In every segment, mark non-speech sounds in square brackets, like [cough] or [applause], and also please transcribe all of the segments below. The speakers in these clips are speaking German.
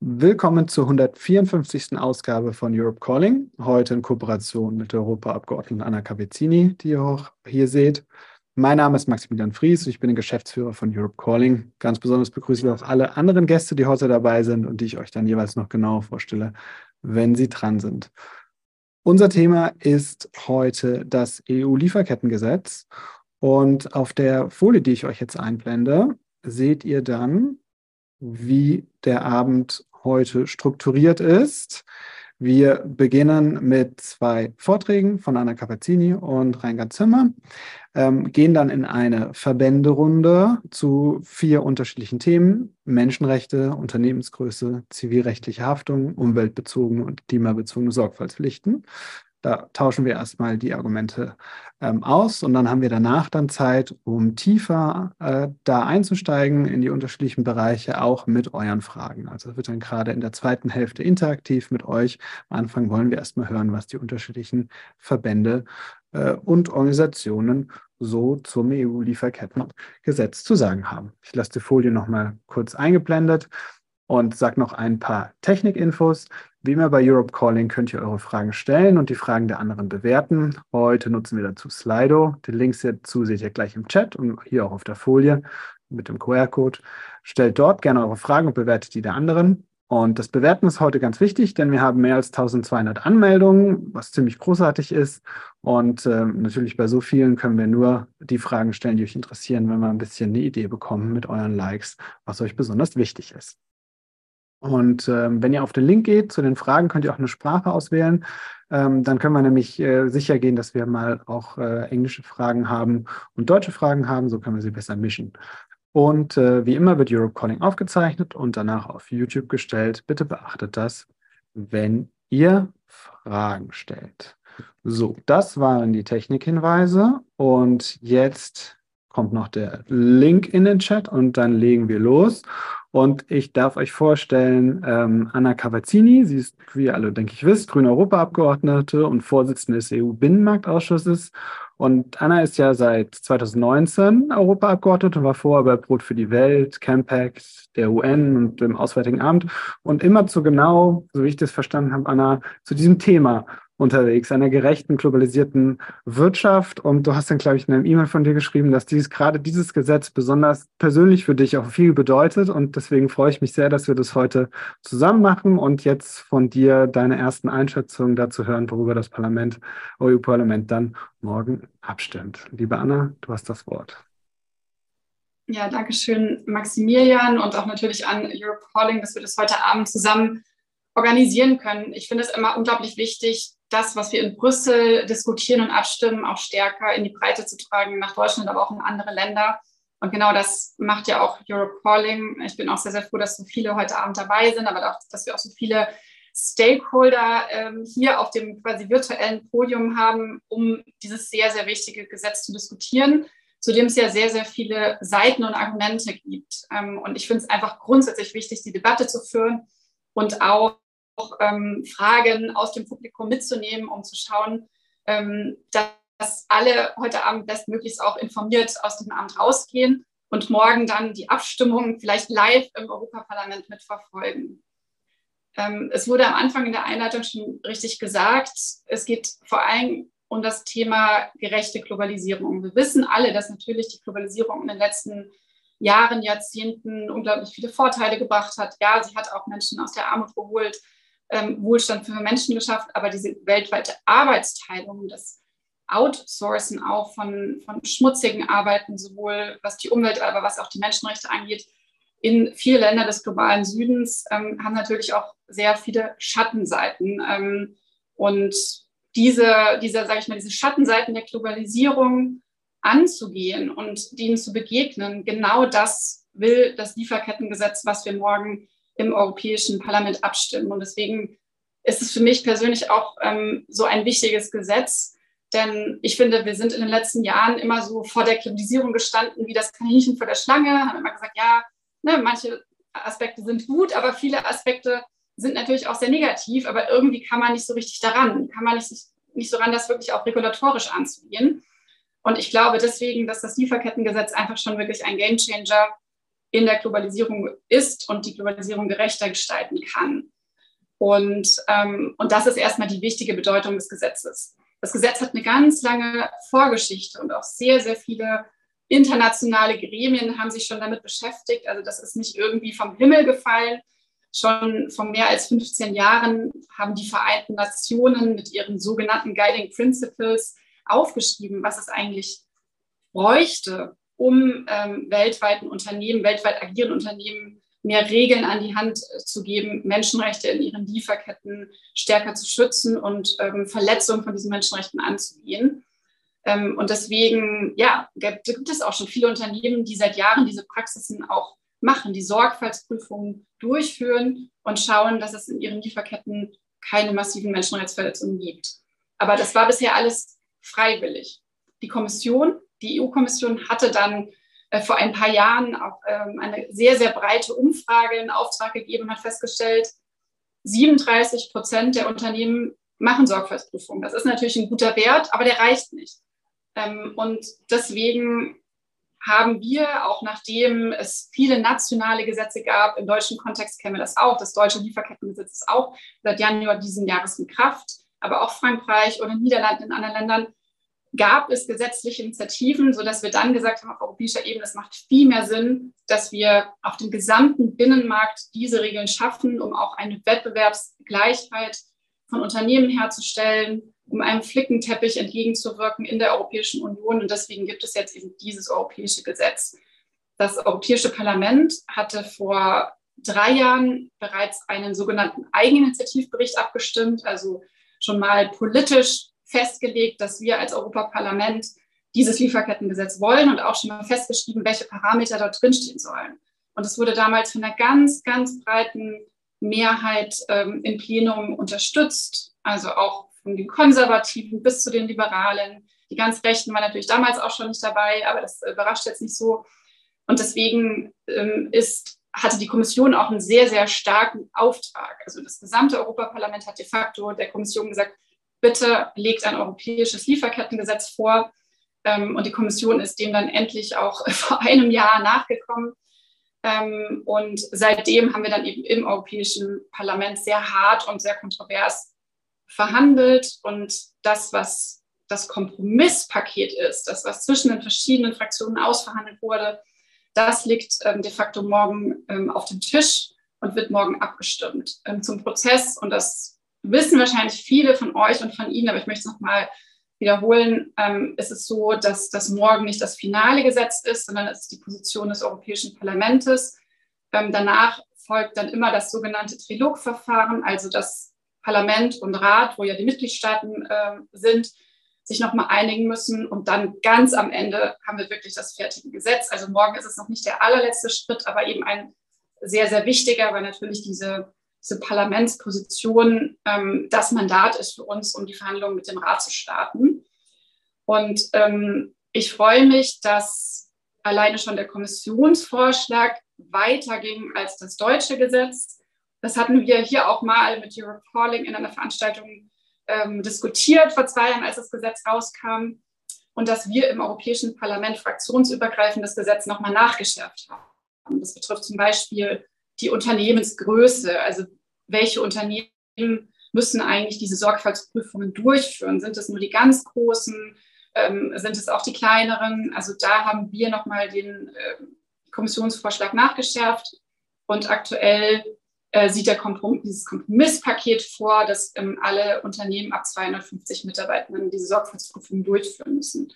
Willkommen zur 154. Ausgabe von Europe Calling. Heute in Kooperation mit der Europaabgeordneten Anna Cavezzini, die ihr auch hier seht. Mein Name ist Maximilian Fries und ich bin der Geschäftsführer von Europe Calling. Ganz besonders begrüßen wir auch alle anderen Gäste, die heute dabei sind und die ich euch dann jeweils noch genauer vorstelle, wenn sie dran sind. Unser Thema ist heute das EU-Lieferkettengesetz. Und auf der Folie, die ich euch jetzt einblende, seht ihr dann, wie der Abend heute strukturiert ist. Wir beginnen mit zwei Vorträgen von Anna Capazzini und Reingard Zimmer, ähm, gehen dann in eine Verbänderunde zu vier unterschiedlichen Themen. Menschenrechte, Unternehmensgröße, zivilrechtliche Haftung, umweltbezogene und klimabezogene Sorgfaltspflichten. Da tauschen wir erstmal die Argumente ähm, aus und dann haben wir danach dann Zeit, um tiefer äh, da einzusteigen in die unterschiedlichen Bereiche, auch mit euren Fragen. Also das wird dann gerade in der zweiten Hälfte interaktiv mit euch. Am Anfang wollen wir erstmal hören, was die unterschiedlichen Verbände äh, und Organisationen so zum EU-Lieferkettengesetz zu sagen haben. Ich lasse die Folie nochmal kurz eingeblendet und sage noch ein paar Technikinfos. Wie immer bei Europe Calling könnt ihr eure Fragen stellen und die Fragen der anderen bewerten. Heute nutzen wir dazu Slido. Den Links dazu seht ihr gleich im Chat und hier auch auf der Folie mit dem QR-Code. Stellt dort gerne eure Fragen und bewertet die der anderen. Und das Bewerten ist heute ganz wichtig, denn wir haben mehr als 1200 Anmeldungen, was ziemlich großartig ist. Und äh, natürlich bei so vielen können wir nur die Fragen stellen, die euch interessieren, wenn wir ein bisschen eine Idee bekommen mit euren Likes, was euch besonders wichtig ist. Und ähm, wenn ihr auf den Link geht zu den Fragen, könnt ihr auch eine Sprache auswählen. Ähm, dann können wir nämlich äh, sicher gehen, dass wir mal auch äh, englische Fragen haben und deutsche Fragen haben. So können wir sie besser mischen. Und äh, wie immer wird Europe Calling aufgezeichnet und danach auf YouTube gestellt. Bitte beachtet das, wenn ihr Fragen stellt. So, das waren die Technikhinweise. Und jetzt kommt noch der Link in den Chat und dann legen wir los. Und ich darf euch vorstellen, ähm, Anna Cavazzini, sie ist, wie ihr alle, denke ich, wisst, grüne Europaabgeordnete und Vorsitzende des EU-Binnenmarktausschusses. Und Anna ist ja seit 2019 Europaabgeordnete und war vorher bei Brot für die Welt, Campact, der UN und dem Auswärtigen Amt. Und immer zu genau, so wie ich das verstanden habe, Anna, zu diesem Thema unterwegs, einer gerechten, globalisierten Wirtschaft. Und du hast dann, glaube ich, in einem E-Mail von dir geschrieben, dass dies, gerade dieses Gesetz besonders persönlich für dich auch viel bedeutet. Und deswegen freue ich mich sehr, dass wir das heute zusammen machen und jetzt von dir deine ersten Einschätzungen dazu hören, worüber das Parlament, EU-Parlament dann morgen abstimmt. Liebe Anna, du hast das Wort. Ja, danke schön, Maximilian, und auch natürlich an Europe Calling, dass wir das heute Abend zusammen organisieren können. Ich finde es immer unglaublich wichtig, das, was wir in Brüssel diskutieren und abstimmen, auch stärker in die Breite zu tragen, nach Deutschland, aber auch in andere Länder. Und genau das macht ja auch Europe Calling. Ich bin auch sehr, sehr froh, dass so viele heute Abend dabei sind, aber auch, dass wir auch so viele Stakeholder ähm, hier auf dem quasi virtuellen Podium haben, um dieses sehr, sehr wichtige Gesetz zu diskutieren, zu dem es ja sehr, sehr viele Seiten und Argumente gibt. Ähm, und ich finde es einfach grundsätzlich wichtig, die Debatte zu führen und auch ähm, Fragen aus dem Publikum mitzunehmen, um zu schauen, ähm, dass alle heute Abend bestmöglichst auch informiert aus dem Abend rausgehen und morgen dann die Abstimmung vielleicht live im Europaparlament mitverfolgen. Ähm, es wurde am Anfang in der Einleitung schon richtig gesagt, es geht vor allem um das Thema gerechte Globalisierung. Wir wissen alle, dass natürlich die Globalisierung in den letzten Jahren, Jahrzehnten unglaublich viele Vorteile gebracht hat. Ja, sie hat auch Menschen aus der Armut geholt, ähm, Wohlstand für Menschen geschafft, aber diese weltweite Arbeitsteilung, das Outsourcen auch von, von schmutzigen Arbeiten, sowohl was die Umwelt, aber was auch die Menschenrechte angeht, in vielen Ländern des globalen Südens ähm, haben natürlich auch sehr viele Schattenseiten. Ähm, und diese, diese, sage ich mal, diese Schattenseiten der Globalisierung anzugehen und denen zu begegnen, genau das will das Lieferkettengesetz, was wir morgen im Europäischen Parlament abstimmen. Und deswegen ist es für mich persönlich auch ähm, so ein wichtiges Gesetz, denn ich finde, wir sind in den letzten Jahren immer so vor der Kritisierung gestanden, wie das Kaninchen vor der Schlange, haben immer gesagt, ja, ne, manche Aspekte sind gut, aber viele Aspekte sind natürlich auch sehr negativ, aber irgendwie kann man nicht so richtig daran, kann man nicht, nicht so ran, das wirklich auch regulatorisch anzugehen. Und ich glaube deswegen, dass das Lieferkettengesetz einfach schon wirklich ein Gamechanger in der Globalisierung ist und die Globalisierung gerechter gestalten kann. Und, ähm, und das ist erstmal die wichtige Bedeutung des Gesetzes. Das Gesetz hat eine ganz lange Vorgeschichte und auch sehr, sehr viele internationale Gremien haben sich schon damit beschäftigt. Also das ist nicht irgendwie vom Himmel gefallen. Schon vor mehr als 15 Jahren haben die Vereinten Nationen mit ihren sogenannten Guiding Principles aufgeschrieben, was es eigentlich bräuchte, um ähm, weltweiten Unternehmen, weltweit agierenden Unternehmen mehr Regeln an die Hand äh, zu geben, Menschenrechte in ihren Lieferketten stärker zu schützen und ähm, Verletzungen von diesen Menschenrechten anzugehen. Ähm, und deswegen, ja, gibt es auch schon viele Unternehmen, die seit Jahren diese Praxisen auch machen, die Sorgfaltsprüfungen durchführen und schauen, dass es in ihren Lieferketten keine massiven Menschenrechtsverletzungen gibt. Aber das war bisher alles freiwillig. Die Kommission, die EU-Kommission hatte dann äh, vor ein paar Jahren auch ähm, eine sehr, sehr breite Umfrage in Auftrag gegeben, hat festgestellt, 37 Prozent der Unternehmen machen Sorgfaltsprüfungen. Das ist natürlich ein guter Wert, aber der reicht nicht. Ähm, und deswegen haben wir, auch nachdem es viele nationale Gesetze gab, im deutschen Kontext kennen wir das auch, das deutsche Lieferkettengesetz ist auch seit Januar diesen Jahres in Kraft, aber auch Frankreich oder Niederlande in anderen Ländern gab es gesetzliche Initiativen, sodass wir dann gesagt haben, auf europäischer Ebene, es macht viel mehr Sinn, dass wir auf dem gesamten Binnenmarkt diese Regeln schaffen, um auch eine Wettbewerbsgleichheit von Unternehmen herzustellen, um einem Flickenteppich entgegenzuwirken in der Europäischen Union. Und deswegen gibt es jetzt eben dieses europäische Gesetz. Das Europäische Parlament hatte vor drei Jahren bereits einen sogenannten Eigeninitiativbericht abgestimmt, also schon mal politisch festgelegt, dass wir als Europaparlament dieses Lieferkettengesetz wollen und auch schon mal festgeschrieben, welche Parameter dort drinstehen sollen. Und es wurde damals von einer ganz, ganz breiten Mehrheit ähm, im Plenum unterstützt, also auch von den Konservativen bis zu den Liberalen. Die ganz Rechten waren natürlich damals auch schon nicht dabei, aber das überrascht jetzt nicht so. Und deswegen ähm, ist, hatte die Kommission auch einen sehr, sehr starken Auftrag. Also das gesamte Europaparlament hat de facto der Kommission gesagt, bitte legt ein europäisches Lieferkettengesetz vor. Ähm, und die Kommission ist dem dann endlich auch [laughs] vor einem Jahr nachgekommen. Ähm, und seitdem haben wir dann eben im Europäischen Parlament sehr hart und sehr kontrovers verhandelt und das, was das Kompromisspaket ist, das, was zwischen den verschiedenen Fraktionen ausverhandelt wurde, das liegt ähm, de facto morgen auf dem Tisch und wird morgen abgestimmt. Zum Prozess, und das wissen wahrscheinlich viele von euch und von Ihnen, aber ich möchte es nochmal wiederholen, ähm, ist es so, dass das morgen nicht das finale Gesetz ist, sondern es ist die Position des Europäischen Parlaments. Ähm, danach folgt dann immer das sogenannte Trilogverfahren, also das Parlament und Rat, wo ja die Mitgliedstaaten äh, sind, sich nochmal einigen müssen. Und dann ganz am Ende haben wir wirklich das fertige Gesetz. Also morgen ist es noch nicht der allerletzte Schritt, aber eben ein sehr, sehr wichtiger, weil natürlich diese, diese Parlamentsposition ähm, das Mandat ist für uns, um die Verhandlungen mit dem Rat zu starten. Und ähm, ich freue mich, dass alleine schon der Kommissionsvorschlag weiterging als das deutsche Gesetz. Das hatten wir hier auch mal mit Europe Calling in einer Veranstaltung ähm, diskutiert vor zwei Jahren, als das Gesetz rauskam. Und dass wir im Europäischen Parlament fraktionsübergreifend das Gesetz nochmal nachgeschärft haben. Das betrifft zum Beispiel die Unternehmensgröße. Also welche Unternehmen müssen eigentlich diese Sorgfaltsprüfungen durchführen? Sind es nur die ganz großen? Ähm, sind es auch die kleineren? Also da haben wir nochmal den äh, Kommissionsvorschlag nachgeschärft. Und aktuell äh, sieht der Komprom dieses Kompromisspaket vor, dass ähm, alle Unternehmen ab 250 Mitarbeitenden diese Sorgfaltsprüfung durchführen müssen.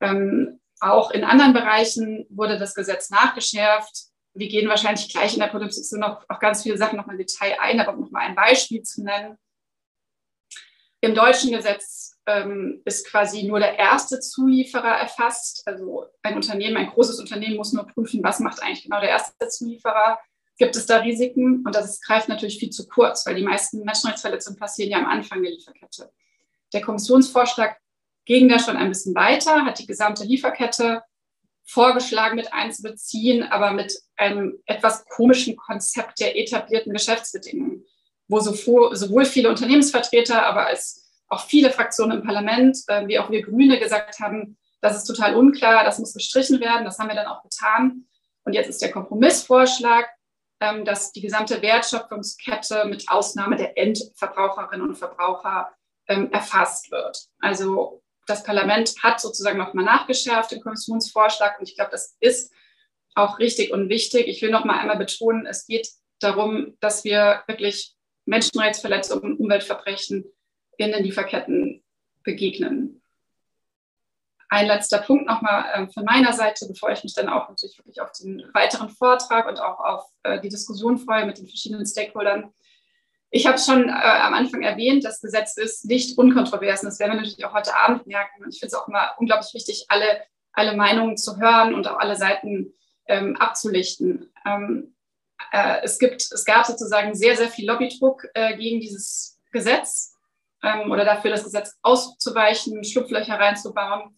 Ähm, auch in anderen Bereichen wurde das Gesetz nachgeschärft. Wir gehen wahrscheinlich gleich in der Produktion noch auf ganz viele Sachen nochmal im Detail ein, aber um nochmal ein Beispiel zu nennen. Im deutschen Gesetz ähm, ist quasi nur der erste Zulieferer erfasst. Also ein Unternehmen, ein großes Unternehmen muss nur prüfen, was macht eigentlich genau der erste Zulieferer gibt es da Risiken und das greift natürlich viel zu kurz, weil die meisten Menschenrechtsverletzungen passieren ja am Anfang der Lieferkette. Der Kommissionsvorschlag ging da schon ein bisschen weiter, hat die gesamte Lieferkette vorgeschlagen mit einzubeziehen, aber mit einem etwas komischen Konzept der etablierten Geschäftsbedingungen, wo sowohl viele Unternehmensvertreter, aber als auch viele Fraktionen im Parlament, äh, wie auch wir Grüne gesagt haben, das ist total unklar, das muss gestrichen werden, das haben wir dann auch getan. Und jetzt ist der Kompromissvorschlag, ähm, dass die gesamte Wertschöpfungskette mit Ausnahme der Endverbraucherinnen und Verbraucher ähm, erfasst wird. Also das Parlament hat sozusagen nochmal nachgeschärft den Kommissionsvorschlag und ich glaube, das ist auch richtig und wichtig. Ich will noch mal einmal betonen, es geht darum, dass wir wirklich Menschenrechtsverletzungen und Umweltverbrechen in den Lieferketten begegnen. Ein letzter Punkt nochmal äh, von meiner Seite, bevor ich mich dann auch natürlich wirklich auf den weiteren Vortrag und auch auf äh, die Diskussion freue mit den verschiedenen Stakeholdern. Ich habe schon äh, am Anfang erwähnt, das Gesetz ist nicht unkontrovers. Und das werden wir natürlich auch heute Abend merken. Und ich finde es auch immer unglaublich wichtig, alle, alle Meinungen zu hören und auch alle Seiten ähm, abzulichten. Ähm, äh, es, gibt, es gab sozusagen sehr, sehr viel Lobbydruck äh, gegen dieses Gesetz ähm, oder dafür, das Gesetz auszuweichen, Schlupflöcher reinzubauen.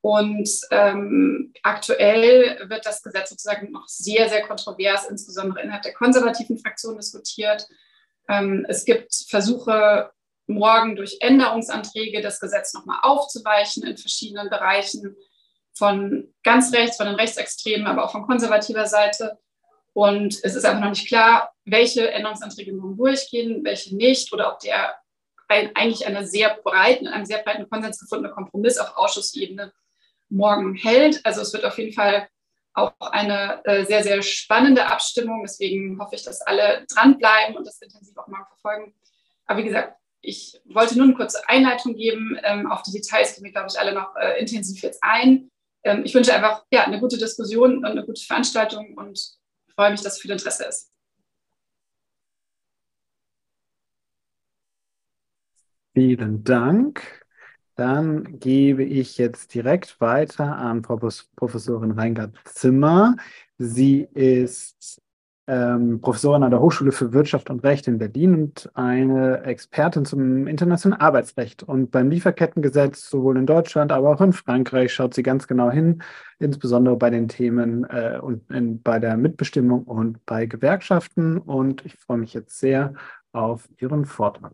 Und ähm, aktuell wird das Gesetz sozusagen noch sehr, sehr kontrovers, insbesondere innerhalb der konservativen Fraktion diskutiert. Ähm, es gibt Versuche, morgen durch Änderungsanträge das Gesetz nochmal aufzuweichen in verschiedenen Bereichen von ganz rechts, von den Rechtsextremen, aber auch von konservativer Seite. Und es ist einfach noch nicht klar, welche Änderungsanträge nun durchgehen, welche nicht, oder ob der ein, eigentlich eine sehr breiten, einem sehr breiten Konsens gefundene Kompromiss auf Ausschussebene morgen hält. Also es wird auf jeden Fall auch eine äh, sehr, sehr spannende Abstimmung. Deswegen hoffe ich, dass alle dranbleiben und das intensiv auch morgen verfolgen. Aber wie gesagt, ich wollte nur eine kurze Einleitung geben. Ähm, auf die Details gehen wir, glaube ich, alle noch äh, intensiv jetzt ein. Ähm, ich wünsche einfach ja, eine gute Diskussion und eine gute Veranstaltung und freue mich, dass viel Interesse ist. Vielen Dank. Dann gebe ich jetzt direkt weiter an Frau Professorin Reingard Zimmer. Sie ist ähm, Professorin an der Hochschule für Wirtschaft und Recht in Berlin und eine Expertin zum internationalen Arbeitsrecht. Und beim Lieferkettengesetz, sowohl in Deutschland, aber auch in Frankreich, schaut sie ganz genau hin, insbesondere bei den Themen äh, und in, bei der Mitbestimmung und bei Gewerkschaften. Und ich freue mich jetzt sehr auf Ihren Vortrag.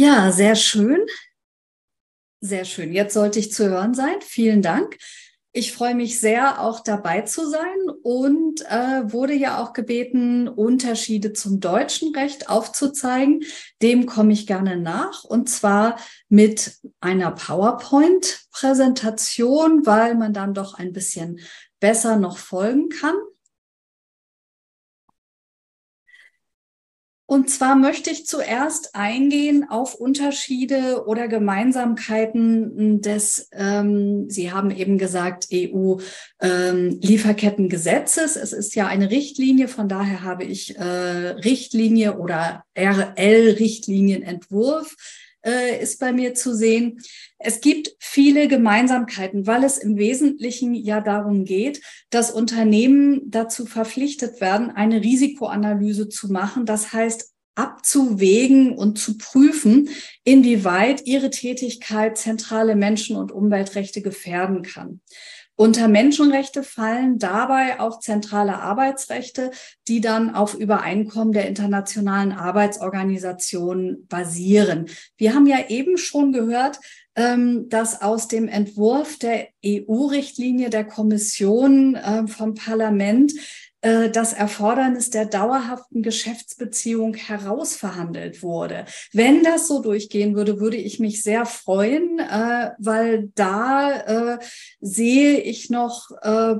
Ja, sehr schön. Sehr schön. Jetzt sollte ich zu hören sein. Vielen Dank. Ich freue mich sehr, auch dabei zu sein und äh, wurde ja auch gebeten, Unterschiede zum deutschen Recht aufzuzeigen. Dem komme ich gerne nach und zwar mit einer PowerPoint-Präsentation, weil man dann doch ein bisschen besser noch folgen kann. Und zwar möchte ich zuerst eingehen auf Unterschiede oder Gemeinsamkeiten des, ähm, Sie haben eben gesagt, EU-Lieferkettengesetzes. Ähm, es ist ja eine Richtlinie, von daher habe ich äh, Richtlinie oder RL-Richtlinienentwurf äh, ist bei mir zu sehen. Es gibt viele Gemeinsamkeiten, weil es im Wesentlichen ja darum geht, dass Unternehmen dazu verpflichtet werden, eine Risikoanalyse zu machen. Das heißt, abzuwägen und zu prüfen, inwieweit ihre Tätigkeit zentrale Menschen- und Umweltrechte gefährden kann. Unter Menschenrechte fallen dabei auch zentrale Arbeitsrechte, die dann auf Übereinkommen der internationalen Arbeitsorganisationen basieren. Wir haben ja eben schon gehört, ähm, dass aus dem Entwurf der EU-Richtlinie der Kommission ähm, vom Parlament äh, das Erfordernis der dauerhaften Geschäftsbeziehung herausverhandelt wurde. Wenn das so durchgehen würde, würde ich mich sehr freuen, äh, weil da äh, sehe ich noch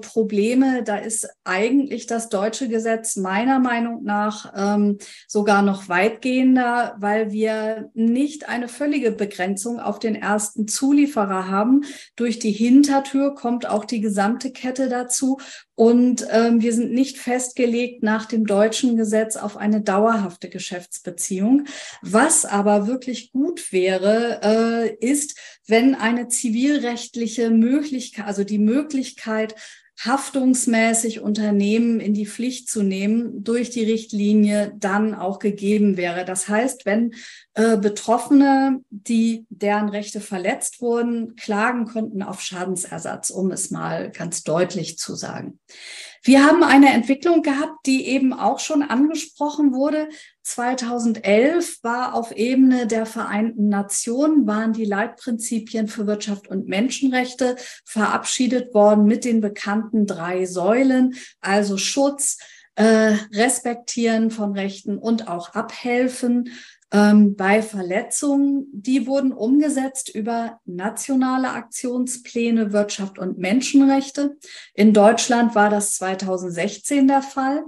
Probleme. Da ist eigentlich das deutsche Gesetz meiner Meinung nach ähm, sogar noch weitgehender, weil wir nicht eine völlige Begrenzung auf den ersten Zulieferer haben. Durch die Hintertür kommt auch die gesamte Kette dazu und ähm, wir sind nicht festgelegt nach dem deutschen Gesetz auf eine dauerhafte Geschäftsbeziehung. Was aber wirklich gut wäre, äh, ist, wenn eine zivilrechtliche Möglichkeit, also die Möglichkeit, haftungsmäßig Unternehmen in die Pflicht zu nehmen, durch die Richtlinie dann auch gegeben wäre. Das heißt, wenn äh, Betroffene, die deren Rechte verletzt wurden, klagen konnten auf Schadensersatz, um es mal ganz deutlich zu sagen. Wir haben eine Entwicklung gehabt, die eben auch schon angesprochen wurde. 2011 war auf Ebene der Vereinten Nationen, waren die Leitprinzipien für Wirtschaft und Menschenrechte verabschiedet worden mit den bekannten drei Säulen, also Schutz, äh, Respektieren von Rechten und auch Abhelfen ähm, bei Verletzungen. Die wurden umgesetzt über nationale Aktionspläne Wirtschaft und Menschenrechte. In Deutschland war das 2016 der Fall.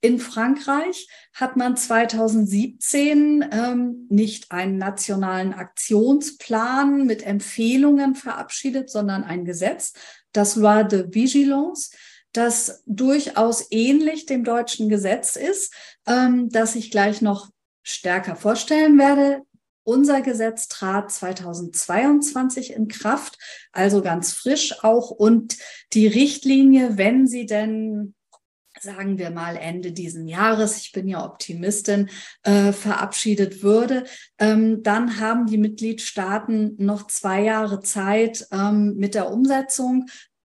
In Frankreich hat man 2017 ähm, nicht einen nationalen Aktionsplan mit Empfehlungen verabschiedet, sondern ein Gesetz, das Loi de Vigilance, das durchaus ähnlich dem deutschen Gesetz ist, ähm, das ich gleich noch stärker vorstellen werde. Unser Gesetz trat 2022 in Kraft, also ganz frisch auch. Und die Richtlinie, wenn sie denn sagen wir mal Ende diesen Jahres, ich bin ja Optimistin, äh, verabschiedet würde, ähm, dann haben die Mitgliedstaaten noch zwei Jahre Zeit ähm, mit der Umsetzung.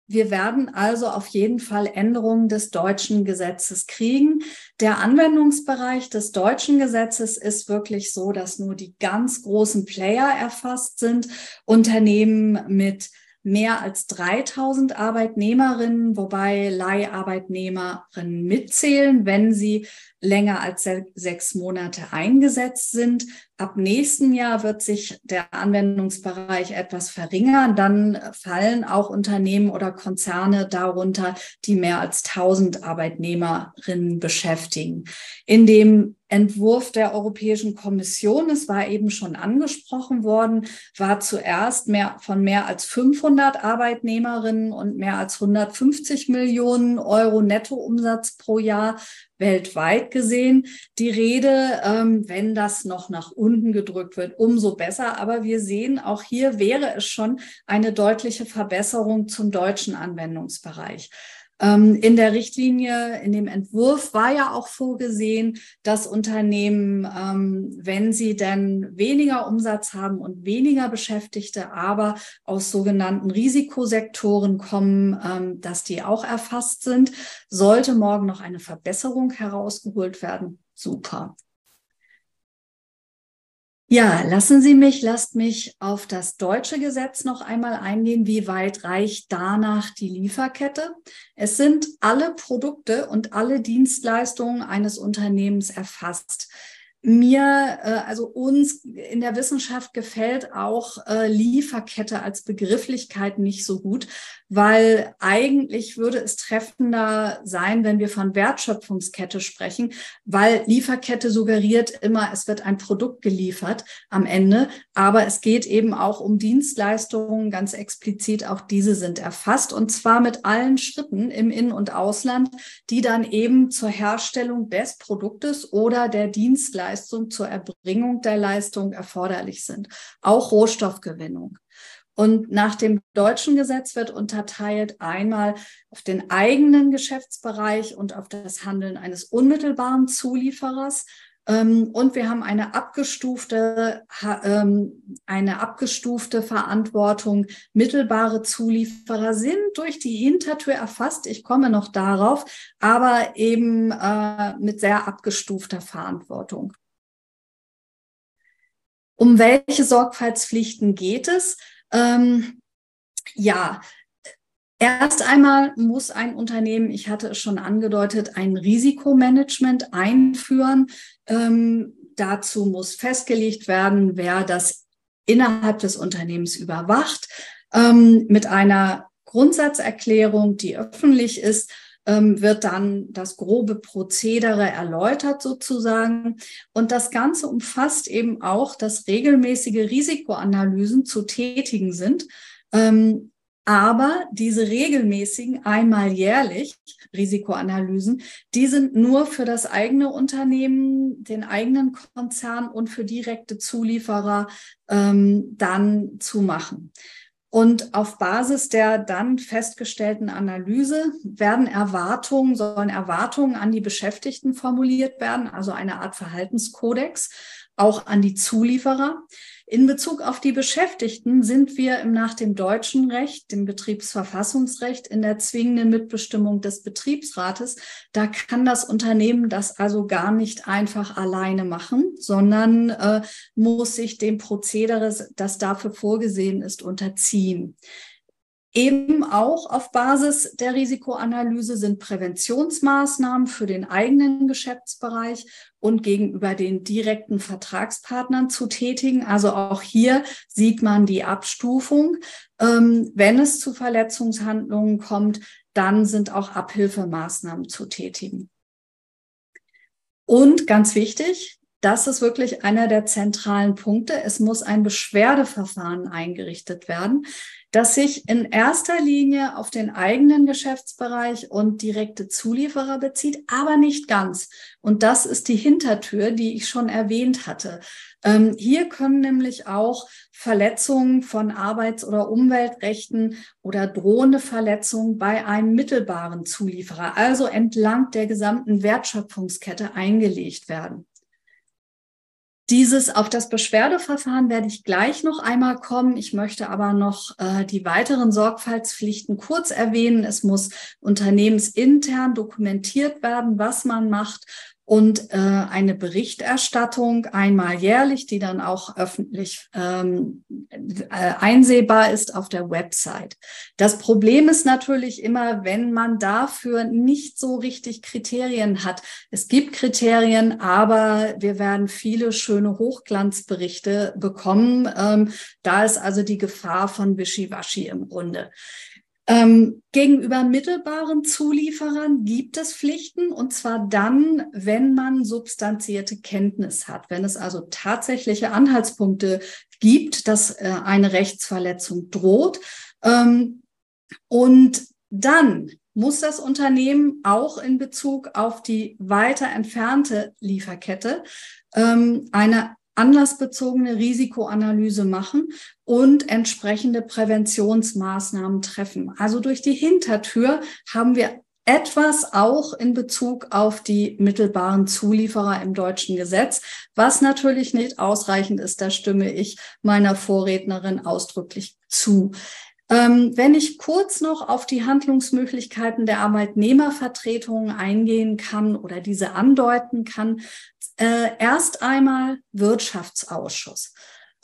Wir werden also auf jeden Fall Änderungen des deutschen Gesetzes kriegen. Der Anwendungsbereich des deutschen Gesetzes ist wirklich so, dass nur die ganz großen Player erfasst sind, Unternehmen mit mehr als 3000 Arbeitnehmerinnen, wobei Leiharbeitnehmerinnen mitzählen, wenn sie länger als sechs Monate eingesetzt sind. Ab nächsten Jahr wird sich der Anwendungsbereich etwas verringern. Dann fallen auch Unternehmen oder Konzerne darunter, die mehr als 1000 Arbeitnehmerinnen beschäftigen. In dem Entwurf der Europäischen Kommission, es war eben schon angesprochen worden, war zuerst mehr von mehr als 500 Arbeitnehmerinnen und mehr als 150 Millionen Euro Nettoumsatz pro Jahr weltweit gesehen die Rede. Ähm, wenn das noch nach unten gedrückt wird, umso besser. Aber wir sehen, auch hier wäre es schon eine deutliche Verbesserung zum deutschen Anwendungsbereich. Ähm, in der Richtlinie, in dem Entwurf war ja auch vorgesehen, dass Unternehmen, ähm, wenn sie denn weniger Umsatz haben und weniger Beschäftigte, aber aus sogenannten Risikosektoren kommen, ähm, dass die auch erfasst sind. Sollte morgen noch eine Verbesserung herausgeholt werden, super. Ja, lassen Sie mich, lasst mich auf das deutsche Gesetz noch einmal eingehen. Wie weit reicht danach die Lieferkette? Es sind alle Produkte und alle Dienstleistungen eines Unternehmens erfasst mir, äh, also uns in der Wissenschaft gefällt auch äh, Lieferkette als Begrifflichkeit nicht so gut, weil eigentlich würde es treffender sein, wenn wir von Wertschöpfungskette sprechen, weil Lieferkette suggeriert immer, es wird ein Produkt geliefert am Ende, aber es geht eben auch um Dienstleistungen, ganz explizit, auch diese sind erfasst. Und zwar mit allen Schritten im In- und Ausland, die dann eben zur Herstellung des Produktes oder der Dienstleistung Leistung zur Erbringung der Leistung erforderlich sind, auch Rohstoffgewinnung. Und nach dem deutschen Gesetz wird unterteilt einmal auf den eigenen Geschäftsbereich und auf das Handeln eines unmittelbaren Zulieferers. Ähm, und wir haben eine abgestufte, ähm, eine abgestufte Verantwortung. Mittelbare Zulieferer sind durch die Hintertür erfasst. Ich komme noch darauf, aber eben äh, mit sehr abgestufter Verantwortung. Um welche Sorgfaltspflichten geht es? Ähm, ja, erst einmal muss ein Unternehmen, ich hatte es schon angedeutet, ein Risikomanagement einführen. Ähm, dazu muss festgelegt werden, wer das innerhalb des Unternehmens überwacht, ähm, mit einer Grundsatzerklärung, die öffentlich ist ähm, wird dann das grobe Prozedere erläutert sozusagen. Und das Ganze umfasst eben auch, dass regelmäßige Risikoanalysen zu tätigen sind. Ähm, aber diese regelmäßigen, einmal jährlich Risikoanalysen, die sind nur für das eigene Unternehmen, den eigenen Konzern und für direkte Zulieferer ähm, dann zu machen. Und auf Basis der dann festgestellten Analyse werden Erwartungen, sollen Erwartungen an die Beschäftigten formuliert werden, also eine Art Verhaltenskodex. auch an die Zulieferer. In Bezug auf die Beschäftigten sind wir nach dem deutschen Recht, dem Betriebsverfassungsrecht, in der zwingenden Mitbestimmung des Betriebsrates. Da kann das Unternehmen das also gar nicht einfach alleine machen, sondern äh, muss sich dem Prozedere, das dafür vorgesehen ist, unterziehen. Eben auch auf Basis der Risikoanalyse sind Präventionsmaßnahmen für den eigenen Geschäftsbereich und gegenüber den direkten Vertragspartnern zu tätigen. Also auch hier sieht man die Abstufung. Ähm, wenn es zu Verletzungshandlungen kommt, dann sind auch Abhilfemaßnahmen zu tätigen. Und ganz wichtig, das ist wirklich einer der zentralen Punkte. Es muss ein Beschwerdeverfahren eingerichtet werden das sich in erster Linie auf den eigenen Geschäftsbereich und direkte Zulieferer bezieht, aber nicht ganz. Und das ist die Hintertür, die ich schon erwähnt hatte. Ähm, hier können nämlich auch Verletzungen von Arbeits- oder Umweltrechten oder drohende Verletzungen bei einem mittelbaren Zulieferer, also entlang der gesamten Wertschöpfungskette eingelegt werden. Dieses auf das Beschwerdeverfahren werde ich gleich noch einmal kommen. Ich möchte aber noch äh, die weiteren Sorgfaltspflichten kurz erwähnen. Es muss unternehmensintern dokumentiert werden, was man macht und äh, eine Berichterstattung einmal jährlich, die dann auch öffentlich ähm, äh, einsehbar ist auf der Website. Das Problem ist natürlich immer, wenn man dafür nicht so richtig Kriterien hat. Es gibt Kriterien, aber wir werden viele schöne Hochglanzberichte bekommen. Ähm, da ist also die Gefahr von Wischiwaschi im Grunde. Ähm, gegenüber mittelbaren Zulieferern gibt es Pflichten und zwar dann, wenn man substanzierte Kenntnis hat, wenn es also tatsächliche Anhaltspunkte gibt, dass äh, eine Rechtsverletzung droht. Ähm, und dann muss das Unternehmen auch in Bezug auf die weiter entfernte Lieferkette ähm, eine anlassbezogene Risikoanalyse machen und entsprechende Präventionsmaßnahmen treffen. Also durch die Hintertür haben wir etwas auch in Bezug auf die mittelbaren Zulieferer im deutschen Gesetz, was natürlich nicht ausreichend ist. Da stimme ich meiner Vorrednerin ausdrücklich zu. Ähm, wenn ich kurz noch auf die Handlungsmöglichkeiten der Arbeitnehmervertretungen eingehen kann oder diese andeuten kann, äh, erst einmal Wirtschaftsausschuss.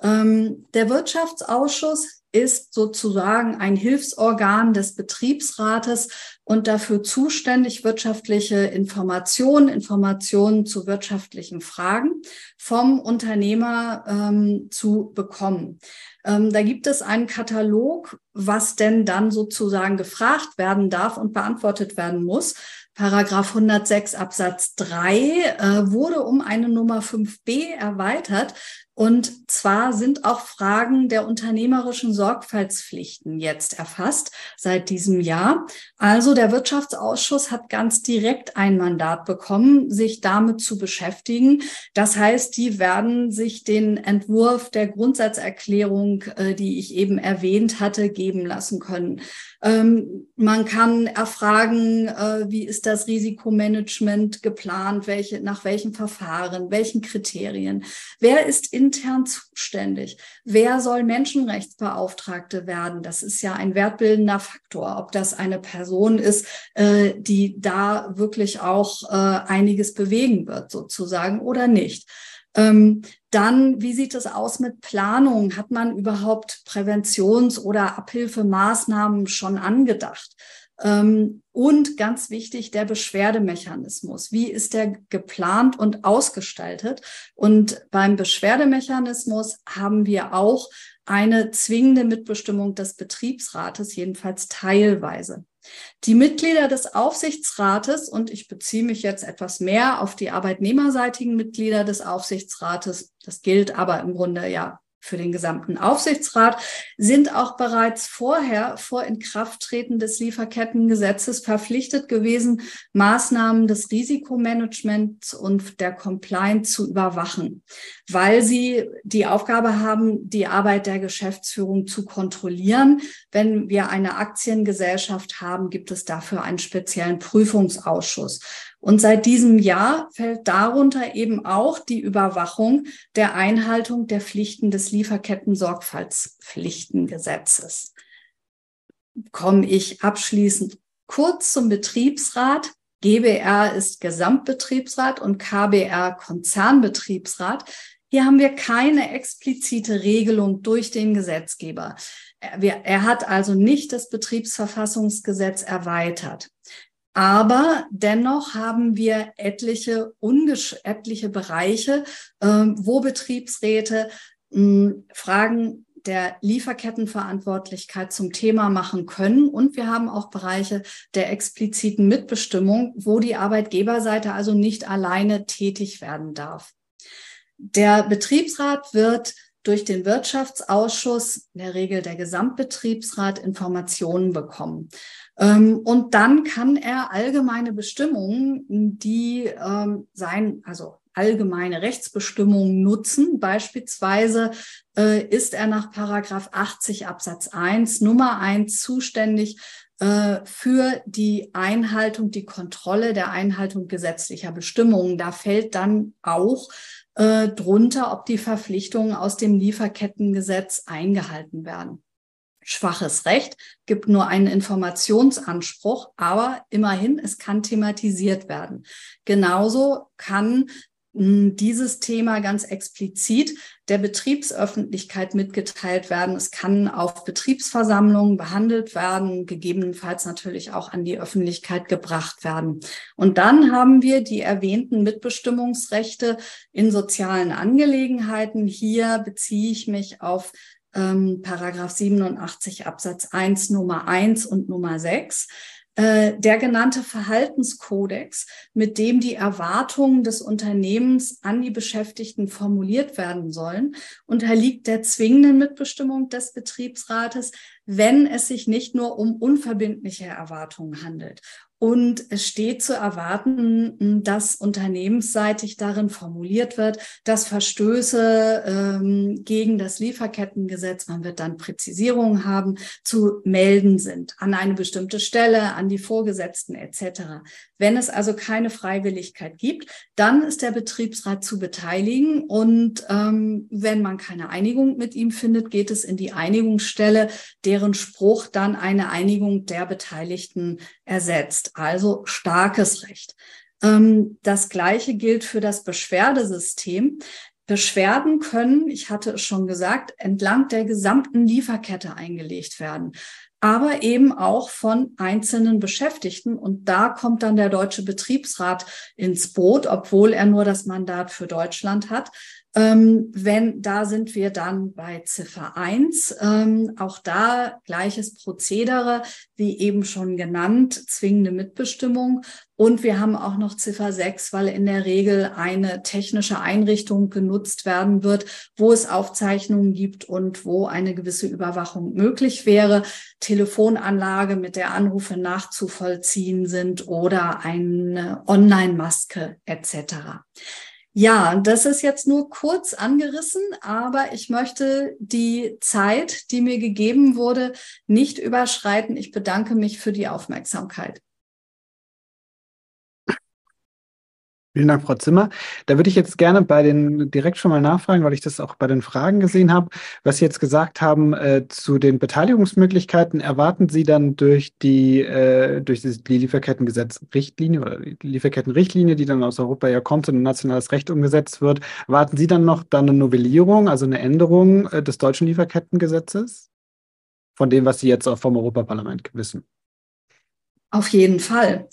Ähm, der Wirtschaftsausschuss ist sozusagen ein Hilfsorgan des Betriebsrates und dafür zuständig, wirtschaftliche Informationen, Informationen zu wirtschaftlichen Fragen vom Unternehmer ähm, zu bekommen. Ähm, da gibt es einen Katalog, was denn dann sozusagen gefragt werden darf und beantwortet werden muss. Paragraph 106 Absatz 3 äh, wurde um eine Nummer 5b erweitert. Und zwar sind auch Fragen der unternehmerischen Sorgfaltspflichten jetzt erfasst seit diesem Jahr. Also der Wirtschaftsausschuss hat ganz direkt ein Mandat bekommen, sich damit zu beschäftigen. Das heißt, die werden sich den Entwurf der Grundsatzerklärung, äh, die ich eben erwähnt hatte, geben lassen können. Ähm, man kann erfragen, äh, wie ist das Risikomanagement geplant, welche, nach welchen Verfahren, welchen Kriterien, wer ist intern zuständig, wer soll Menschenrechtsbeauftragte werden. Das ist ja ein wertbildender Faktor, ob das eine Person ist, äh, die da wirklich auch äh, einiges bewegen wird, sozusagen, oder nicht. Ähm, dann, wie sieht es aus mit Planung? Hat man überhaupt Präventions- oder Abhilfemaßnahmen schon angedacht? Ähm, und ganz wichtig, der Beschwerdemechanismus. Wie ist der geplant und ausgestaltet? Und beim Beschwerdemechanismus haben wir auch eine zwingende Mitbestimmung des Betriebsrates, jedenfalls teilweise. Die Mitglieder des Aufsichtsrates, und ich beziehe mich jetzt etwas mehr auf die arbeitnehmerseitigen Mitglieder des Aufsichtsrates, das gilt aber im Grunde ja für den gesamten Aufsichtsrat, sind auch bereits vorher vor Inkrafttreten des Lieferkettengesetzes verpflichtet gewesen, Maßnahmen des Risikomanagements und der Compliance zu überwachen, weil sie die Aufgabe haben, die Arbeit der Geschäftsführung zu kontrollieren. Wenn wir eine Aktiengesellschaft haben, gibt es dafür einen speziellen Prüfungsausschuss. Und seit diesem Jahr fällt darunter eben auch die Überwachung der Einhaltung der Pflichten des Lieferketten-Sorgfaltspflichtengesetzes. Komme ich abschließend kurz zum Betriebsrat. GBR ist Gesamtbetriebsrat und KBR Konzernbetriebsrat. Hier haben wir keine explizite Regelung durch den Gesetzgeber. Er hat also nicht das Betriebsverfassungsgesetz erweitert. Aber dennoch haben wir etliche, etliche Bereiche, äh, wo Betriebsräte mh, Fragen der Lieferkettenverantwortlichkeit zum Thema machen können. Und wir haben auch Bereiche der expliziten Mitbestimmung, wo die Arbeitgeberseite also nicht alleine tätig werden darf. Der Betriebsrat wird durch den Wirtschaftsausschuss, in der Regel der Gesamtbetriebsrat, Informationen bekommen. Ähm, und dann kann er allgemeine Bestimmungen, die ähm, sein, also allgemeine Rechtsbestimmungen nutzen. Beispielsweise äh, ist er nach Paragraph 80 Absatz 1 Nummer 1 zuständig äh, für die Einhaltung, die Kontrolle der Einhaltung gesetzlicher Bestimmungen. Da fällt dann auch äh, drunter, ob die Verpflichtungen aus dem Lieferkettengesetz eingehalten werden. Schwaches Recht gibt nur einen Informationsanspruch, aber immerhin, es kann thematisiert werden. Genauso kann dieses Thema ganz explizit der Betriebsöffentlichkeit mitgeteilt werden. Es kann auf Betriebsversammlungen behandelt werden, gegebenenfalls natürlich auch an die Öffentlichkeit gebracht werden. Und dann haben wir die erwähnten Mitbestimmungsrechte in sozialen Angelegenheiten. Hier beziehe ich mich auf ähm, Paragraph 87 Absatz 1 Nummer 1 und Nummer 6. Äh, der genannte Verhaltenskodex, mit dem die Erwartungen des Unternehmens an die Beschäftigten formuliert werden sollen, unterliegt der zwingenden Mitbestimmung des Betriebsrates, wenn es sich nicht nur um unverbindliche Erwartungen handelt. Und es steht zu erwarten, dass unternehmensseitig darin formuliert wird, dass Verstöße ähm, gegen das Lieferkettengesetz, man wird dann Präzisierungen haben, zu melden sind an eine bestimmte Stelle, an die Vorgesetzten etc. Wenn es also keine Freiwilligkeit gibt, dann ist der Betriebsrat zu beteiligen. Und ähm, wenn man keine Einigung mit ihm findet, geht es in die Einigungsstelle, deren Spruch dann eine Einigung der Beteiligten ersetzt. Also starkes Recht. Ähm, das Gleiche gilt für das Beschwerdesystem. Beschwerden können, ich hatte es schon gesagt, entlang der gesamten Lieferkette eingelegt werden aber eben auch von einzelnen Beschäftigten. Und da kommt dann der Deutsche Betriebsrat ins Boot, obwohl er nur das Mandat für Deutschland hat. Ähm, wenn, da sind wir dann bei Ziffer 1. Ähm, auch da gleiches Prozedere, wie eben schon genannt, zwingende Mitbestimmung. Und wir haben auch noch Ziffer 6, weil in der Regel eine technische Einrichtung genutzt werden wird, wo es Aufzeichnungen gibt und wo eine gewisse Überwachung möglich wäre. Telefonanlage, mit der Anrufe nachzuvollziehen sind oder eine Online-Maske etc. Ja, das ist jetzt nur kurz angerissen, aber ich möchte die Zeit, die mir gegeben wurde, nicht überschreiten. Ich bedanke mich für die Aufmerksamkeit. Vielen Dank, Frau Zimmer. Da würde ich jetzt gerne bei den direkt schon mal nachfragen, weil ich das auch bei den Fragen gesehen habe, was Sie jetzt gesagt haben äh, zu den Beteiligungsmöglichkeiten. Erwarten Sie dann durch die äh, durch die Lieferkettengesetz-Richtlinie oder die Lieferkettenrichtlinie, die dann aus Europa ja kommt und in nationales Recht umgesetzt wird, erwarten Sie dann noch dann eine Novellierung, also eine Änderung äh, des deutschen Lieferkettengesetzes von dem, was Sie jetzt auch vom Europaparlament wissen? Auf jeden Fall.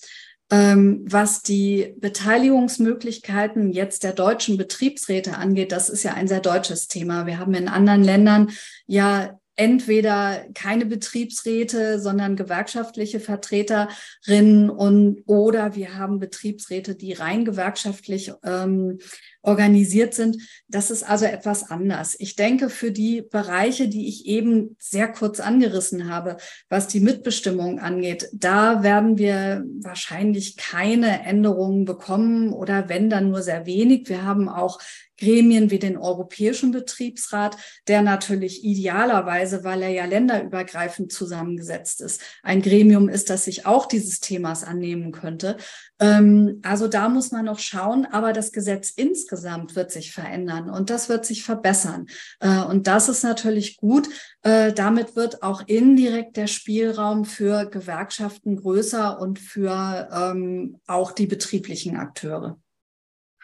Ähm, was die Beteiligungsmöglichkeiten jetzt der deutschen Betriebsräte angeht, das ist ja ein sehr deutsches Thema. Wir haben in anderen Ländern ja entweder keine Betriebsräte, sondern gewerkschaftliche Vertreterinnen und oder wir haben Betriebsräte, die rein gewerkschaftlich ähm, organisiert sind. Das ist also etwas anders. Ich denke, für die Bereiche, die ich eben sehr kurz angerissen habe, was die Mitbestimmung angeht, da werden wir wahrscheinlich keine Änderungen bekommen oder wenn dann nur sehr wenig. Wir haben auch Gremien wie den Europäischen Betriebsrat, der natürlich idealerweise, weil er ja länderübergreifend zusammengesetzt ist, ein Gremium ist, das sich auch dieses Themas annehmen könnte. Ähm, also da muss man noch schauen, aber das Gesetz insgesamt wird sich verändern und das wird sich verbessern. Äh, und das ist natürlich gut. Äh, damit wird auch indirekt der Spielraum für Gewerkschaften größer und für ähm, auch die betrieblichen Akteure.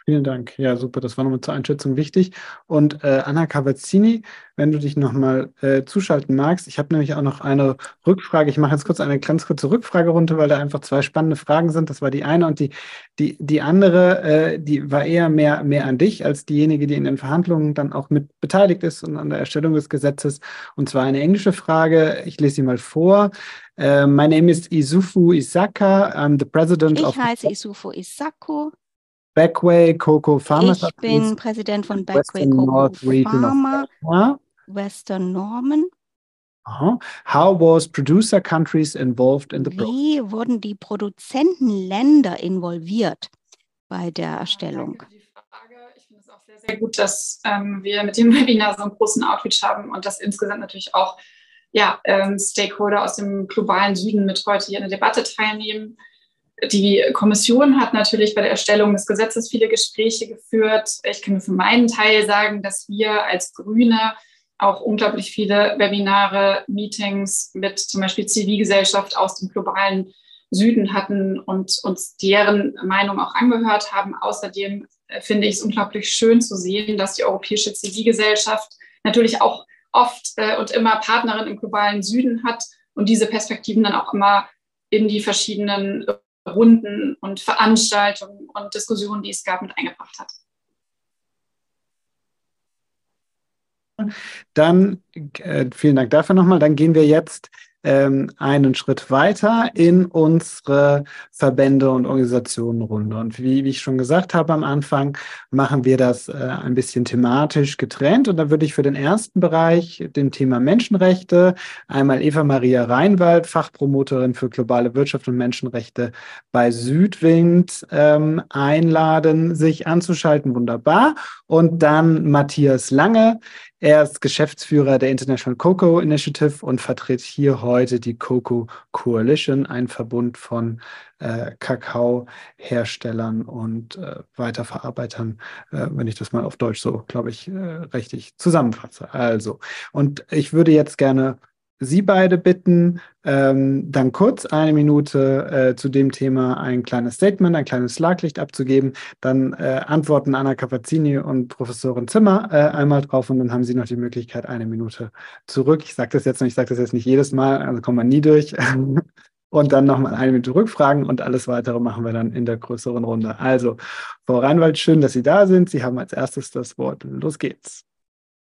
Vielen Dank. Ja, super. Das war nochmal zur Einschätzung wichtig. Und äh, Anna Cavazzini, wenn du dich nochmal äh, zuschalten magst, ich habe nämlich auch noch eine Rückfrage. Ich mache jetzt kurz eine ganz kurze Rückfrage runter, weil da einfach zwei spannende Fragen sind. Das war die eine und die, die, die andere, äh, die war eher mehr, mehr an dich als diejenige, die in den Verhandlungen dann auch mit beteiligt ist und an der Erstellung des Gesetzes. Und zwar eine englische Frage. Ich lese sie mal vor. Uh, my name is Isufu Isaka. I'm the president ich of. Ich heiße Isufu Isaku. Backway Cocoa Farmers. Ich bin Präsident von Backway Cocoa Farmer, Western Norman. Uh-huh. How was producer countries involved in the Wie wurden die Produzentenländer involviert bei der Erstellung? Danke für die Frage. Ich finde es auch sehr, sehr gut, dass ähm, wir mit dem Webinar so einen großen Outreach haben und dass insgesamt natürlich auch ja, ähm, Stakeholder aus dem globalen Süden mit heute hier in der Debatte teilnehmen. Die Kommission hat natürlich bei der Erstellung des Gesetzes viele Gespräche geführt. Ich kann für meinen Teil sagen, dass wir als Grüne auch unglaublich viele Webinare, Meetings mit zum Beispiel Zivilgesellschaft aus dem globalen Süden hatten und uns deren Meinung auch angehört haben. Außerdem finde ich es unglaublich schön zu sehen, dass die europäische Zivilgesellschaft natürlich auch oft äh, und immer Partnerin im globalen Süden hat und diese Perspektiven dann auch immer in die verschiedenen Runden und Veranstaltungen und Diskussionen, die es gab, mit eingebracht hat. Dann äh, vielen Dank dafür nochmal. Dann gehen wir jetzt ähm, einen Schritt weiter in unsere Verbände und Organisationenrunde. Und wie, wie ich schon gesagt habe am Anfang, machen wir das äh, ein bisschen thematisch getrennt. Und da würde ich für den ersten Bereich, dem Thema Menschenrechte, einmal Eva Maria Reinwald, Fachpromoterin für globale Wirtschaft und Menschenrechte bei Südwind, ähm, einladen, sich anzuschalten. Wunderbar. Und dann Matthias Lange. Er ist Geschäftsführer der International Cocoa Initiative und vertritt hier heute die Cocoa Coalition, ein Verbund von äh, Kakaoherstellern und äh, Weiterverarbeitern, äh, wenn ich das mal auf Deutsch so, glaube ich, äh, richtig zusammenfasse. Also, und ich würde jetzt gerne Sie beide bitten, ähm, dann kurz eine Minute äh, zu dem Thema ein kleines Statement, ein kleines Schlaglicht abzugeben. Dann äh, antworten Anna Capazzini und Professorin Zimmer äh, einmal drauf und dann haben Sie noch die Möglichkeit, eine Minute zurück. Ich sage das jetzt noch, ich sage das jetzt nicht jedes Mal, also kommen wir nie durch. [laughs] und dann nochmal eine Minute Rückfragen und alles weitere machen wir dann in der größeren Runde. Also, Frau Reinwald, schön, dass Sie da sind. Sie haben als erstes das Wort. Los geht's.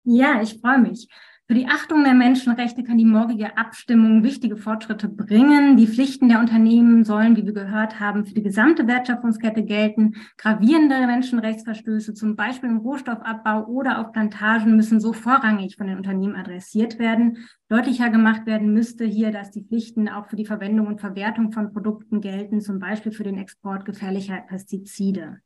Ja, ich freue mich. Für die Achtung der Menschenrechte kann die morgige Abstimmung wichtige Fortschritte bringen. Die Pflichten der Unternehmen sollen, wie wir gehört haben, für die gesamte Wertschöpfungskette gelten. Gravierende Menschenrechtsverstöße, zum Beispiel im Rohstoffabbau oder auf Plantagen, müssen so vorrangig von den Unternehmen adressiert werden. Deutlicher gemacht werden müsste hier, dass die Pflichten auch für die Verwendung und Verwertung von Produkten gelten, zum Beispiel für den Export gefährlicher Pestizide.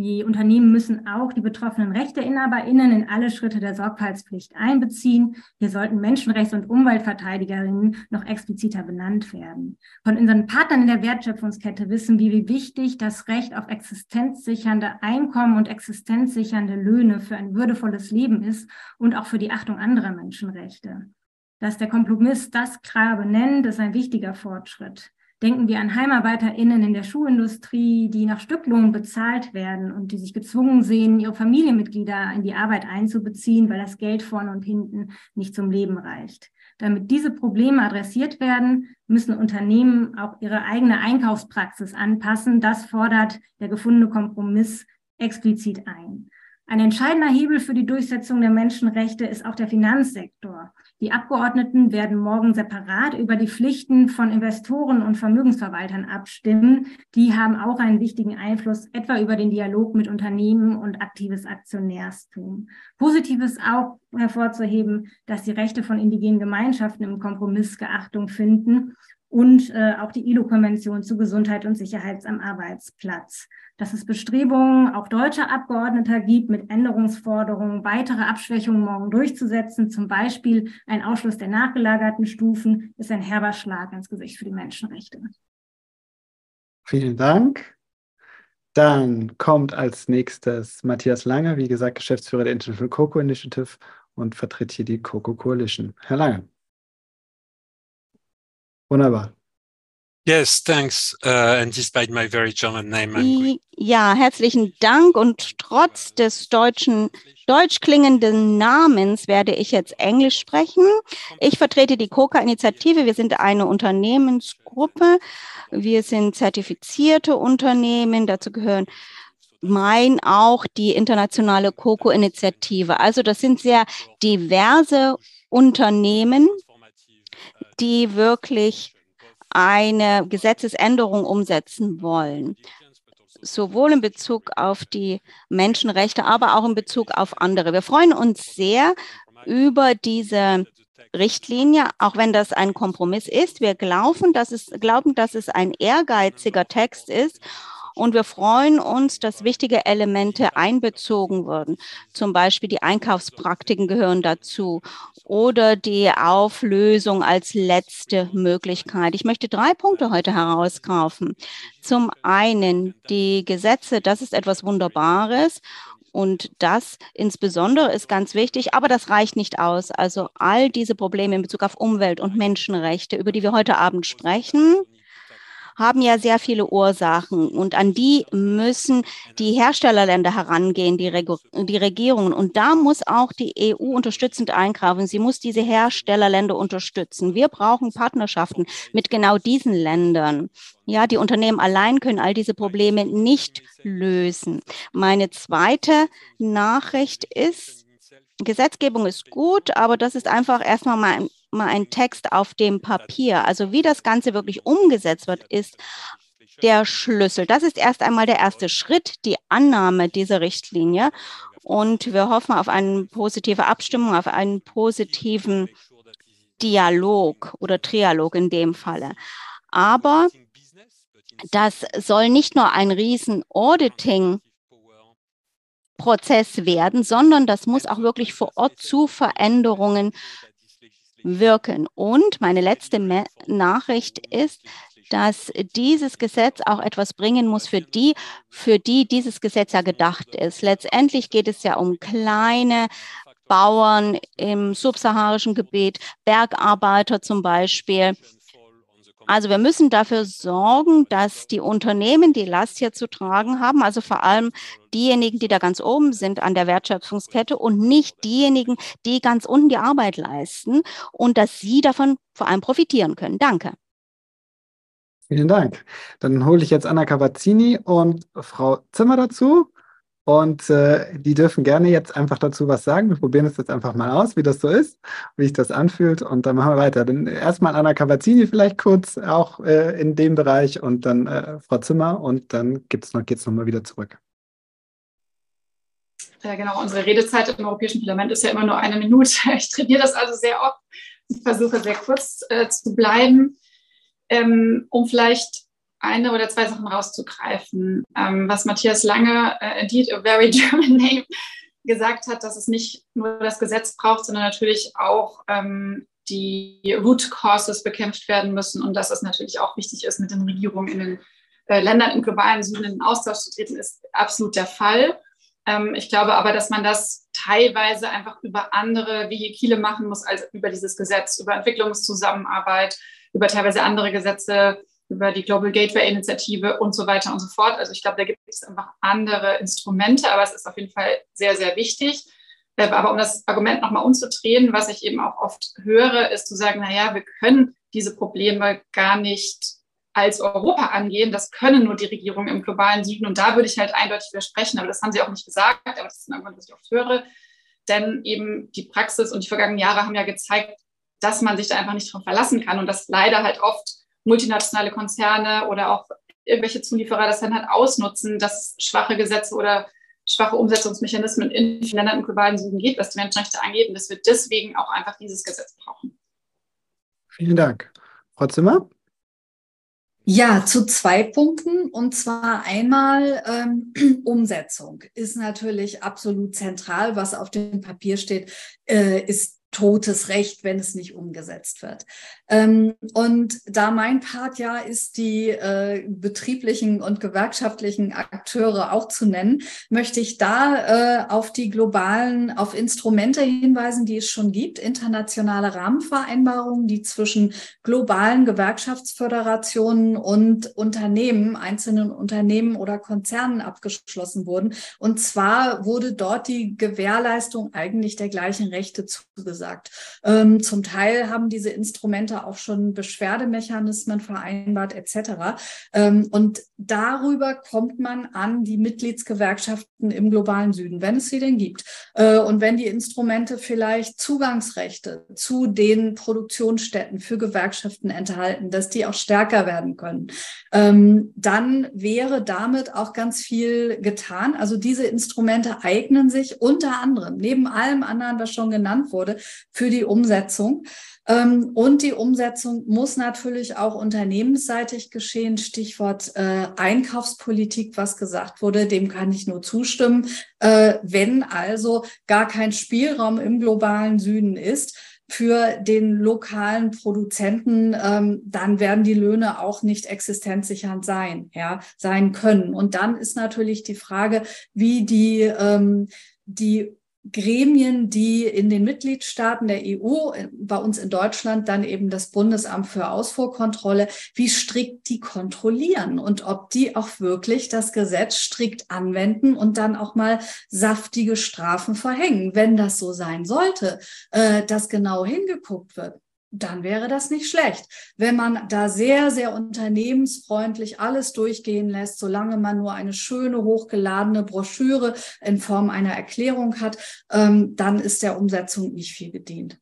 Die Unternehmen müssen auch die betroffenen RechteinhaberInnen in alle Schritte der Sorgfaltspflicht einbeziehen. Hier sollten Menschenrechts- und Umweltverteidigerinnen noch expliziter benannt werden. Von unseren Partnern in der Wertschöpfungskette wissen wir, wie wichtig das Recht auf existenzsichernde Einkommen und existenzsichernde Löhne für ein würdevolles Leben ist und auch für die Achtung anderer Menschenrechte. Dass der Kompromiss das klar benennt, ist ein wichtiger Fortschritt. Denken wir an HeimarbeiterInnen in der Schuhindustrie, die nach Stücklohn bezahlt werden und die sich gezwungen sehen, ihre Familienmitglieder in die Arbeit einzubeziehen, weil das Geld vorne und hinten nicht zum Leben reicht. Damit diese Probleme adressiert werden, müssen Unternehmen auch ihre eigene Einkaufspraxis anpassen. Das fordert der gefundene Kompromiss explizit ein. Ein entscheidender Hebel für die Durchsetzung der Menschenrechte ist auch der Finanzsektor. Die Abgeordneten werden morgen separat über die Pflichten von Investoren und Vermögensverwaltern abstimmen. Die haben auch einen wichtigen Einfluss, etwa über den Dialog mit Unternehmen und aktives Aktionärstum. Positiv ist auch hervorzuheben, dass die Rechte von indigenen Gemeinschaften im Kompromiss Geachtung finden und äh, auch die ILO-Konvention zu Gesundheit und Sicherheit am Arbeitsplatz. Dass es Bestrebungen auch deutscher Abgeordneter gibt, mit Änderungsforderungen weitere Abschwächungen morgen durchzusetzen, zum Beispiel ein Ausschluss der nachgelagerten Stufen, ist ein herber Schlag ins Gesicht für die Menschenrechte. Vielen Dank. Dann kommt als nächstes Matthias Lange, wie gesagt, Geschäftsführer der International Cocoa Initiative und vertritt hier die Cocoa Coalition. Herr Lange. Wunderbar. Yes, thanks. Uh, and despite my very German name, ja, herzlichen Dank. Und trotz des deutschen, deutsch klingenden Namens werde ich jetzt Englisch sprechen. Ich vertrete die COCA-Initiative. Wir sind eine Unternehmensgruppe. Wir sind zertifizierte Unternehmen. Dazu gehören mein auch die internationale COCO-Initiative. Also das sind sehr diverse Unternehmen, die wirklich eine Gesetzesänderung umsetzen wollen, sowohl in Bezug auf die Menschenrechte, aber auch in Bezug auf andere. Wir freuen uns sehr über diese Richtlinie, auch wenn das ein Kompromiss ist. Wir glauben, dass es, glauben, dass es ein ehrgeiziger Text ist und wir freuen uns, dass wichtige Elemente einbezogen wurden. Zum Beispiel die Einkaufspraktiken gehören dazu oder die Auflösung als letzte Möglichkeit. Ich möchte drei Punkte heute herauskaufen. Zum einen die Gesetze, das ist etwas Wunderbares. Und das insbesondere ist ganz wichtig, aber das reicht nicht aus. Also all diese Probleme in Bezug auf Umwelt und Menschenrechte, über die wir heute Abend sprechen, haben ja sehr viele Ursachen und an die müssen die Herstellerländer herangehen, die, Reg die Regierungen. Und da muss auch die EU unterstützend eingreifen. Sie muss diese Herstellerländer unterstützen. Wir brauchen Partnerschaften mit genau diesen Ländern. Ja, die Unternehmen allein können all diese Probleme nicht lösen. Meine zweite Nachricht ist, Gesetzgebung ist gut, aber das ist einfach erstmal mal mal ein Text auf dem Papier. Also wie das Ganze wirklich umgesetzt wird, ist der Schlüssel. Das ist erst einmal der erste Schritt, die Annahme dieser Richtlinie. Und wir hoffen auf eine positive Abstimmung, auf einen positiven Dialog oder Trialog in dem Falle. Aber das soll nicht nur ein riesen Auditing Prozess werden, sondern das muss auch wirklich vor Ort zu Veränderungen wirken. Und meine letzte Me Nachricht ist, dass dieses Gesetz auch etwas bringen muss für die, für die dieses Gesetz ja gedacht ist. Letztendlich geht es ja um kleine Bauern im subsaharischen Gebiet, Bergarbeiter zum Beispiel, also wir müssen dafür sorgen, dass die Unternehmen die Last hier zu tragen haben, also vor allem diejenigen, die da ganz oben sind an der Wertschöpfungskette und nicht diejenigen, die ganz unten die Arbeit leisten und dass sie davon vor allem profitieren können. Danke. Vielen Dank. Dann hole ich jetzt Anna Cavazzini und Frau Zimmer dazu. Und äh, die dürfen gerne jetzt einfach dazu was sagen. Wir probieren es jetzt einfach mal aus, wie das so ist, wie sich das anfühlt. Und dann machen wir weiter. Dann erstmal Anna Cavazzini vielleicht kurz auch äh, in dem Bereich und dann äh, Frau Zimmer und dann geht es nochmal wieder zurück. Ja, genau. Unsere Redezeit im Europäischen Parlament ist ja immer nur eine Minute. [laughs] Ich trainiere das also sehr oft. Ich versuche sehr kurz äh, zu bleiben, ähm, um vielleicht eine oder zwei Sachen rauszugreifen. Ähm, was Matthias Lange, uh, indeed a very [laughs] German name, gesagt hat, dass es nicht nur das Gesetz braucht, sondern natürlich auch ähm, die Root Causes bekämpft werden müssen und dass es natürlich auch wichtig ist, mit den Regierungen in den äh, Ländern im globalen Süden in den Austausch zu treten, ist absolut der Fall. Ähm, ich glaube aber, dass man das teilweise einfach über andere Vehikile machen muss als über dieses Gesetz, über Entwicklungszusammenarbeit, über teilweise andere Gesetze, über die Global Gateway Initiative und so weiter und so fort. Also ich glaube, da gibt es einfach andere Instrumente, aber es ist auf jeden Fall sehr, sehr wichtig. Äh, aber um das Argument nochmal umzudrehen, was ich eben auch oft höre, ist zu sagen, naja, wir können diese Probleme gar nicht als Europa angehen. Das können nur die Regierungen im globalen Süden. Und da würde ich halt eindeutig widersprechen. Aber das haben sie auch nicht gesagt. Aber das ist ein Argument, was ich oft höre. Denn eben die Praxis und die vergangenen Jahre haben ja gezeigt, dass man sich da einfach nicht drauf verlassen kann und dass leider halt oft multinationale Konzerne oder auch irgendwelche Zulieferer das dann halt ausnutzen, dass schwache Gesetze oder schwache Umsetzungsmechanismen in Ländern im globalen Süden geht, was die Menschenrechte angeht und dass wir deswegen auch einfach dieses Gesetz brauchen. Vielen Dank. Frau Zimmer? Ja, zu zwei Punkten. Und zwar einmal ähm, [clears throat] Umsetzung ist natürlich absolut zentral. Was auf dem Papier steht, äh, ist totes Recht, wenn es nicht umgesetzt wird. Ähm, und da mein Part ja ist, die äh, betrieblichen und gewerkschaftlichen Akteure auch zu nennen, möchte ich da äh, auf die globalen, auf Instrumente hinweisen, die es schon gibt, internationale Rahmenvereinbarungen, die zwischen globalen Gewerkschaftsföderationen und Unternehmen, einzelnen Unternehmen oder Konzernen abgeschlossen wurden. Und zwar wurde dort die Gewährleistung eigentlich der gleichen Rechte zugesagt. Ähm, zum Teil haben diese Instrumente auch schon Beschwerdemechanismen vereinbart etc. Ähm, und darüber kommt man an die Mitgliedsgewerkschaften im globalen Süden, wenn es sie denn gibt. Äh, und wenn die Instrumente vielleicht Zugangsrechte zu den Produktionsstätten für Gewerkschaften enthalten, dass die auch stärker werden können, ähm, dann wäre damit auch ganz viel getan. Also diese Instrumente eignen sich unter anderem, neben allem anderen, was schon genannt wurde, für die Umsetzung. Ähm, und die Umsetzung muss natürlich auch unternehmensseitig geschehen. Stichwort äh, Einkaufspolitik, was gesagt wurde, dem kann ich nur zustimmen. Äh, wenn also gar kein Spielraum im globalen Süden ist, für den lokalen Produzenten, ähm, dann werden die Löhne auch nicht existenzsichernd sein, ja, sein können. Und dann ist natürlich die Frage, wie die, ähm, die Gremien, die in den Mitgliedstaaten der EU, bei uns in Deutschland dann eben das Bundesamt für Ausfuhrkontrolle, wie strikt die kontrollieren und ob die auch wirklich das Gesetz strikt anwenden und dann auch mal saftige Strafen verhängen. Wenn das so sein sollte, äh, dass genau hingeguckt wird, dann wäre das nicht schlecht. Wenn man da sehr, sehr unternehmensfreundlich alles durchgehen lässt, solange man nur eine schöne, hochgeladene Broschüre in Form einer Erklärung hat, ähm, dann ist der Umsetzung nicht viel gedient.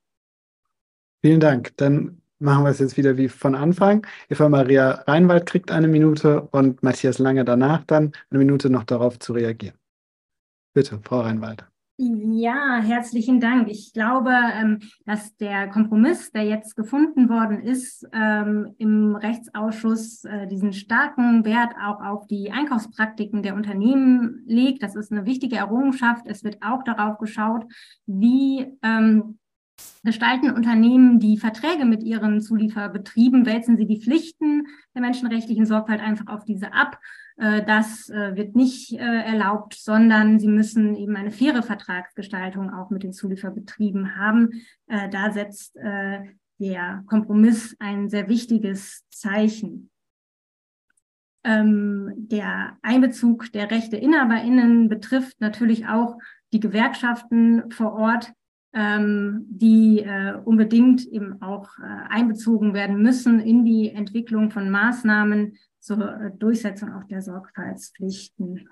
Vielen Dank. Dann machen wir es jetzt wieder wie von Anfang. Eva Maria Reinwald kriegt eine Minute und Matthias Lange danach dann eine Minute noch darauf zu reagieren. Bitte, Frau Reinwald. Ja, herzlichen Dank. Ich glaube, ähm, dass der Kompromiss, der jetzt gefunden worden ist, ähm, im Rechtsausschuss äh, diesen starken Wert auch auf die Einkaufspraktiken der Unternehmen legt. Das ist eine wichtige Errungenschaft. Es wird auch darauf geschaut, wie ähm, gestalten Unternehmen die Verträge mit ihren Zulieferbetrieben, wälzen sie die Pflichten der menschenrechtlichen Sorgfalt einfach auf diese ab das äh, wird nicht äh, erlaubt, sondern sie müssen eben eine faire Vertragsgestaltung auch mit den Zulieferbetrieben haben. Da setzt der Kompromiss ein sehr wichtiges Zeichen. Ähm, der Einbezug der Rechte InhaberInnen betrifft natürlich auch die Gewerkschaften vor Ort, ähm, die unbedingt eben auch einbezogen werden müssen in die Entwicklung von Maßnahmen, zur äh, Durchsetzung auch der Sorgfaltspflichten.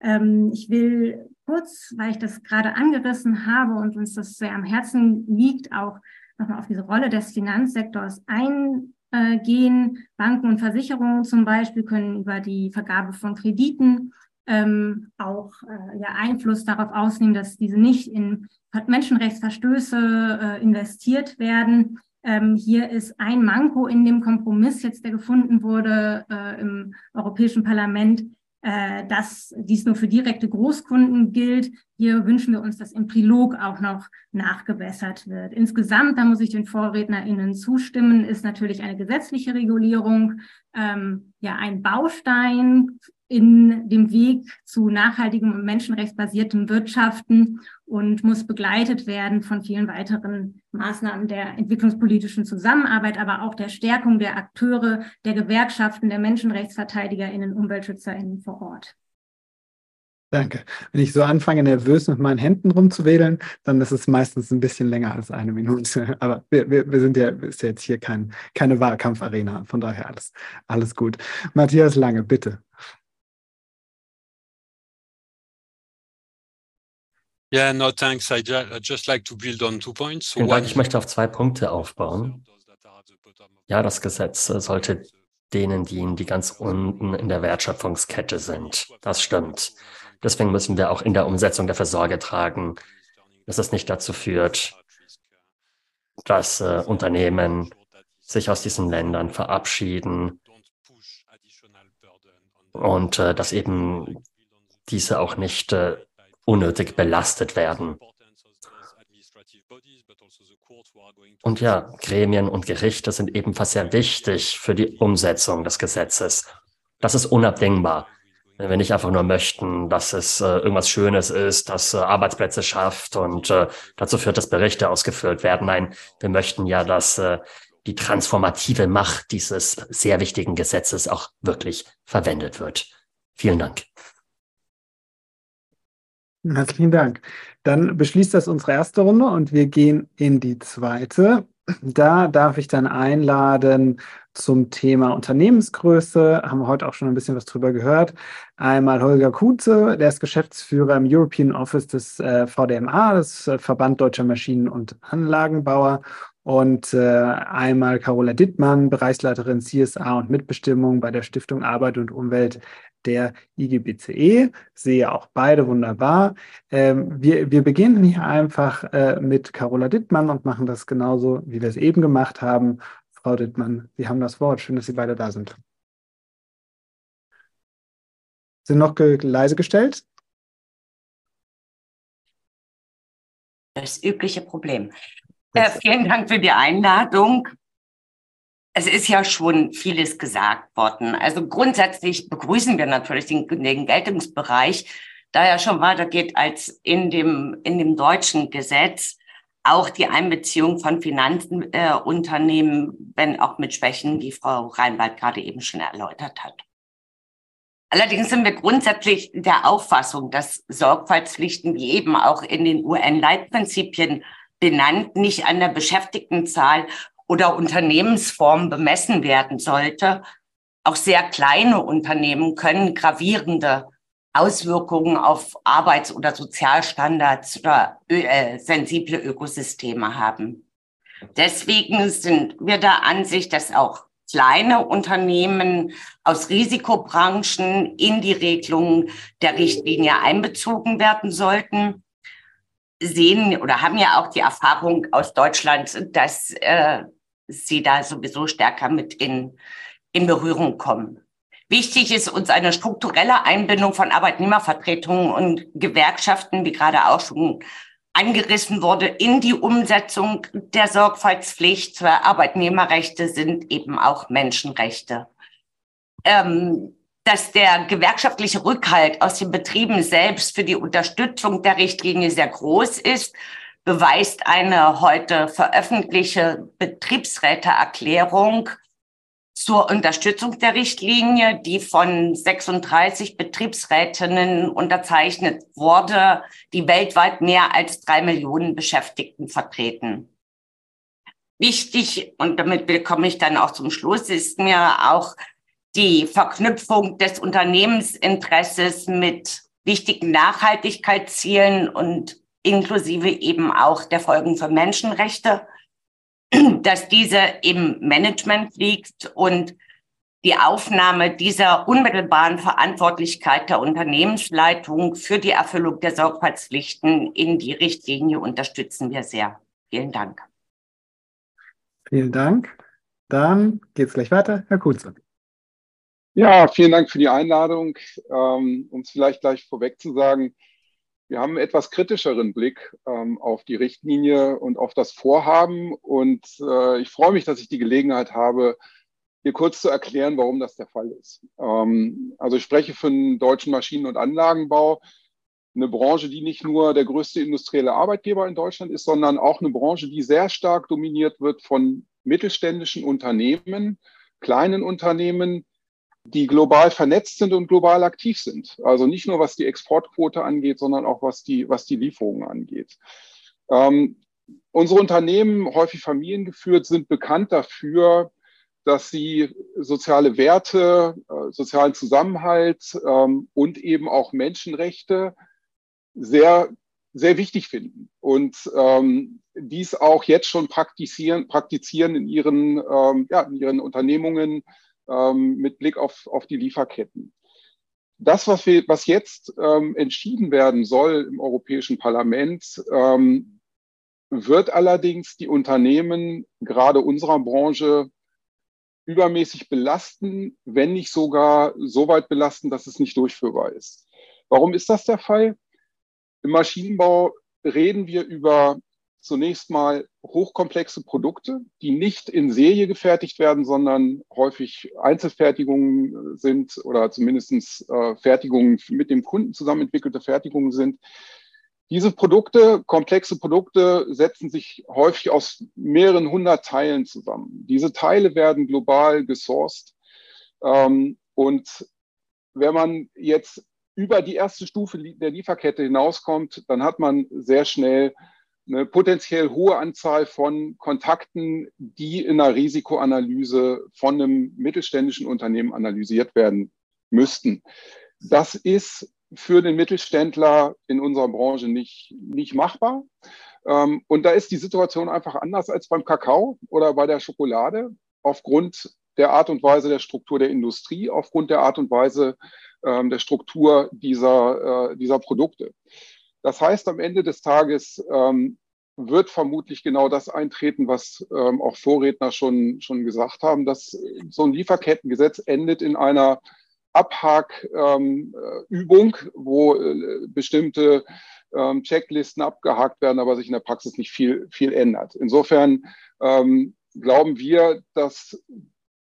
Ähm, ich will kurz, weil ich das gerade angerissen habe und uns das sehr am Herzen liegt, auch nochmal auf diese Rolle des Finanzsektors eingehen. Banken und Versicherungen zum Beispiel können über die Vergabe von Krediten ähm, auch äh, ja, Einfluss darauf ausnehmen, dass diese nicht in Menschenrechtsverstöße äh, investiert werden. Ähm, hier ist ein Manko in dem Kompromiss jetzt, der gefunden wurde äh, im Europäischen Parlament, äh, dass dies nur für direkte Großkunden gilt. Hier wünschen wir uns, dass im Trilog auch noch nachgebessert wird. Insgesamt, da muss ich den VorrednerInnen zustimmen, ist natürlich eine gesetzliche Regulierung ähm, ja ein Baustein in dem Weg zu nachhaltigem und menschenrechtsbasiertem Wirtschaften und muss begleitet werden von vielen weiteren Maßnahmen der entwicklungspolitischen Zusammenarbeit, aber auch der Stärkung der Akteure, der Gewerkschaften, der MenschenrechtsverteidigerInnen, UmweltschützerInnen vor Ort. Danke. Wenn ich so anfange, nervös mit meinen Händen rumzuwedeln, dann ist es meistens ein bisschen länger als eine Minute. [laughs] Aber wir, wir, wir sind ja, ist ja jetzt hier kein, keine Wahlkampfarena. Von daher alles, alles gut. Matthias Lange, bitte. Yeah, no, thanks. I just like to build on two points. Vielen Dank. Ich möchte auf zwei Punkte aufbauen. Ja, das Gesetz sollte denen dienen, die ganz unten in der Wertschöpfungskette sind. Das stimmt. Deswegen müssen wir auch in der Umsetzung dafür Sorge tragen, dass es nicht dazu führt, dass äh, Unternehmen sich aus diesen Ländern verabschieden und äh, dass eben diese auch nicht äh, unnötig belastet werden. Und ja, Gremien und Gerichte sind ebenfalls sehr wichtig für die Umsetzung des Gesetzes. Das ist unabdingbar. Wenn wir nicht einfach nur möchten, dass es äh, irgendwas Schönes ist, das äh, Arbeitsplätze schafft und äh, dazu führt, dass Berichte ausgefüllt werden. Nein, wir möchten ja, dass äh, die transformative Macht dieses sehr wichtigen Gesetzes auch wirklich verwendet wird. Vielen Dank. Herzlichen Dank. Dann beschließt das unsere erste Runde und wir gehen in die zweite. Da darf ich dann einladen zum Thema Unternehmensgröße. Haben wir heute auch schon ein bisschen was drüber gehört. Einmal Holger Kuze, der ist Geschäftsführer im European Office des äh, VDMA, des äh, Verband Deutscher Maschinen- und Anlagenbauer. Und äh, einmal Carola Dittmann, Bereichsleiterin CSA und Mitbestimmung bei der Stiftung Arbeit und Umwelt der IGBCE. Sehe auch beide wunderbar. Ähm, wir, wir beginnen hier einfach äh, mit Carola Dittmann und machen das genauso, wie wir es eben gemacht haben. Frau Dittmann, Sie haben das Wort. Schön, dass Sie beide da sind. Sind noch ge leise gestellt? Das übliche Problem. Äh, vielen Dank für die Einladung. Es ist ja schon vieles gesagt worden. Also grundsätzlich begrüßen wir natürlich den, den Geltungsbereich, da er schon weitergeht als in dem, in dem deutschen Gesetz. Auch die Einbeziehung von Finanzunternehmen, äh, wenn auch mit Schwächen, die Frau Reinwald gerade eben schon erläutert hat. Allerdings sind wir grundsätzlich der Auffassung, dass Sorgfaltspflichten, wie eben auch in den UN-Leitprinzipien benannt, nicht an der Beschäftigtenzahl oder Unternehmensform bemessen werden sollte. Auch sehr kleine Unternehmen können gravierende Auswirkungen auf Arbeits- oder Sozialstandards oder äh, sensible Ökosysteme haben. Deswegen sind wir der Ansicht, dass auch kleine Unternehmen aus Risikobranchen in die Regelungen der Richtlinie einbezogen werden sollten. Sehen oder haben ja auch die Erfahrung aus Deutschland, dass äh, sie da sowieso stärker mit in, in Berührung kommen. Wichtig ist uns eine strukturelle Einbindung von Arbeitnehmervertretungen und Gewerkschaften, wie gerade auch schon angerissen wurde, in die Umsetzung der Sorgfaltspflicht. Arbeitnehmerrechte sind eben auch Menschenrechte. Ähm, dass der gewerkschaftliche Rückhalt aus den Betrieben selbst für die Unterstützung der Richtlinie sehr groß ist beweist eine heute veröffentlichte Betriebsräteerklärung zur Unterstützung der Richtlinie, die von 36 Betriebsrätinnen unterzeichnet wurde, die weltweit mehr als drei Millionen Beschäftigten vertreten. Wichtig, und damit komme ich dann auch zum Schluss, ist mir auch die Verknüpfung des Unternehmensinteresses mit wichtigen Nachhaltigkeitszielen und inklusive eben auch der Folgen für Menschenrechte, dass diese im Management liegt und die Aufnahme dieser unmittelbaren Verantwortlichkeit der Unternehmensleitung für die Erfüllung der Sorgfaltspflichten in die Richtlinie unterstützen wir sehr. Vielen Dank. Vielen Dank. Dann geht es gleich weiter. Herr Kunze. Ja, vielen Dank für die Einladung. Ähm, um es vielleicht gleich vorweg zu sagen, wir haben einen etwas kritischeren Blick ähm, auf die Richtlinie und auf das Vorhaben. Und äh, ich freue mich, dass ich die Gelegenheit habe, hier kurz zu erklären, warum das der Fall ist. Ähm, also ich spreche für den deutschen Maschinen- und Anlagenbau, eine Branche, die nicht nur der größte industrielle Arbeitgeber in Deutschland ist, sondern auch eine Branche, die sehr stark dominiert wird von mittelständischen Unternehmen, kleinen Unternehmen, die global vernetzt sind und global aktiv sind. Also nicht nur was die Exportquote angeht, sondern auch was die, was die Lieferungen angeht. Ähm, unsere Unternehmen, häufig familiengeführt, sind bekannt dafür, dass sie soziale Werte, äh, sozialen Zusammenhalt ähm, und eben auch Menschenrechte sehr, sehr wichtig finden und ähm, dies auch jetzt schon praktizieren, praktizieren in ihren, ähm, ja, in ihren Unternehmungen, ähm, mit Blick auf, auf die Lieferketten. Das, was, wir, was jetzt ähm, entschieden werden soll im Europäischen Parlament, ähm, wird allerdings die Unternehmen, gerade unserer Branche, übermäßig belasten, wenn nicht sogar so weit belasten, dass es nicht durchführbar ist. Warum ist das der Fall? Im Maschinenbau reden wir über zunächst mal hochkomplexe Produkte, die nicht in Serie gefertigt werden, sondern häufig Einzelfertigungen sind oder zumindest äh, Fertigungen mit dem Kunden zusammen entwickelte Fertigungen sind. Diese Produkte, komplexe Produkte, setzen sich häufig aus mehreren hundert Teilen zusammen. Diese Teile werden global gesourced. Ähm, und wenn man jetzt über die erste Stufe der Lieferkette hinauskommt, dann hat man sehr schnell eine potenziell hohe Anzahl von Kontakten, die in einer Risikoanalyse von einem mittelständischen Unternehmen analysiert werden müssten. Das ist für den Mittelständler in unserer Branche nicht, nicht machbar. Ähm, und da ist die Situation einfach anders als beim Kakao oder bei der Schokolade aufgrund der Art und Weise der Struktur der Industrie, aufgrund der Art und Weise ähm, der Struktur dieser, äh, dieser Produkte. Das heißt, am Ende des Tages ähm, wird vermutlich genau das eintreten, was ähm, auch Vorredner schon, schon gesagt haben, dass so ein Lieferkettengesetz endet in einer Abhakübung, ähm, wo äh, bestimmte ähm, Checklisten abgehakt werden, aber sich in der Praxis nicht viel, viel ändert. Insofern ähm, glauben wir, dass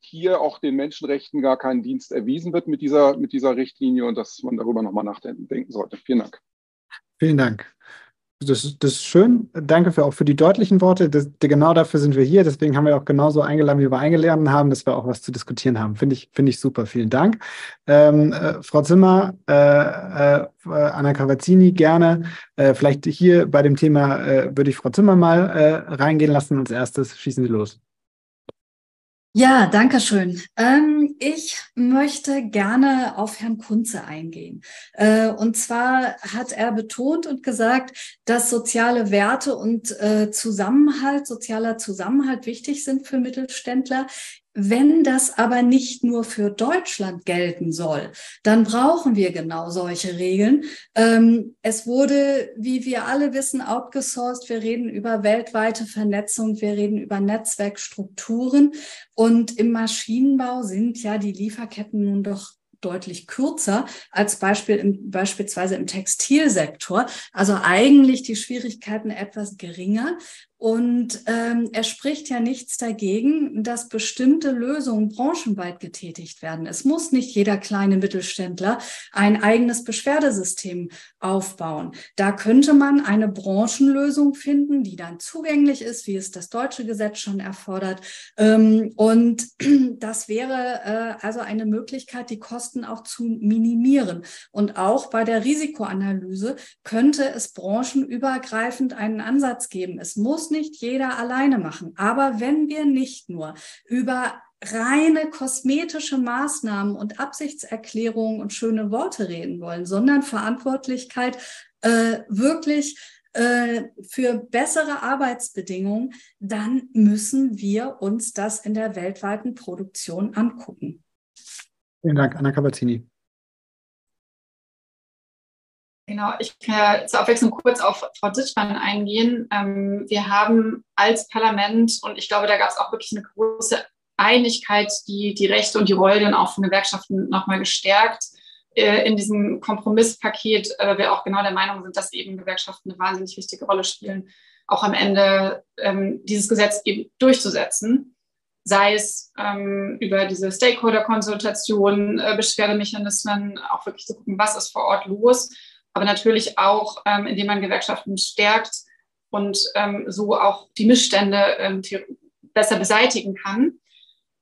hier auch den Menschenrechten gar kein Dienst erwiesen wird mit dieser, mit dieser Richtlinie und dass man darüber nochmal nachdenken sollte. Vielen Dank. Vielen Dank. Das, das ist schön. Danke für, auch für die deutlichen Worte. Das, genau dafür sind wir hier. Deswegen haben wir auch genauso eingeladen, wie wir eingeladen haben, dass wir auch was zu diskutieren haben. Finde ich, finde ich super. Vielen Dank. Ähm, äh, Frau Zimmer, äh, äh, Anna Cavazzini, gerne. Äh, vielleicht hier bei dem Thema äh, würde ich Frau Zimmer mal äh, reingehen lassen. Als erstes schießen Sie los. Ja, danke schön. Ähm, ich möchte gerne auf Herrn Kunze eingehen. Äh, und zwar hat er betont und gesagt, dass soziale Werte und äh, Zusammenhalt, sozialer Zusammenhalt wichtig sind für Mittelständler. Wenn das aber nicht nur für Deutschland gelten soll, dann brauchen wir genau solche Regeln. Ähm, es wurde, wie wir alle wissen, outgesourced. Wir reden über weltweite Vernetzung, wir reden über Netzwerkstrukturen. Und im Maschinenbau sind ja die Lieferketten nun doch deutlich kürzer als Beispiel im, beispielsweise im Textilsektor. Also eigentlich die Schwierigkeiten etwas geringer. Und ähm, er spricht ja nichts dagegen, dass bestimmte Lösungen branchenweit getätigt werden. Es muss nicht jeder kleine Mittelständler ein eigenes Beschwerdesystem aufbauen. Da könnte man eine Branchenlösung finden, die dann zugänglich ist, wie es das deutsche Gesetz schon erfordert. Ähm, und [clears throat] das wäre äh, also eine Möglichkeit, die Kosten auch zu minimieren. Und auch bei der Risikoanalyse könnte es branchenübergreifend einen Ansatz geben. Es muss nicht jeder alleine machen. Aber wenn wir nicht nur über reine kosmetische Maßnahmen und Absichtserklärungen und schöne Worte reden wollen, sondern Verantwortlichkeit äh, wirklich äh, für bessere Arbeitsbedingungen, dann müssen wir uns das in der weltweiten Produktion angucken. Vielen Dank, Anna Kabazzini. Genau, ich kann ja zur Abwechslung kurz auf Frau Ditschmann eingehen. Ähm, wir haben als Parlament, und ich glaube, da gab es auch wirklich eine große Einigkeit, die die Rechte und die Rollen auch von Gewerkschaften nochmal gestärkt äh, in diesem Kompromisspaket, weil wir auch genau der Meinung sind, dass eben Gewerkschaften eine wahnsinnig wichtige Rolle spielen, auch am Ende ähm, dieses Gesetz eben durchzusetzen. Sei es ähm, über diese Stakeholder-Konsultation, äh, Beschwerdemechanismen, auch wirklich zu gucken, was ist vor Ort los aber natürlich auch, ähm, indem man Gewerkschaften stärkt und ähm, so auch die Missstände ähm, besser beseitigen kann.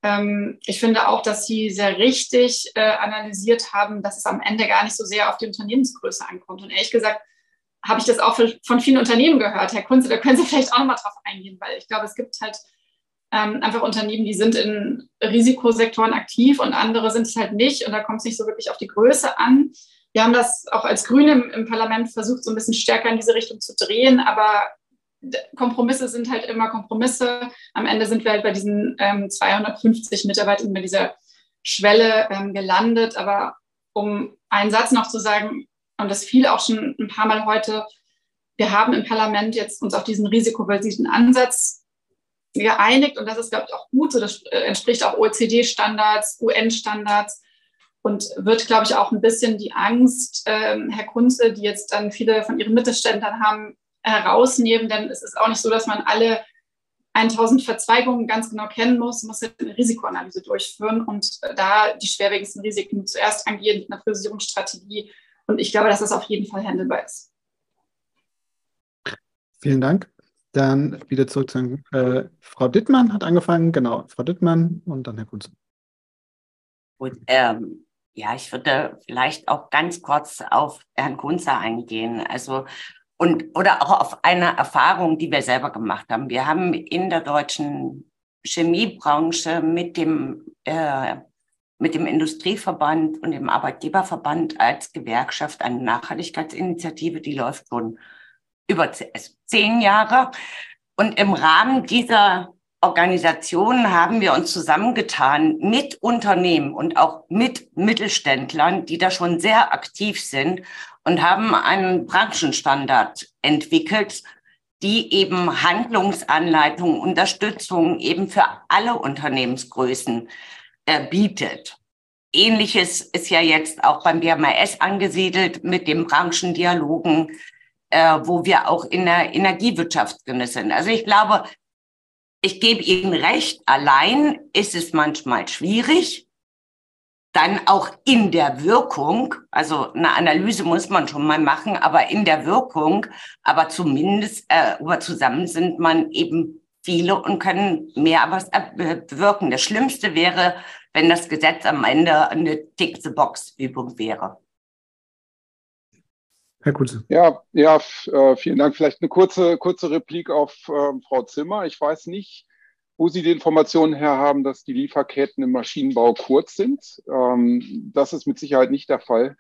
Ähm, ich finde auch, dass Sie sehr richtig äh, analysiert haben, dass es am Ende gar nicht so sehr auf die Unternehmensgröße ankommt. Und ehrlich gesagt, habe ich das auch von vielen Unternehmen gehört. Herr Kunze, da können Sie [laughs] vielleicht auch nochmal drauf eingehen, weil ich glaube, es gibt halt ähm, einfach Unternehmen, die sind in Risikosektoren aktiv und andere sind es halt nicht. Und da kommt es nicht so wirklich auf die Größe an. Wir haben das auch als Grüne im, Parlament versucht, so ein bisschen stärker in diese Richtung zu drehen, aber Kompromisse sind halt immer Kompromisse. Am Ende sind wir halt bei diesen ähm, 250 Mitarbeitern, bei dieser Schwelle ähm, gelandet. Aber um einen Satz noch zu sagen, und das fiel auch schon ein paar Mal heute, wir haben im Parlament jetzt uns auf diesen risikobasierten Ansatz geeinigt und das ist, glaube ich, auch gut so. Das äh, entspricht auch OECD-Standards, UN-Standards und wird, glaube ich, auch ein bisschen die Angst, ähm, Herr Kunze, die jetzt dann viele von Ihren Mittelständlern haben, herausnehmen. Denn es ist auch nicht so, dass man alle 1000 Verzweigungen ganz genau kennen muss, muss eine Risikoanalyse durchführen und da die schwerwiegendsten Risiken zuerst angehen mit einer Priorisierungsstrategie. Und ich glaube, dass das auf jeden Fall handelbar ist. Vielen Dank. Dann wieder zurück zu äh, Frau Dittmann hat angefangen. Genau, Frau Dittmann und dann Herr Kunze. Gut, ähm, ja, ich würde vielleicht auch ganz kurz auf Herrn Kunze eingehen. Also und oder auch auf eine Erfahrung, die wir selber gemacht haben. Wir haben in der deutschen Chemiebranche mit dem äh, mit dem Industrieverband und dem Arbeitgeberverband als Gewerkschaft eine Nachhaltigkeitsinitiative, die läuft schon über zehn Jahre. Und im Rahmen dieser Organisation haben wir uns zusammengetan mit Unternehmen und auch mit Mittelständlern, die da schon sehr aktiv sind und haben einen Branchenstandard entwickelt, die eben Handlungsanleitungen, Unterstützung eben für alle Unternehmensgrößen äh, bietet. Ähnliches ist ja jetzt auch beim BMAS angesiedelt mit den Branchendialogen, äh, wo wir auch in der Energiewirtschaft drin sind. Also ich glaube, ich gebe Ihnen recht, allein ist es manchmal schwierig. Dann auch in der Wirkung, also eine Analyse muss man schon mal machen, aber in der Wirkung, aber zumindest äh, über zusammen sind man eben viele und können mehr was bewirken. Das Schlimmste wäre, wenn das Gesetz am Ende eine Tick-the-Box-Übung wäre. Herr Kunze. Ja, ja, äh, vielen Dank. Vielleicht eine kurze, kurze Replik auf äh, Frau Zimmer. Ich weiß nicht, wo Sie die Informationen her haben, dass die Lieferketten im Maschinenbau kurz sind. Ähm, das ist mit Sicherheit nicht der Fall.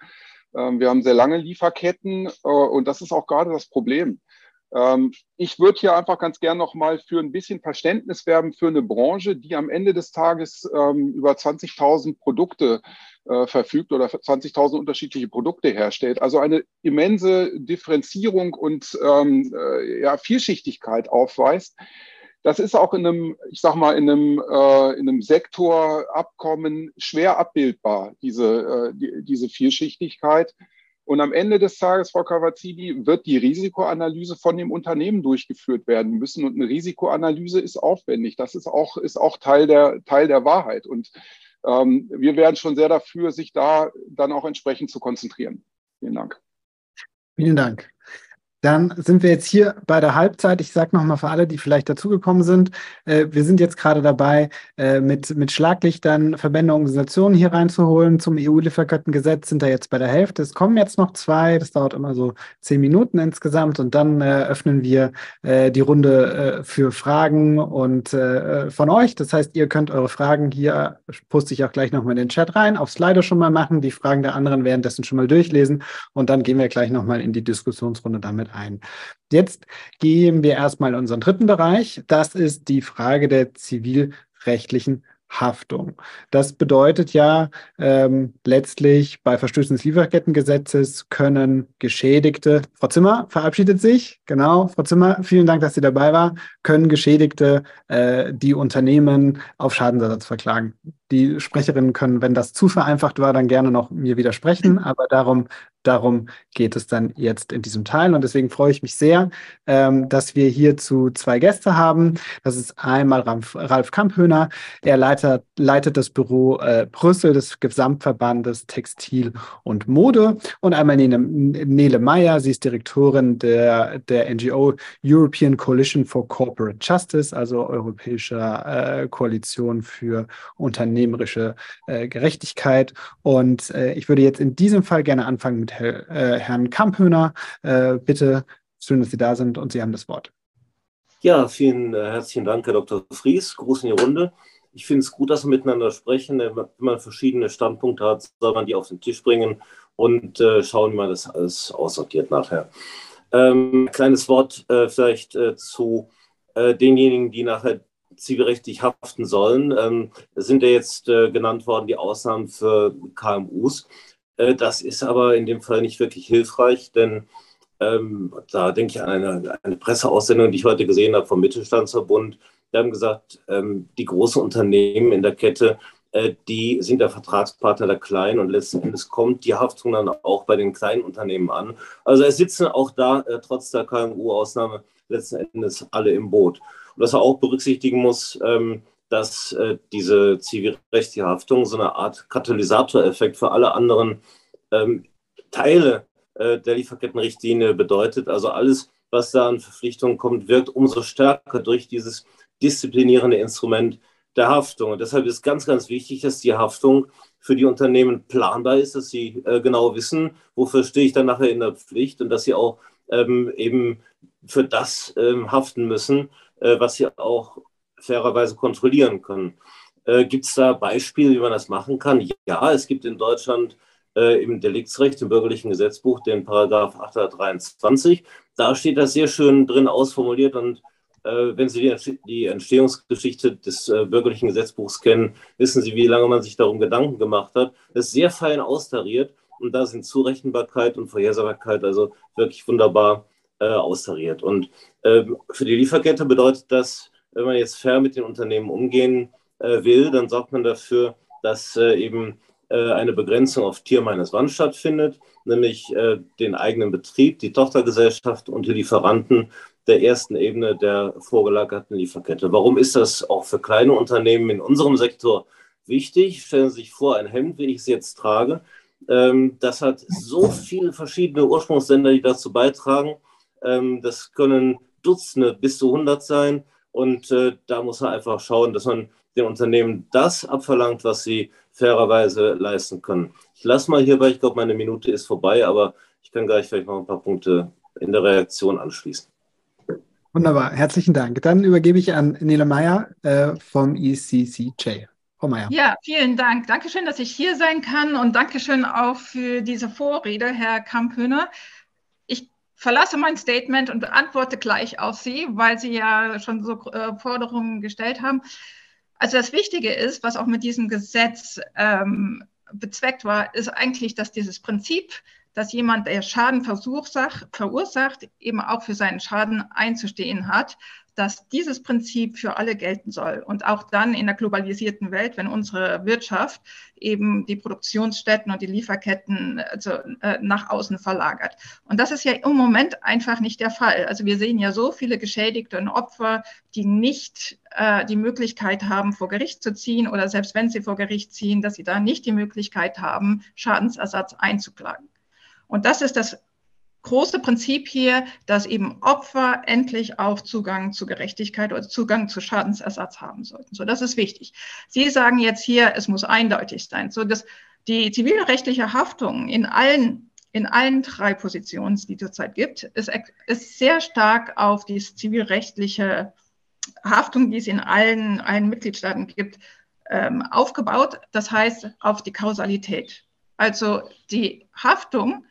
Ähm, wir haben sehr lange Lieferketten äh, und das ist auch gerade das Problem. Ähm, ich würde hier einfach ganz gern nochmal für ein bisschen Verständnis werben für eine Branche, die am Ende des Tages ähm, über 20.000 Produkte äh, verfügt oder 20.000 unterschiedliche Produkte herstellt. Also eine immense Differenzierung und ähm, äh, ja, Vielschichtigkeit aufweist. Das ist auch in einem, ich sag mal, in einem, äh, in einem Sektorabkommen schwer abbildbar, diese, äh, die, diese Vielschichtigkeit. Und am Ende des Tages, Frau Cavazzini, wird die Risikoanalyse von dem Unternehmen durchgeführt werden müssen. Und eine Risikoanalyse ist aufwendig. Das ist auch, ist auch Teil, der, Teil der Wahrheit. Und ähm, wir wären schon sehr dafür, sich da dann auch entsprechend zu konzentrieren. Vielen Dank. Vielen Dank. Dann sind wir jetzt hier bei der Halbzeit. Ich sage nochmal für alle, die vielleicht dazugekommen sind, äh, wir sind jetzt gerade dabei, äh, mit, mit Schlaglichtern Verbände, Organisationen hier reinzuholen. Zum EU-Lieferkettengesetz sind da jetzt bei der Hälfte. Es kommen jetzt noch zwei, das dauert immer so zehn Minuten insgesamt und dann äh, öffnen wir äh, die Runde äh, für Fragen und äh, von euch. Das heißt, ihr könnt eure Fragen hier, poste ich auch gleich nochmal in den Chat rein, auf Slido schon mal machen, die Fragen der anderen währenddessen schon mal durchlesen und dann gehen wir gleich nochmal in die Diskussionsrunde damit ein. Jetzt gehen wir erstmal in unseren dritten Bereich. Das ist die Frage der zivilrechtlichen Haftung. Das bedeutet ja ähm, letztlich bei Verstößen des Lieferkettengesetzes können Geschädigte, Frau Zimmer verabschiedet sich, genau, Frau Zimmer, vielen Dank, dass Sie dabei war, können Geschädigte äh, die Unternehmen auf Schadensersatz verklagen. Die Sprecherinnen können, wenn das zu vereinfacht war, dann gerne noch mir widersprechen, aber darum Darum geht es dann jetzt in diesem Teil. Und deswegen freue ich mich sehr, ähm, dass wir hierzu zwei Gäste haben. Das ist einmal Ralf, Ralf Kamphöhner. Er leitet, leitet das Büro äh, Brüssel des Gesamtverbandes Textil und Mode. Und einmal Nele, Nele Meyer. Sie ist Direktorin der, der NGO European Coalition for Corporate Justice, also Europäischer äh, Koalition für unternehmerische äh, Gerechtigkeit. Und äh, ich würde jetzt in diesem Fall gerne anfangen mit Herr, äh, Herrn Kamphöhner. Äh, bitte, schön, dass Sie da sind und Sie haben das Wort. Ja, vielen äh, herzlichen Dank, Herr Dr. Fries. Gruß in die Runde. Ich finde es gut, dass wir miteinander sprechen. Wenn man verschiedene Standpunkte hat, soll man die auf den Tisch bringen und äh, schauen, wie man das alles aussortiert nachher. Ähm, kleines Wort vielleicht zu denjenigen, die nachher zivilrechtlich haften sollen. Ähm, sind ja jetzt äh, genannt worden die Ausnahmen für KMUs. Äh, das ist aber in dem Fall nicht wirklich hilfreich, denn ähm, da denke ich an eine, eine Presseaussendung, die ich heute gesehen habe vom Mittelstandsverbund, Wir haben gesagt, ähm, die großen Unternehmen in der Kette, äh, die sind der Vertragspartner der Kleinen und letzten Endes kommt die Haftung dann auch bei den kleinen Unternehmen an. Also es sitzen auch da, äh, trotz der KMU-Ausnahme, letzten Endes alle im Boot. Und was er auch berücksichtigen muss, ähm, dass äh, diese zivilrechtliche Haftung so eine Art Katalysatoreffekt für alle anderen ähm, Teile äh, der Lieferkettenrichtlinie bedeutet. Also alles, was da an Verpflichtungen kommt, wirkt umso stärker durch dieses disziplinierende Instrument der Haftung. Und deshalb ist ganz, ganz wichtig, dass die Haftung für die Unternehmen planbar ist, dass sie äh, genau wissen, wofür stehe ich dann nachher in der Pflicht und dass sie auch ähm, eben für das ähm, haften müssen, äh, was sie auch fairerweise kontrollieren können. Äh, gibt es da Beispiele, wie man das machen kann? Ja, es gibt in Deutschland äh, im Deliktsrecht, im bürgerlichen Gesetzbuch, den Paragraph 823. Da steht das sehr schön drin ausformuliert und äh, wenn Sie die, Entstehungsgeschichte des äh, bürgerlichen Gesetzbuchs kennen, wissen Sie, wie lange man sich darum Gedanken gemacht hat. Das ist sehr fein austariert und da sind Zurechenbarkeit und Vorhersagbarkeit also wirklich wunderbar äh, austariert. Und ähm, für die Lieferkette bedeutet das, wenn man jetzt fair mit den Unternehmen umgehen äh, will, dann sorgt man dafür, dass äh, eben äh, eine Begrenzung auf Tier meines Wann stattfindet, nämlich äh, den eigenen Betrieb, die Tochtergesellschaft und die Lieferanten der ersten Ebene der vorgelagerten Lieferkette. Warum ist das auch für kleine Unternehmen in unserem Sektor wichtig? Stellen Sie sich vor, ein Hemd, wie ich es jetzt trage, ähm, das hat so viele verschiedene Ursprungsländer, die dazu beitragen. Ähm, das können Dutzende bis zu 100 sein. Und äh, da muss man einfach schauen, dass man den Unternehmen das abverlangt, was sie fairerweise leisten können. Ich lasse mal hierbei, ich glaube, meine Minute ist vorbei, aber ich kann gleich vielleicht noch ein paar Punkte in der Reaktion anschließen. Wunderbar, herzlichen Dank. Dann übergebe ich an Nele Meyer äh, vom ECCJ. Frau Meyer. Ja, vielen Dank. Dankeschön, dass ich hier sein kann und Dankeschön auch für diese Vorrede, Herr Kamphöhner verlasse mein Statement und beantworte gleich auf Sie, weil Sie ja schon so äh, Forderungen gestellt haben. Also das Wichtige ist, was auch mit diesem Gesetz ähm, bezweckt war, ist eigentlich, dass dieses Prinzip, dass jemand, der Schaden verursacht, eben auch für seinen Schaden einzustehen hat dass dieses Prinzip für alle gelten soll und auch dann in der globalisierten Welt, wenn unsere Wirtschaft eben die Produktionsstätten und die Lieferketten also, äh, nach außen verlagert. Und das ist ja im Moment einfach nicht der Fall. Also wir sehen ja so viele Geschädigte und Opfer, die nicht äh, die Möglichkeit haben, vor Gericht zu ziehen oder selbst wenn sie vor Gericht ziehen, dass sie da nicht die Möglichkeit haben, Schadensersatz einzuklagen. Und das ist das große Prinzip hier, dass eben Opfer endlich auch Zugang zu Gerechtigkeit oder Zugang zu Schadensersatz haben sollten. So, das ist wichtig. Sie sagen jetzt hier, es muss eindeutig sein. So, dass die zivilrechtliche Haftung in allen in allen drei Positionen, die es zurzeit gibt, ist, ist sehr stark auf die zivilrechtliche Haftung, die es in allen, allen Mitgliedstaaten gibt, ähm, aufgebaut. Das heißt, auf die Kausalität. Also die Haftung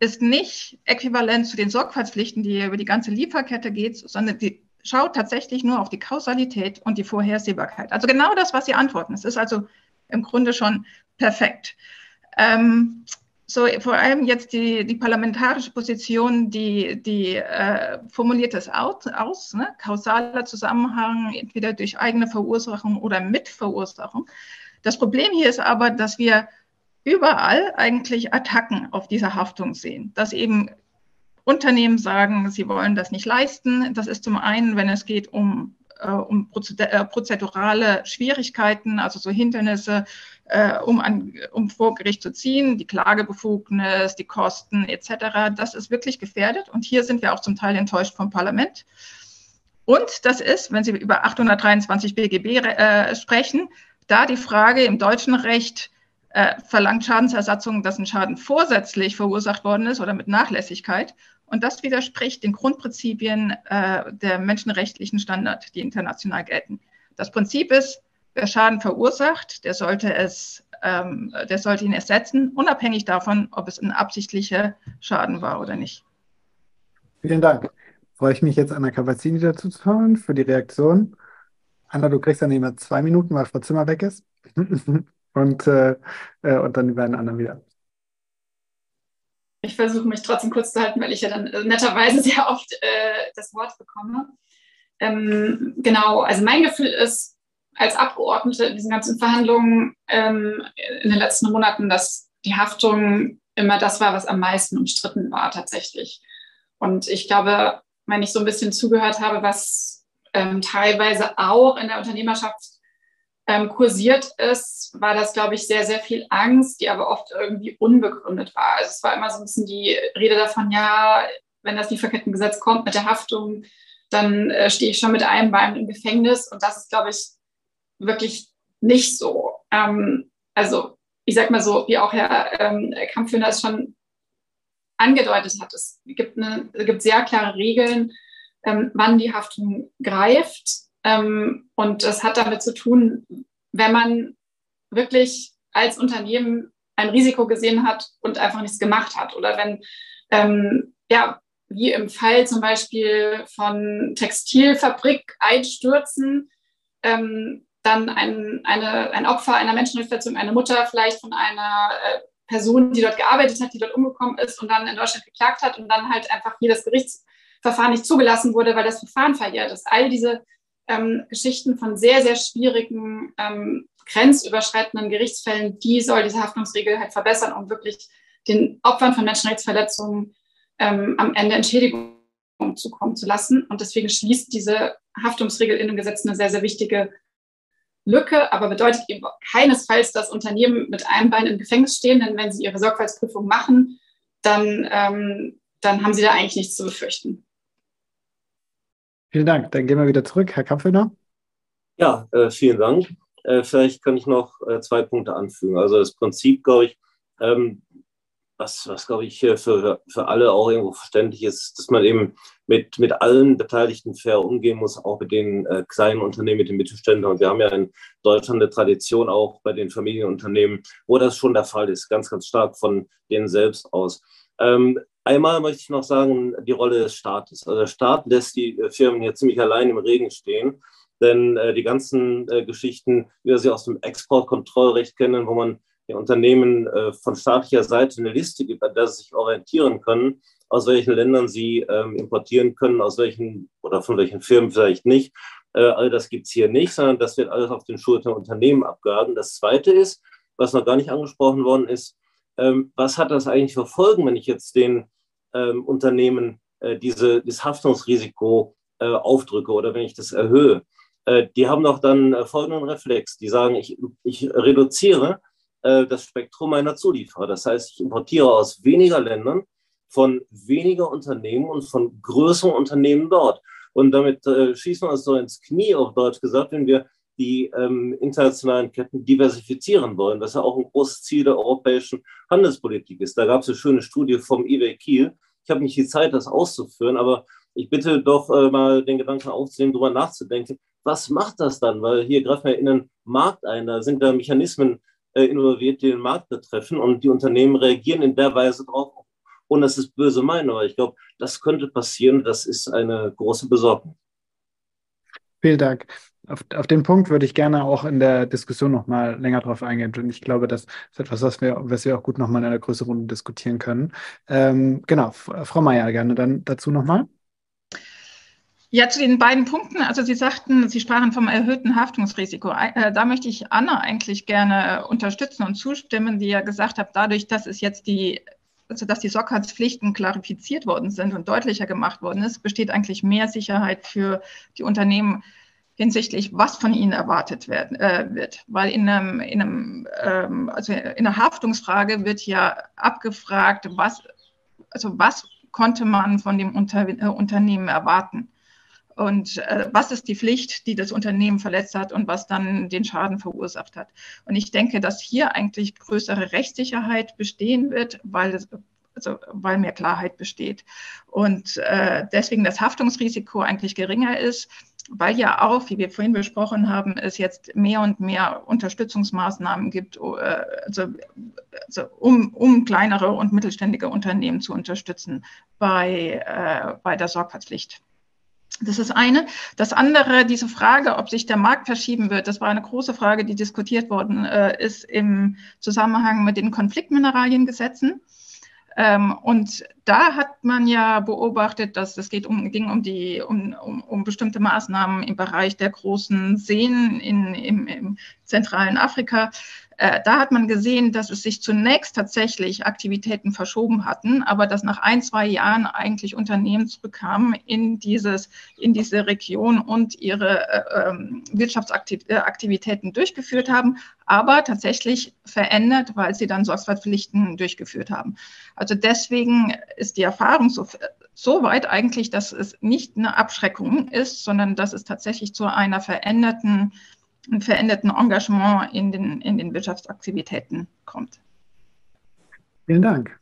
ist nicht äquivalent zu den Sorgfaltspflichten, die über die ganze Lieferkette geht, sondern die schaut tatsächlich nur auf die Kausalität und die Vorhersehbarkeit. Also genau das, was Sie antworten. Es ist also im Grunde schon perfekt. Ähm, so vor allem jetzt die, die parlamentarische Position, die, die äh, formuliert das aus, aus ne? kausaler Zusammenhang, entweder durch eigene Verursachung oder Mitverursachung. Das Problem hier ist aber, dass wir überall eigentlich Attacken auf diese Haftung sehen. Dass eben Unternehmen sagen, sie wollen das nicht leisten. Das ist zum einen, wenn es geht um, äh, um äh, prozedurale Schwierigkeiten, also so Hindernisse, äh, um, an, um vor Gericht zu ziehen, die Klagebefugnis, die Kosten etc. Das ist wirklich gefährdet. Und hier sind wir auch zum Teil enttäuscht vom Parlament. Und das ist, wenn Sie über 823 BGB äh, sprechen, da die Frage im deutschen Recht, äh, verlangt Schadensersatzung, dass ein Schaden vorsätzlich verursacht worden ist oder mit Nachlässigkeit. Und das widerspricht den Grundprinzipien äh, der menschenrechtlichen Standard, die international gelten. Das Prinzip ist, wer Schaden verursacht, der sollte es, ähm, der sollte ihn ersetzen, unabhängig davon, ob es ein absichtlicher Schaden war oder nicht. Vielen Dank. Freue ich mich jetzt, Anna Cavazzini dazu zu hören für die Reaktion. Anna, du kriegst dann immer zwei Minuten, weil Frau Zimmer weg ist. [laughs] und, äh, äh, und dann die beiden anderen wieder. Ich versuche mich trotzdem kurz zu halten, weil ich ja dann äh, netterweise [laughs] sehr oft äh, das Wort bekomme. ähm, genau, also mein Gefühl ist, als Abgeordnete in diesen ganzen Verhandlungen ähm, in den letzten Monaten, dass die Haftung immer das war, was am meisten umstritten war tatsächlich. Und ich glaube, wenn ich so ein bisschen zugehört habe, was ähm, teilweise auch in der Unternehmerschaft ähm, kursiert ist, war das, glaube ich, sehr, sehr viel Angst, die aber oft irgendwie unbegründet war. Also es war immer so ein bisschen die Rede davon, ja, wenn das Lieferkettengesetz kommt mit der Haftung, dann äh, stehe ich schon mit einem Bein im Gefängnis. Und das ist, glaube ich, wirklich nicht so. Ähm, also ich sage mal so, wie auch Herr ähm, Kampfhöhner es schon angedeutet hat, es gibt, eine, es gibt sehr klare Regeln, ähm, wann die Haftung greift. Ähm, und das hat damit zu tun, wenn man wirklich als Unternehmen ein Risiko gesehen hat und einfach nichts gemacht hat. Oder wenn, ähm, ja, wie im Fall zum Beispiel von Textilfabrik-Einstürzen, ähm, dann ein, eine, ein Opfer einer Menschenrechtsverletzung, eine Mutter vielleicht von einer äh, Person, die dort gearbeitet hat, die dort umgekommen ist und dann in Deutschland geklagt hat und dann halt einfach hier das Gerichtsverfahren nicht zugelassen wurde, weil das Verfahren verjährt ist. All diese ähm, Geschichten von sehr, sehr schwierigen, ähm, grenzüberschreitenden Gerichtsfällen, die soll diese Haftungsregel halt verbessern, um wirklich den Opfern von Menschenrechtsverletzungen ähm, am Ende Entschädigung zukommen zu lassen. Und deswegen schließt diese Haftungsregel in dem Gesetz eine sehr, sehr wichtige Lücke, aber bedeutet eben keinesfalls, dass Unternehmen mit einem Bein im Gefängnis stehen, denn wenn sie ihre Sorgfaltsprüfung machen, dann, ähm, dann haben sie da eigentlich nichts zu befürchten. Vielen Dank. Dann gehen wir wieder zurück. Herr Kampfhöhner. Ja, äh, vielen Dank. Äh, vielleicht kann ich noch äh, zwei Punkte anfügen. Also das Prinzip, glaube ich, ähm, was, was glaube ich, für, für alle auch irgendwo verständlich ist, dass man eben mit, mit allen Beteiligten fair umgehen muss, auch mit den äh, kleinen Unternehmen, mit den Mittelständlern. Und wir haben ja in Deutschland eine Tradition auch bei den Familienunternehmen, wo das schon der Fall ist, ganz, ganz stark von denen selbst aus. Ähm, einmal möchte ich noch sagen, die Rolle des Staates. Also der Staat lässt die äh, Firmen hier ziemlich allein im Regen stehen. Denn äh, die ganzen äh, Geschichten, wie wir sie aus dem Exportkontrollrecht kennen, wo man den Unternehmen äh, von staatlicher Seite eine Liste gibt, an der sie sich orientieren können, aus welchen Ländern sie ähm, importieren können, aus welchen oder von welchen Firmen vielleicht nicht. Äh, all das gibt es hier nicht, sondern das wird alles auf den Schultern der Unternehmen abgehalten. Das Zweite ist, was noch gar nicht angesprochen worden ist, was hat das eigentlich für Folgen, wenn ich jetzt den ähm, Unternehmen äh, diese, dieses Haftungsrisiko äh, aufdrücke oder wenn ich das erhöhe? Äh, die haben doch dann folgenden Reflex. Die sagen, ich, ich reduziere das Spektrum meiner Zulieferer. Das heißt, ich importiere aus weniger Ländern, von weniger Unternehmen und von größeren Unternehmen dort. Und damit äh, schießen wir uns so ins Knie, auf Deutsch gesagt, wenn wir die ähm, internationalen Ketten diversifizieren wollen, was ja auch ein großes Ziel der europäischen Handelspolitik ist. Da gab es eine schöne Studie vom IW Kiel. Ich habe nicht die Zeit, das auszuführen, aber ich bitte doch äh, mal den Gedanken aufzunehmen, darüber nachzudenken, was macht das dann? Weil hier greifen wir in den Markt ein, da sind da Mechanismen äh, involviert, die den Markt betreffen. Und die Unternehmen reagieren in der Weise darauf, ohne dass es böse meinen. Aber ich glaube, das könnte passieren. Das ist eine große Besorgnis. Vielen Dank. Auf, auf den Punkt würde ich gerne auch in der Diskussion noch mal länger drauf eingehen. Und ich glaube, das ist etwas, was wir, was wir auch gut noch mal in einer größeren Runde diskutieren können. Ähm, genau, Frau Meier, gerne dann dazu noch mal. Ja, zu den beiden Punkten. Also Sie sagten, Sie sprachen vom erhöhten Haftungsrisiko. Äh, da möchte ich Anna eigentlich gerne unterstützen und zustimmen, die ja gesagt hat, dadurch, dass es jetzt die, also dass die Sorgfaltspflichten klarifiziert worden sind und deutlicher gemacht worden ist, besteht eigentlich mehr Sicherheit für die Unternehmen hinsichtlich, was von ihnen erwartet werden, äh, wird. Weil in einem, in einem ähm, also in einer Haftungsfrage wird ja abgefragt, was, also was konnte man von dem Unter äh, Unternehmen erwarten und äh, was ist die Pflicht, die das Unternehmen verletzt hat und was dann den Schaden verursacht hat. Und ich denke, dass hier eigentlich größere Rechtssicherheit bestehen wird, weil es also weil mehr Klarheit besteht. Und äh, deswegen das Haftungsrisiko eigentlich geringer ist, weil ja auch, wie wir vorhin besprochen haben, es jetzt mehr und mehr Unterstützungsmaßnahmen gibt, äh, also, also um, um kleinere und mittelständige Unternehmen zu unterstützen bei, äh, bei der Sorgfaltspflicht. Das ist eine. Das andere, diese Frage, ob sich der Markt verschieben wird, das war eine große Frage, die diskutiert worden äh, ist im Zusammenhang mit den Konfliktmineraliengesetzen. Ähm, und da hat man ja beobachtet, dass es geht um, ging um, die, um, um, um bestimmte Maßnahmen im Bereich der großen Seen in, im, im zentralen Afrika, äh, da hat man gesehen, dass es sich zunächst tatsächlich Aktivitäten verschoben hatten, aber dass nach ein, zwei Jahren eigentlich Unternehmen zurückkamen in, dieses, in diese Region und ihre äh, ähm, Wirtschaftsaktivitäten durchgeführt haben, aber tatsächlich verändert, weil sie dann Sorgfaltspflichten durchgeführt haben. Also deswegen ist die Erfahrung so, so weit eigentlich, dass es nicht eine Abschreckung ist, sondern dass es tatsächlich zu einer veränderten veränderten Engagement in den, in den Wirtschaftsaktivitäten kommt. Vielen Dank.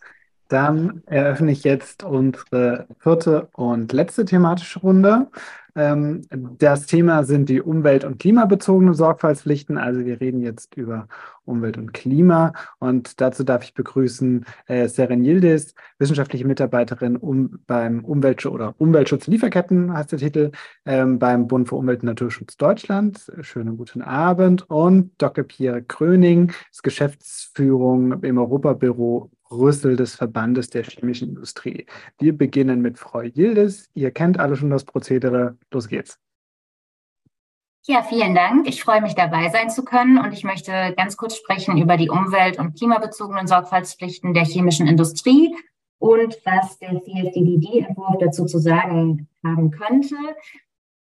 Dann eröffne ich jetzt unsere vierte und letzte thematische Runde. Ähm, das Thema sind die umwelt- und klimabezogenen Sorgfaltspflichten. Also wir reden jetzt über Umwelt und Klima. Und dazu darf ich begrüßen äh, Seren Yildiz, wissenschaftliche Mitarbeiterin um, beim Umweltschutz oder Umweltschutz Lieferketten heißt der Titel, ähm, beim Bund für Umwelt und Naturschutz Deutschland. Schönen guten Abend. Und Dr. Pierre Kröning ist Geschäftsführung im Europabüro Brüssel des Verbandes der chemischen Industrie. Wir beginnen mit Frau Yildiz. Ihr kennt alle schon das Prozedere. Los geht's. Ja, vielen Dank. Ich freue mich dabei sein zu können und ich möchte ganz kurz sprechen über die umwelt- und klimabezogenen Sorgfaltspflichten der chemischen Industrie und was der CSDDD-Entwurf dazu zu sagen haben könnte.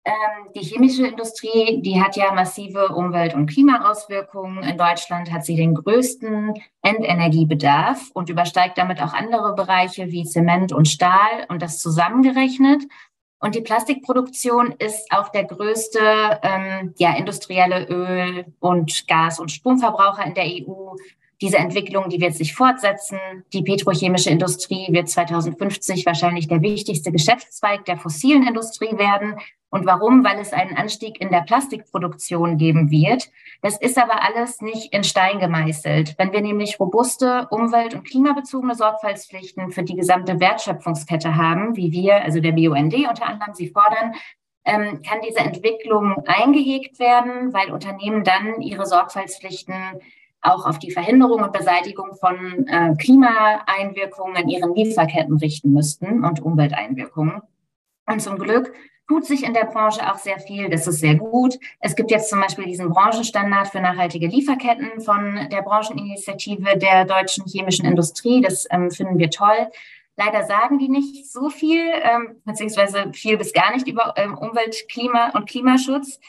Ähm, die chemische Industrie, die hat ja massive Umwelt- und Klimaauswirkungen. In Deutschland hat sie den größten Endenergiebedarf und übersteigt damit auch andere Bereiche wie Zement und Stahl und das zusammengerechnet. Und die Plastikproduktion ist auch der größte ähm, ja, industrielle Öl- und Gas- und Stromverbraucher in der EU. Diese Entwicklung, die wird sich fortsetzen. Die petrochemische Industrie wird 2050 wahrscheinlich der wichtigste Geschäftszweig der fossilen Industrie werden. Und warum? Weil es einen Anstieg in der Plastikproduktion geben wird. Das ist aber alles nicht in Stein gemeißelt. Wenn wir nämlich robuste umwelt- und klimabezogene Sorgfaltspflichten für die gesamte Wertschöpfungskette haben, wie wir, also der BUND unter anderem, sie fordern, ähm, kann diese Entwicklung eingehegt werden, weil Unternehmen dann ihre Sorgfaltspflichten auch auf die Verhinderung und Beseitigung von äh, Klimaeinwirkungen in ihren Lieferketten richten müssten und Umwelteinwirkungen. Und zum Glück tut sich in der Branche auch sehr viel. Das ist sehr gut. Es gibt jetzt zum Beispiel diesen Branchenstandard für nachhaltige Lieferketten von der Brancheninitiative der deutschen chemischen Industrie. Das ähm, finden wir toll. Leider sagen die nicht so viel, ähm, beziehungsweise viel bis gar nicht über ähm, Umwelt, Klima und Klimaschutz,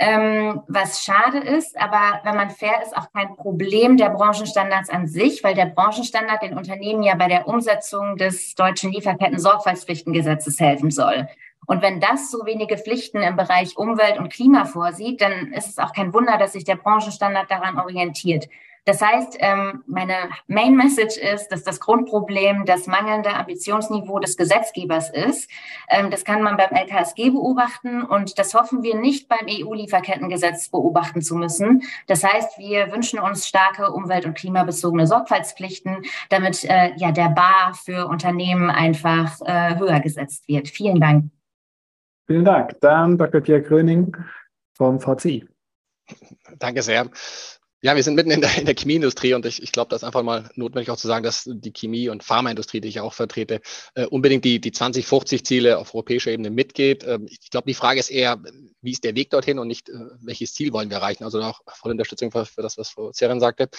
ähm, was schade ist. Aber wenn man fair ist, auch kein Problem der Branchenstandards an sich, weil der Branchenstandard den Unternehmen ja bei der Umsetzung des deutschen Lieferketten-Sorgfaltspflichtengesetzes helfen soll. Und wenn das so wenige Pflichten im Bereich Umwelt und Klima vorsieht, dann ist es auch kein Wunder, dass sich der Branchenstandard daran orientiert. Das heißt, ähm, meine Main Message ist, dass das Grundproblem das mangelnde Ambitionsniveau des Gesetzgebers ist. Ähm, das kann man beim LKSG beobachten und das hoffen wir nicht beim EU-Lieferkettengesetz beobachten zu müssen. Das heißt, wir wünschen uns starke umwelt- und klimabezogene Sorgfaltspflichten, damit äh, ja der Bar für Unternehmen einfach äh, höher gesetzt wird. Vielen Dank. Vielen Dank. Dann Dr. Pierre Gröning vom VCI. Danke sehr. Ja, wir sind mitten in der, in der Chemieindustrie und ich, ich glaube, das ist einfach mal notwendig auch zu sagen, dass die Chemie- und Pharmaindustrie, die ich auch vertrete, äh, unbedingt die, die 2050-Ziele auf europäischer Ebene mitgeht. Ähm, ich glaube, die Frage ist eher, wie ist der Weg dorthin und nicht, äh, welches Ziel wollen wir erreichen? Also auch volle Unterstützung für, für das, was Frau Zerren sagte.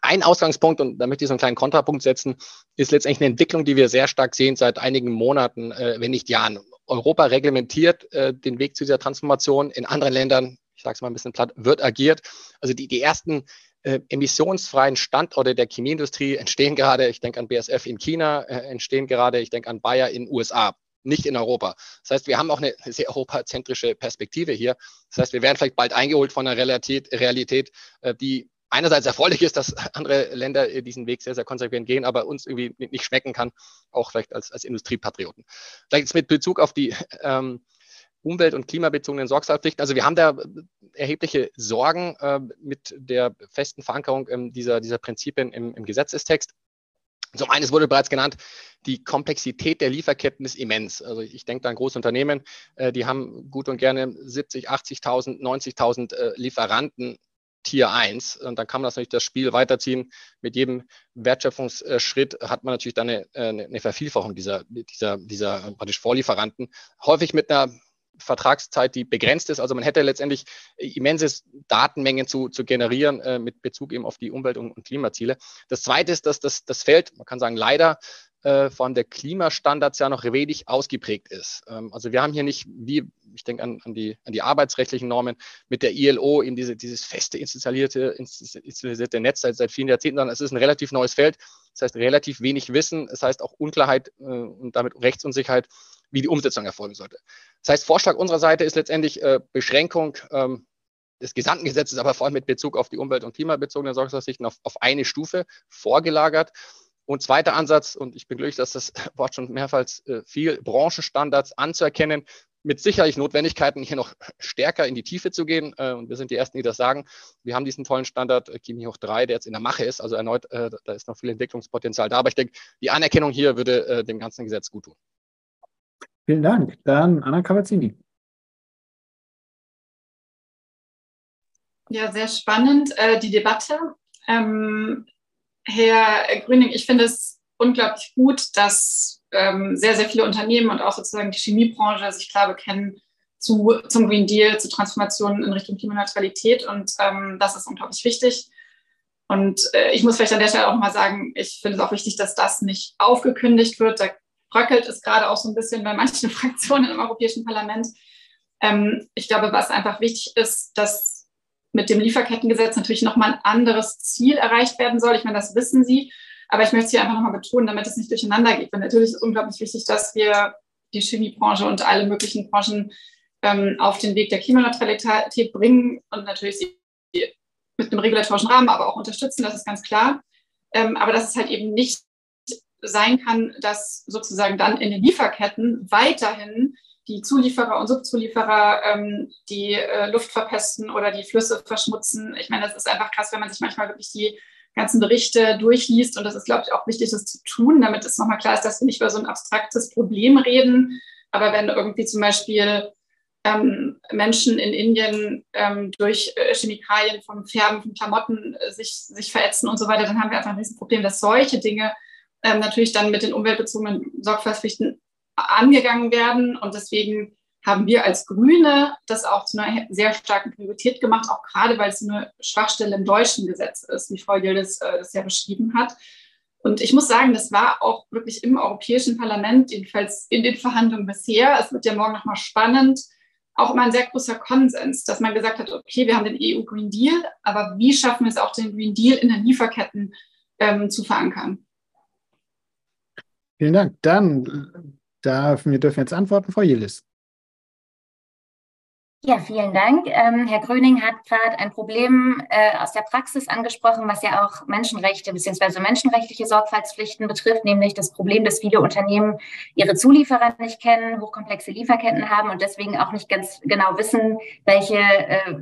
Ein Ausgangspunkt, und da möchte ich so einen kleinen Kontrapunkt setzen, ist letztendlich eine Entwicklung, die wir sehr stark sehen seit einigen Monaten, äh, wenn nicht Jahren. Europa reglementiert äh, den Weg zu dieser Transformation. In anderen Ländern, ich sage es mal ein bisschen platt, wird agiert. Also die, die ersten äh, emissionsfreien Standorte der Chemieindustrie entstehen gerade, ich denke an BSF in China, äh, entstehen gerade, ich denke an Bayer in USA, nicht in Europa. Das heißt, wir haben auch eine sehr europazentrische Perspektive hier. Das heißt, wir werden vielleicht bald eingeholt von einer Realität, Realität äh, die einerseits erfreulich ist, dass andere Länder äh, diesen Weg sehr, sehr konsequent gehen, aber uns irgendwie nicht schmecken kann, auch vielleicht als, als Industriepatrioten. Vielleicht jetzt mit Bezug auf die ähm, umwelt- und klimabezogenen Sorgfaltspflichten. Also wir haben da äh, erhebliche Sorgen äh, mit der festen Verankerung ähm, dieser, dieser Prinzipien im, im Gesetzestext. Zum einen, es wurde bereits genannt, die Komplexität der Lieferketten ist immens. Also ich denke da an große Unternehmen, äh, die haben gut und gerne 70, 80.000, 90.000 äh, Lieferanten Tier 1. Und dann kann man das natürlich das Spiel weiterziehen. Mit jedem Wertschöpfungsschritt hat man natürlich dann eine, eine Vervielfachung dieser, dieser, dieser praktisch Vorlieferanten. Häufig mit einer Vertragszeit, die begrenzt ist. Also man hätte letztendlich immense Datenmengen zu, zu generieren äh, mit Bezug eben auf die Umwelt- und, und, Klimaziele. Das Zweite ist, dass das, das Feld, man kann sagen, leider äh, von der Klimastandards ja noch wenig ausgeprägt ist. Ähm, also wir haben hier nicht, wie ich denke an, an, die, an die arbeitsrechtlichen Normen mit der ILO, eben diese, dieses feste installierte, installierte Netz seit, seit vielen Jahrzehnten, sondern es ist ein relativ neues Feld. Das heißt, relativ wenig Wissen, das heißt auch Unklarheit äh, und damit Rechtsunsicherheit, wie die Umsetzung erfolgen sollte. Das heißt, Vorschlag unserer Seite ist letztendlich äh, Beschränkung ähm, des gesamten Gesetzes, aber vor allem mit Bezug auf die umwelt- und klimabezogenen Sorgfaltspflichten auf, auf eine Stufe vorgelagert. Und zweiter Ansatz, und ich bin glücklich, dass das [laughs] Wort schon mehrfach äh, viel, Branchenstandards anzuerkennen, mit sicherlich Notwendigkeiten, hier noch stärker in die Tiefe zu gehen. Äh, und wir sind die Ersten, die das sagen. Wir haben diesen tollen Standard äh, Chemie hoch 3, der jetzt in der Mache ist. Also erneut, äh, da ist noch viel Entwicklungspotenzial da. Aber ich denke, die Anerkennung hier würde äh, dem ganzen Gesetz gut tun. Vielen Dank. Dann Anna Cavazzini. Ja, sehr spannend, äh, die Debatte. Ähm, Herr Grüning, ich finde es unglaublich gut, dass ähm, sehr, sehr viele Unternehmen und auch sozusagen die Chemiebranche sich klar bekennen zu, zum Green Deal, zu Transformationen in Richtung Klimaneutralität. Und ähm, das ist unglaublich wichtig. Und äh, ich muss vielleicht an der Stelle auch mal sagen, ich finde es auch wichtig, dass das nicht aufgekündigt wird. Da bröckelt es gerade auch so ein bisschen bei manchen [laughs] Fraktionen im Europäischen Parlament. Ähm, ich glaube, was einfach wichtig ist, dass mit dem Lieferkettengesetz natürlich nochmal ein anderes Ziel erreicht werden soll. Ich meine, das wissen Sie. Aber ich möchte es hier einfach nochmal betonen, damit es nicht durcheinander geht. Weil natürlich ist es unglaublich wichtig, dass wir die Chemiebranche und alle möglichen Branchen ähm, auf den Weg der Klimaneutralität bringen und natürlich sie mit einem regulatorischen Rahmen aber auch unterstützen, das ist ganz klar. Ähm, aber dass es halt eben nicht sein kann, dass sozusagen dann in den Lieferketten weiterhin die Zulieferer und Subzulieferer ähm, die äh, Luft verpesten oder die Flüsse verschmutzen. Ich meine, das ist einfach krass, wenn man sich manchmal wirklich die ganzen Berichte durchliest. Und das ist, glaube ich, auch wichtig, das zu tun, damit es nochmal klar ist, dass wir nicht über so ein abstraktes Problem reden. Aber wenn irgendwie zum Beispiel ähm, Menschen in Indien ähm, durch äh, Chemikalien vom Färben von Klamotten äh, sich, sich verätzen und so weiter, dann haben wir einfach ein Riesenproblem, dass solche Dinge ähm, natürlich dann mit den umweltbezogenen Sorgfaltspflichten angegangen werden. Und deswegen haben wir als Grüne das auch zu einer sehr starken Priorität gemacht, auch gerade weil es eine Schwachstelle im deutschen Gesetz ist, wie Frau Gildes äh, das ja beschrieben hat. Und ich muss sagen, das war auch wirklich im Europäischen Parlament, jedenfalls in den Verhandlungen bisher, es wird ja morgen nochmal spannend, auch immer ein sehr großer Konsens, dass man gesagt hat, okay, wir haben den EU Green Deal, aber wie schaffen wir es auch, den Green Deal in den Lieferketten ähm, zu verankern? Vielen Dank. Dann Darf, wir dürfen jetzt antworten, Frau Jillis. Ja, vielen Dank. Ähm, Herr Gröning hat gerade ein Problem äh, aus der Praxis angesprochen, was ja auch Menschenrechte bzw. menschenrechtliche Sorgfaltspflichten betrifft, nämlich das Problem, dass viele Unternehmen ihre Zulieferer nicht kennen, hochkomplexe Lieferketten haben und deswegen auch nicht ganz genau wissen, welche, äh,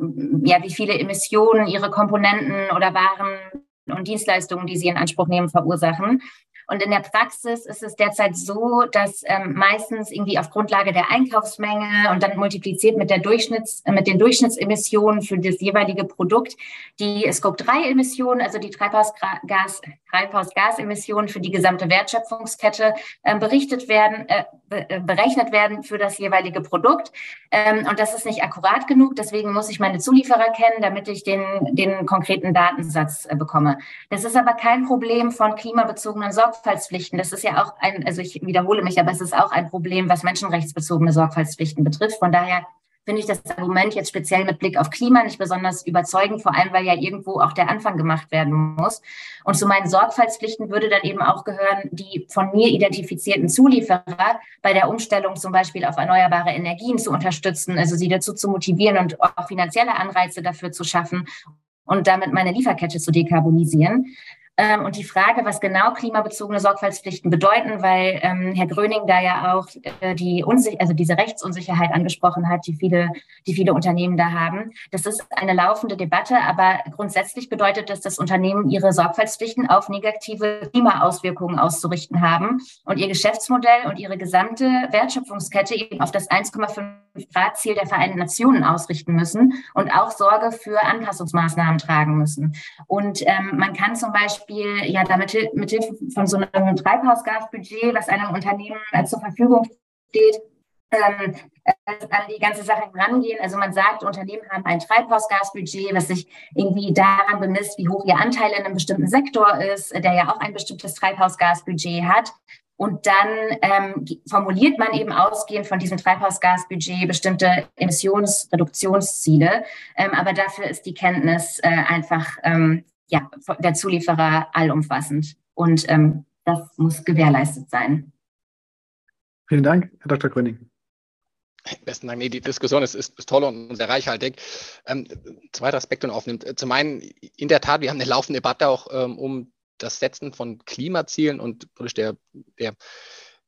ja, wie viele Emissionen ihre Komponenten oder Waren und Dienstleistungen, die sie in Anspruch nehmen, verursachen. Und in der Praxis ist es derzeit so, dass ähm, meistens irgendwie auf Grundlage der Einkaufsmenge und dann multipliziert mit der Durchschnitts, äh, mit den Durchschnittsemissionen für das jeweilige Produkt die Scope-3-Emissionen, also die Treibhausgas, Treibhausgasemissionen für die gesamte Wertschöpfungskette äh, berichtet werden, äh, äh, berechnet werden für das jeweilige Produkt. Ähm, und das ist nicht akkurat genug. Deswegen muss ich meine Zulieferer kennen, damit ich den, den konkreten Datensatz äh, bekomme. Das ist aber kein Problem von klimabezogenen Sorgfaltspflichten. Das ist ja auch ein, also ich wiederhole mich, aber es ist auch ein Problem, was menschenrechtsbezogene Sorgfaltspflichten betrifft. Von daher finde ich das Argument jetzt speziell mit Blick auf Klima nicht besonders überzeugend, vor allem weil ja irgendwo auch der Anfang gemacht werden muss. Und zu meinen Sorgfaltspflichten würde dann eben auch gehören, die von mir identifizierten Zulieferer bei der Umstellung zum Beispiel auf erneuerbare Energien zu unterstützen, also sie dazu zu motivieren und auch finanzielle Anreize dafür zu schaffen und damit meine Lieferkette zu dekarbonisieren. Ähm, und die Frage, was genau klimabezogene Sorgfaltspflichten bedeuten, weil ähm, Herr Gröning da ja auch äh, die Unsich also diese Rechtsunsicherheit angesprochen hat, die viele, die viele Unternehmen da haben. Das ist eine laufende Debatte, aber grundsätzlich bedeutet das, dass Unternehmen ihre Sorgfaltspflichten auf negative Klimaauswirkungen auszurichten haben und ihr Geschäftsmodell und ihre gesamte Wertschöpfungskette eben auf das 1,5 Grad-Ziel der Vereinten Nationen ausrichten müssen und auch Sorge für Anpassungsmaßnahmen tragen müssen. Und ähm, man kann zum Beispiel ja damit mit Hilfe von so einem Treibhausgasbudget, was einem Unternehmen äh, zur Verfügung steht, ähm, äh, an die ganze Sache rangehen. Also man sagt, Unternehmen haben ein Treibhausgasbudget, was sich irgendwie daran bemisst, wie hoch ihr Anteil in einem bestimmten Sektor ist, der ja auch ein bestimmtes Treibhausgasbudget hat. Und dann ähm, formuliert man eben ausgehend von diesem Treibhausgasbudget bestimmte Emissionsreduktionsziele. Ähm, aber dafür ist die Kenntnis äh, einfach ähm, ja, der Zulieferer allumfassend. Und ähm, das muss gewährleistet sein. Vielen Dank, Herr Dr. Gröning. Besten Dank. Nee, die Diskussion ist, ist, ist toll und sehr reichhaltig. Ähm, zweiter Aspekt und aufnimmt. Zum einen, in der Tat, wir haben eine laufende Debatte auch ähm, um das Setzen von Klimazielen und der, der,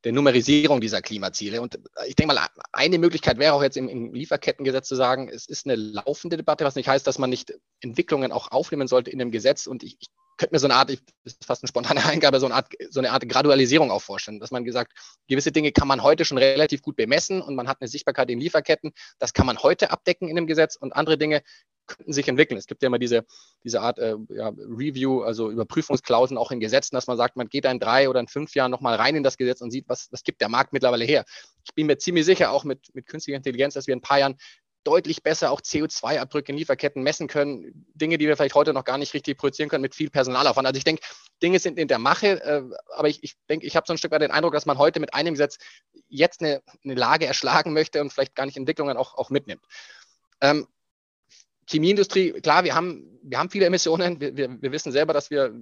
der Numerisierung dieser Klimaziele. Und ich denke mal, eine Möglichkeit wäre auch jetzt im, im, Lieferkettengesetz zu sagen, es ist eine laufende Debatte, was nicht heißt, dass man nicht Entwicklungen auch aufnehmen sollte in dem Gesetz. Und ich, ich könnte mir so eine Art, ich, das ist fast eine spontane [laughs] Eingabe, so eine Art, so eine Art Gradualisierung auch vorstellen, dass man gesagt, gewisse Dinge kann man heute schon relativ gut bemessen und man hat eine Sichtbarkeit in Lieferketten. Das kann man heute abdecken in dem Gesetz und andere Dinge könnten sich entwickeln. Es gibt ja immer diese, diese Art äh, ja, Review, also Überprüfungsklauseln auch in Gesetzen, dass man sagt, man geht in drei oder in fünf Jahren nochmal rein in das Gesetz und sieht, was, was gibt der Markt mittlerweile her. Ich bin mir ziemlich sicher, auch mit, mit künstlicher Intelligenz, dass wir in ein paar Jahren deutlich besser auch CO2-Abdrücke in Lieferketten messen können. Dinge, die wir vielleicht heute noch gar nicht richtig produzieren können mit viel Personalaufwand. Also ich denke, Dinge sind in der Mache, äh, aber ich, ich denke, ich habe so ein Stück weit den Eindruck, dass man heute mit einem Gesetz jetzt eine, eine Lage erschlagen möchte und vielleicht gar nicht Entwicklungen auch, auch mitnimmt. Ähm, Chemieindustrie, klar, wir haben, wir haben viele Emissionen. Wir, wir, wir wissen selber, dass wir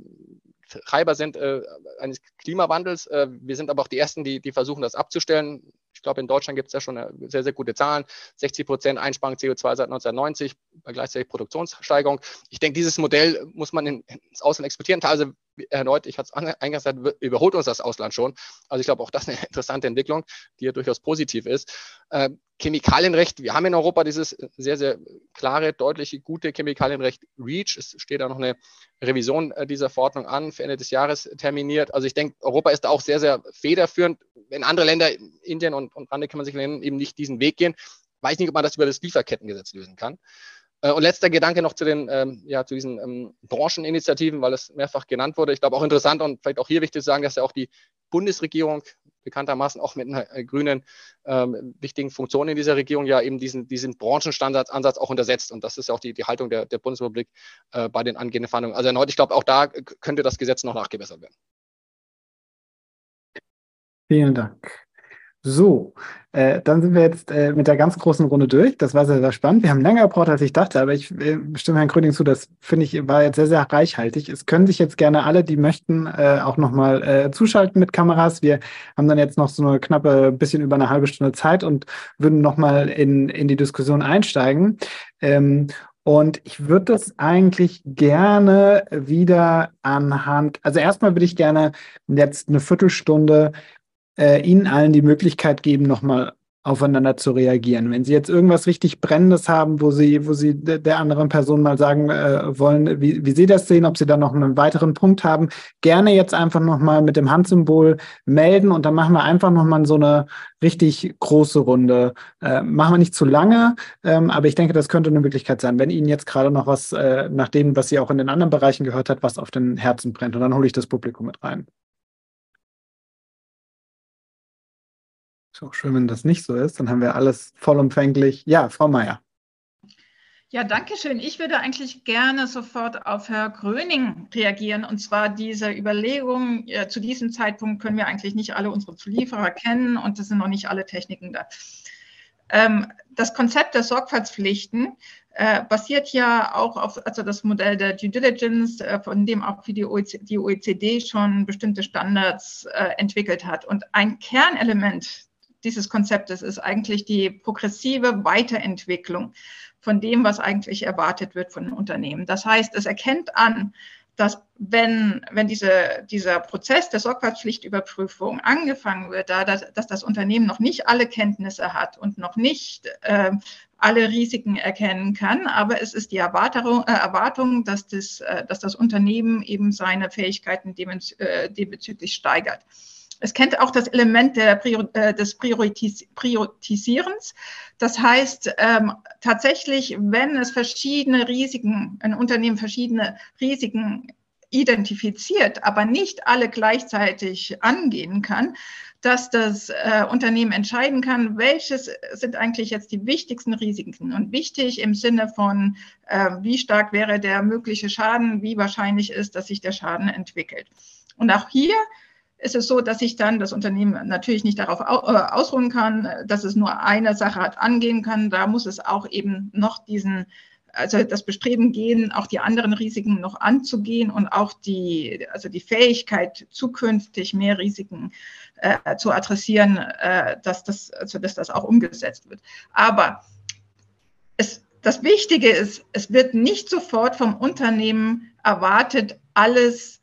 Treiber sind äh, eines Klimawandels. Äh, wir sind aber auch die Ersten, die, die versuchen, das abzustellen. Ich glaube, in Deutschland gibt es ja schon sehr, sehr gute Zahlen. 60 Prozent Einsparung CO2 seit 1990 bei gleichzeitig Produktionssteigerung. Ich denke, dieses Modell muss man ins Ausland exportieren. Teilweise, erneut, ich hatte es eingangs gesagt, überholt uns das Ausland schon. Also ich glaube, auch das ist eine [laughs] interessante Entwicklung, die ja durchaus positiv ist. Äh, Chemikalienrecht, wir haben in Europa dieses sehr, sehr klare, deutliche, gute Chemikalienrecht REACH. Es steht da noch eine Revision äh, dieser Verordnung an, für Ende des Jahres terminiert. Also ich denke, Europa ist da auch sehr, sehr federführend. Wenn andere Länder, Indien und, und andere kann man sich nennen, eben nicht diesen Weg gehen, weiß nicht, ob man das über das Lieferkettengesetz lösen kann. Äh, und letzter Gedanke noch zu den, ähm, ja, zu diesen ähm, Brancheninitiativen, weil es mehrfach genannt wurde. Ich glaube auch interessant und vielleicht auch hier wichtig zu sagen, dass ja auch die Bundesregierung bekanntermaßen auch mit einer äh, grünen ähm, wichtigen Funktion in dieser Regierung ja eben diesen, diesen Branchenstandardsansatz auch untersetzt. Und das ist ja auch die, die Haltung der, der Bundesrepublik äh, bei den angehenden Verhandlungen. Also erneut, ich glaube, auch da könnte das Gesetz noch nachgebessert werden. Vielen Dank. So, äh, dann sind wir jetzt äh, mit der ganz großen Runde durch. Das war sehr, sehr spannend. Wir haben länger gebraucht, als ich dachte, aber ich äh, stimme Herrn Kröning zu, das finde ich war jetzt sehr, sehr reichhaltig. Es können sich jetzt gerne alle, die möchten, äh, auch nochmal äh, zuschalten mit Kameras. Wir haben dann jetzt noch so eine knappe, bisschen über eine halbe Stunde Zeit und würden nochmal in, in die Diskussion einsteigen. Ähm, und ich würde das eigentlich gerne wieder anhand, also erstmal würde ich gerne jetzt eine Viertelstunde äh, Ihnen allen die Möglichkeit geben, nochmal aufeinander zu reagieren. Wenn Sie jetzt irgendwas richtig Brennendes haben, wo Sie, wo Sie der anderen Person mal sagen äh, wollen, wie, wie Sie das sehen, ob Sie da noch einen weiteren Punkt haben, gerne jetzt einfach nochmal mit dem Handsymbol melden und dann machen wir einfach nochmal so eine richtig große Runde. Äh, machen wir nicht zu lange, ähm, aber ich denke, das könnte eine Möglichkeit sein, wenn Ihnen jetzt gerade noch was, äh, nach dem, was Sie auch in den anderen Bereichen gehört hat, was auf den Herzen brennt. Und dann hole ich das Publikum mit rein. Ist auch schön, wenn das nicht so ist. Dann haben wir alles vollumfänglich. Ja, Frau Meier. Ja, danke schön. Ich würde eigentlich gerne sofort auf Herr Gröning reagieren. Und zwar diese Überlegung, ja, zu diesem Zeitpunkt können wir eigentlich nicht alle unsere Zulieferer kennen und es sind noch nicht alle Techniken da. Ähm, das Konzept der Sorgfaltspflichten äh, basiert ja auch auf also das Modell der Due Diligence, äh, von dem auch die, OECD, die OECD schon bestimmte Standards äh, entwickelt hat. Und ein Kernelement dieses Konzeptes ist eigentlich die progressive Weiterentwicklung von dem, was eigentlich erwartet wird von Unternehmen. Das heißt, es erkennt an, dass wenn, wenn diese, dieser Prozess der Sorgfaltspflichtüberprüfung angefangen wird, da, dass, dass das Unternehmen noch nicht alle Kenntnisse hat und noch nicht äh, alle Risiken erkennen kann, aber es ist die Erwartung, äh, Erwartung dass, das, äh, dass das Unternehmen eben seine Fähigkeiten äh, diesbezüglich steigert. Es kennt auch das Element der äh, des Prioritis Priorisierens. Das heißt, ähm, tatsächlich, wenn es verschiedene Risiken, ein Unternehmen verschiedene Risiken identifiziert, aber nicht alle gleichzeitig angehen kann, dass das äh, Unternehmen entscheiden kann, welches sind eigentlich jetzt die wichtigsten Risiken. Und wichtig im Sinne von, äh, wie stark wäre der mögliche Schaden, wie wahrscheinlich ist, dass sich der Schaden entwickelt. Und auch hier ist es so, dass sich dann das Unternehmen natürlich nicht darauf äh, ausruhen kann, dass es nur eine Sache hat angehen kann. Da muss es auch eben noch diesen also das Bestreben gehen, auch die anderen Risiken noch anzugehen und auch die, also die Fähigkeit, zukünftig mehr Risiken äh, zu adressieren, äh, dass, das, also dass das auch umgesetzt wird. Aber es, das Wichtige ist, es wird nicht sofort vom Unternehmen erwartet, alles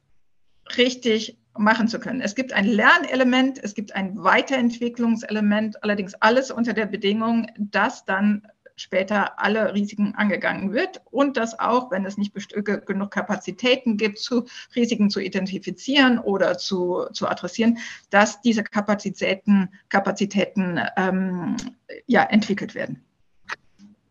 richtig machen zu können. Es gibt ein Lernelement, es gibt ein Weiterentwicklungselement, allerdings alles unter der Bedingung, dass dann später alle Risiken angegangen wird und dass auch, wenn es nicht genug Kapazitäten gibt, zu Risiken zu identifizieren oder zu, zu adressieren, dass diese Kapazitäten, Kapazitäten ähm, ja, entwickelt werden.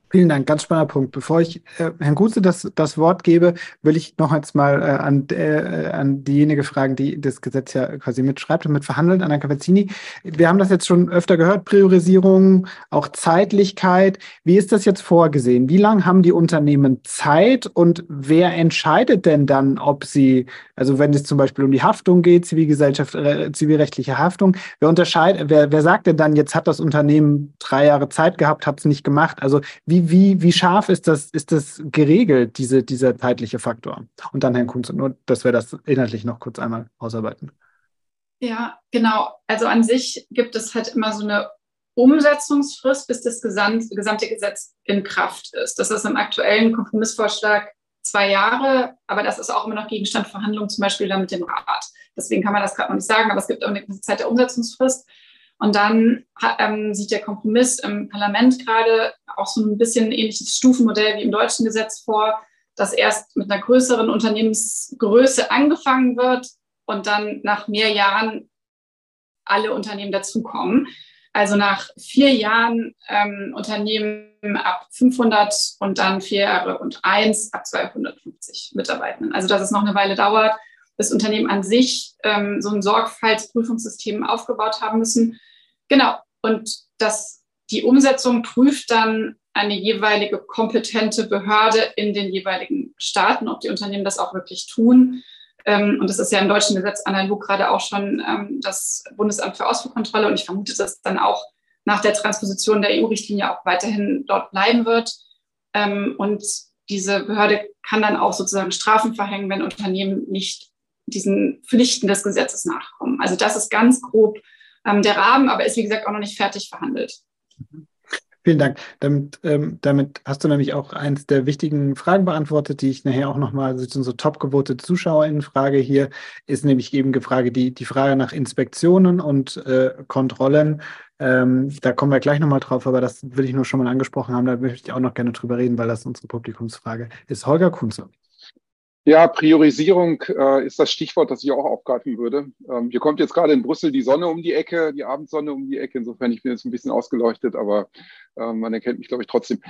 Vielen Dank, ganz spannender Punkt. Bevor ich äh, Herrn Gutze das, das Wort gebe, will ich noch jetzt mal äh, an, äh, an diejenige fragen, die das Gesetz ja quasi mitschreibt und mit verhandelt, Anna Cavazzini. Wir haben das jetzt schon öfter gehört, Priorisierung, auch Zeitlichkeit. Wie ist das jetzt vorgesehen? Wie lange haben die Unternehmen Zeit und wer entscheidet denn dann, ob sie, also wenn es zum Beispiel um die Haftung geht, Zivilgesellschaft, äh, zivilrechtliche Haftung, wer unterscheidet, wer, wer sagt denn dann, jetzt hat das Unternehmen drei Jahre Zeit gehabt, hat es nicht gemacht? Also wie wie, wie, wie scharf ist das, ist das geregelt, diese, dieser zeitliche Faktor? Und dann Herrn Kunz, nur, dass wir das inhaltlich noch kurz einmal ausarbeiten. Ja, genau. Also an sich gibt es halt immer so eine Umsetzungsfrist, bis das gesamte, gesamte Gesetz in Kraft ist. Das ist im aktuellen Kompromissvorschlag zwei Jahre, aber das ist auch immer noch Gegenstand Verhandlungen, zum Beispiel dann mit dem Rat. Deswegen kann man das gerade noch nicht sagen, aber es gibt auch eine Zeit der Umsetzungsfrist. Und dann ähm, sieht der Kompromiss im Parlament gerade auch so ein bisschen ein ähnliches Stufenmodell wie im deutschen Gesetz vor, dass erst mit einer größeren Unternehmensgröße angefangen wird und dann nach mehr Jahren alle Unternehmen dazukommen. Also nach vier Jahren ähm, Unternehmen ab 500 und dann vier Jahre und eins ab 250 Mitarbeitenden. Also dass es noch eine Weile dauert, das Unternehmen an sich ähm, so ein Sorgfaltsprüfungssystem aufgebaut haben müssen. Genau. Und das, die Umsetzung prüft dann eine jeweilige kompetente Behörde in den jeweiligen Staaten, ob die Unternehmen das auch wirklich tun. Ähm, und das ist ja im deutschen Gesetz analog gerade auch schon ähm, das Bundesamt für Ausfuhrkontrolle. Und ich vermute, dass dann auch nach der Transposition der EU-Richtlinie auch weiterhin dort bleiben wird. Ähm, und diese Behörde kann dann auch sozusagen Strafen verhängen, wenn Unternehmen nicht diesen Pflichten des Gesetzes nachkommen. Also das ist ganz grob ähm, der Rahmen, aber ist wie gesagt auch noch nicht fertig verhandelt. Vielen Dank. Damit, ähm, damit, hast du nämlich auch eins der wichtigen Fragen beantwortet, die ich nachher auch nochmal, also so top gewotete ZuschauerInnen-Frage hier, ist nämlich eben die Frage, die, die Frage nach Inspektionen und äh, Kontrollen. Ähm, da kommen wir gleich nochmal drauf, aber das will ich nur schon mal angesprochen haben. Da möchte ich auch noch gerne drüber reden, weil das unsere Publikumsfrage ist. Holger Kunze. Ja, Priorisierung äh, ist das Stichwort, das ich auch aufgreifen würde. Ähm, hier kommt jetzt gerade in Brüssel die Sonne um die Ecke, die Abendsonne um die Ecke. Insofern, ich bin jetzt ein bisschen ausgeleuchtet, aber äh, man erkennt mich, glaube ich, trotzdem.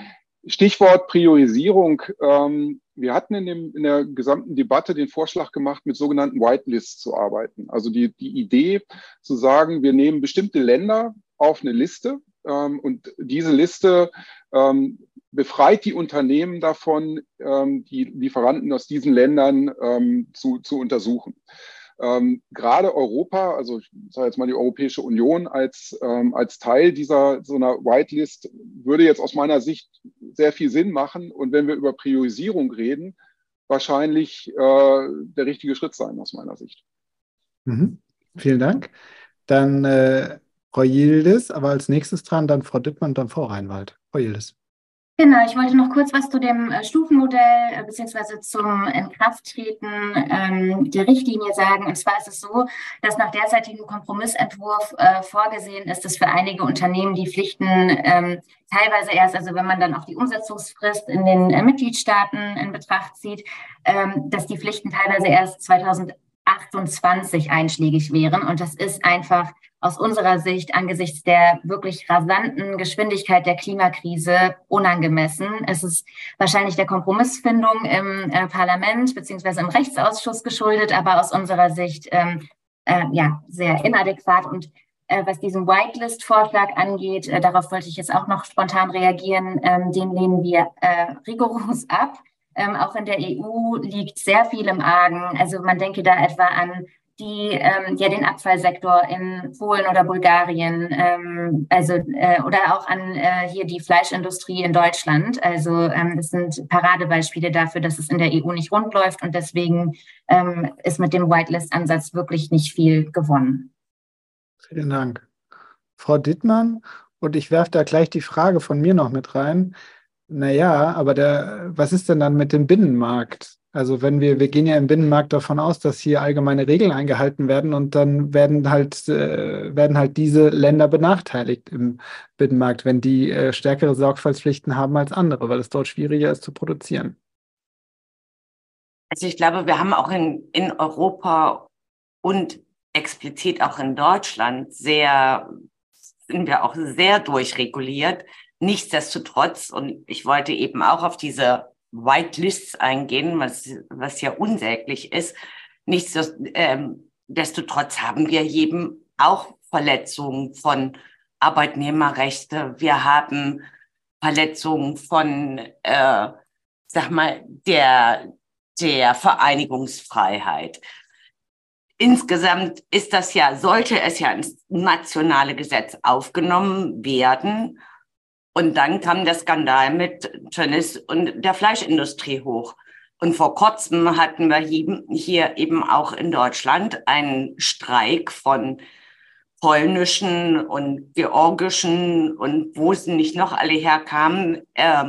Stichwort Priorisierung. Ähm, wir hatten in, dem, in der gesamten Debatte den Vorschlag gemacht, mit sogenannten Whitelists zu arbeiten. Also die, die Idee zu sagen, wir nehmen bestimmte Länder auf eine Liste ähm, und diese Liste ähm, befreit die Unternehmen davon, ähm, die Lieferanten aus diesen Ländern ähm, zu, zu untersuchen. Ähm, gerade Europa, also ich sage jetzt mal die Europäische Union als, ähm, als Teil dieser so einer Whitelist, würde jetzt aus meiner Sicht sehr viel Sinn machen. Und wenn wir über Priorisierung reden, wahrscheinlich äh, der richtige Schritt sein, aus meiner Sicht. Mhm. Vielen Dank. Dann äh, Frau Yildiz, aber als nächstes dran dann Frau Dittmann dann Frau Reinwald. Frau Yildiz. Genau, ich wollte noch kurz was zu dem äh, Stufenmodell äh, beziehungsweise zum Inkrafttreten ähm, der Richtlinie sagen. Und zwar ist es so, dass nach derzeitigem Kompromissentwurf äh, vorgesehen ist, dass für einige Unternehmen die Pflichten ähm, teilweise erst, also wenn man dann auch die Umsetzungsfrist in den äh, Mitgliedstaaten in Betracht zieht, ähm, dass die Pflichten teilweise erst 2000 28 einschlägig wären. Und das ist einfach aus unserer Sicht angesichts der wirklich rasanten Geschwindigkeit der Klimakrise unangemessen. Es ist wahrscheinlich der Kompromissfindung im äh, Parlament beziehungsweise im Rechtsausschuss geschuldet, aber aus unserer Sicht ähm, äh, ja sehr inadäquat. Und äh, was diesen Whitelist-Vorschlag angeht, äh, darauf wollte ich jetzt auch noch spontan reagieren, ähm, den lehnen wir äh, rigoros ab. Ähm, auch in der EU liegt sehr viel im Argen. Also man denke da etwa an die ähm, ja den Abfallsektor in Polen oder Bulgarien, ähm, also äh, oder auch an äh, hier die Fleischindustrie in Deutschland. Also ähm, es sind Paradebeispiele dafür, dass es in der EU nicht rund läuft und deswegen ähm, ist mit dem Whitelist-Ansatz wirklich nicht viel gewonnen. Vielen Dank, Frau Dittmann. Und ich werfe da gleich die Frage von mir noch mit rein. Naja, aber der, was ist denn dann mit dem Binnenmarkt? Also wenn wir, wir gehen ja im Binnenmarkt davon aus, dass hier allgemeine Regeln eingehalten werden und dann werden halt, äh, werden halt diese Länder benachteiligt im Binnenmarkt, wenn die äh, stärkere Sorgfaltspflichten haben als andere, weil es dort schwieriger ist zu produzieren. Also ich glaube, wir haben auch in, in Europa und explizit auch in Deutschland sehr, sind wir auch sehr durchreguliert. Nichtsdestotrotz, und ich wollte eben auch auf diese Whitelists eingehen, was, was ja unsäglich ist. Nichtsdestotrotz ähm, haben wir jedem auch Verletzungen von Arbeitnehmerrechte. Wir haben Verletzungen von, äh, sag mal, der, der Vereinigungsfreiheit. Insgesamt ist das ja, sollte es ja ins nationale Gesetz aufgenommen werden. Und dann kam der Skandal mit Tönnies und der Fleischindustrie hoch. Und vor kurzem hatten wir hier eben auch in Deutschland einen Streik von polnischen und georgischen und wo sie nicht noch alle herkamen, äh,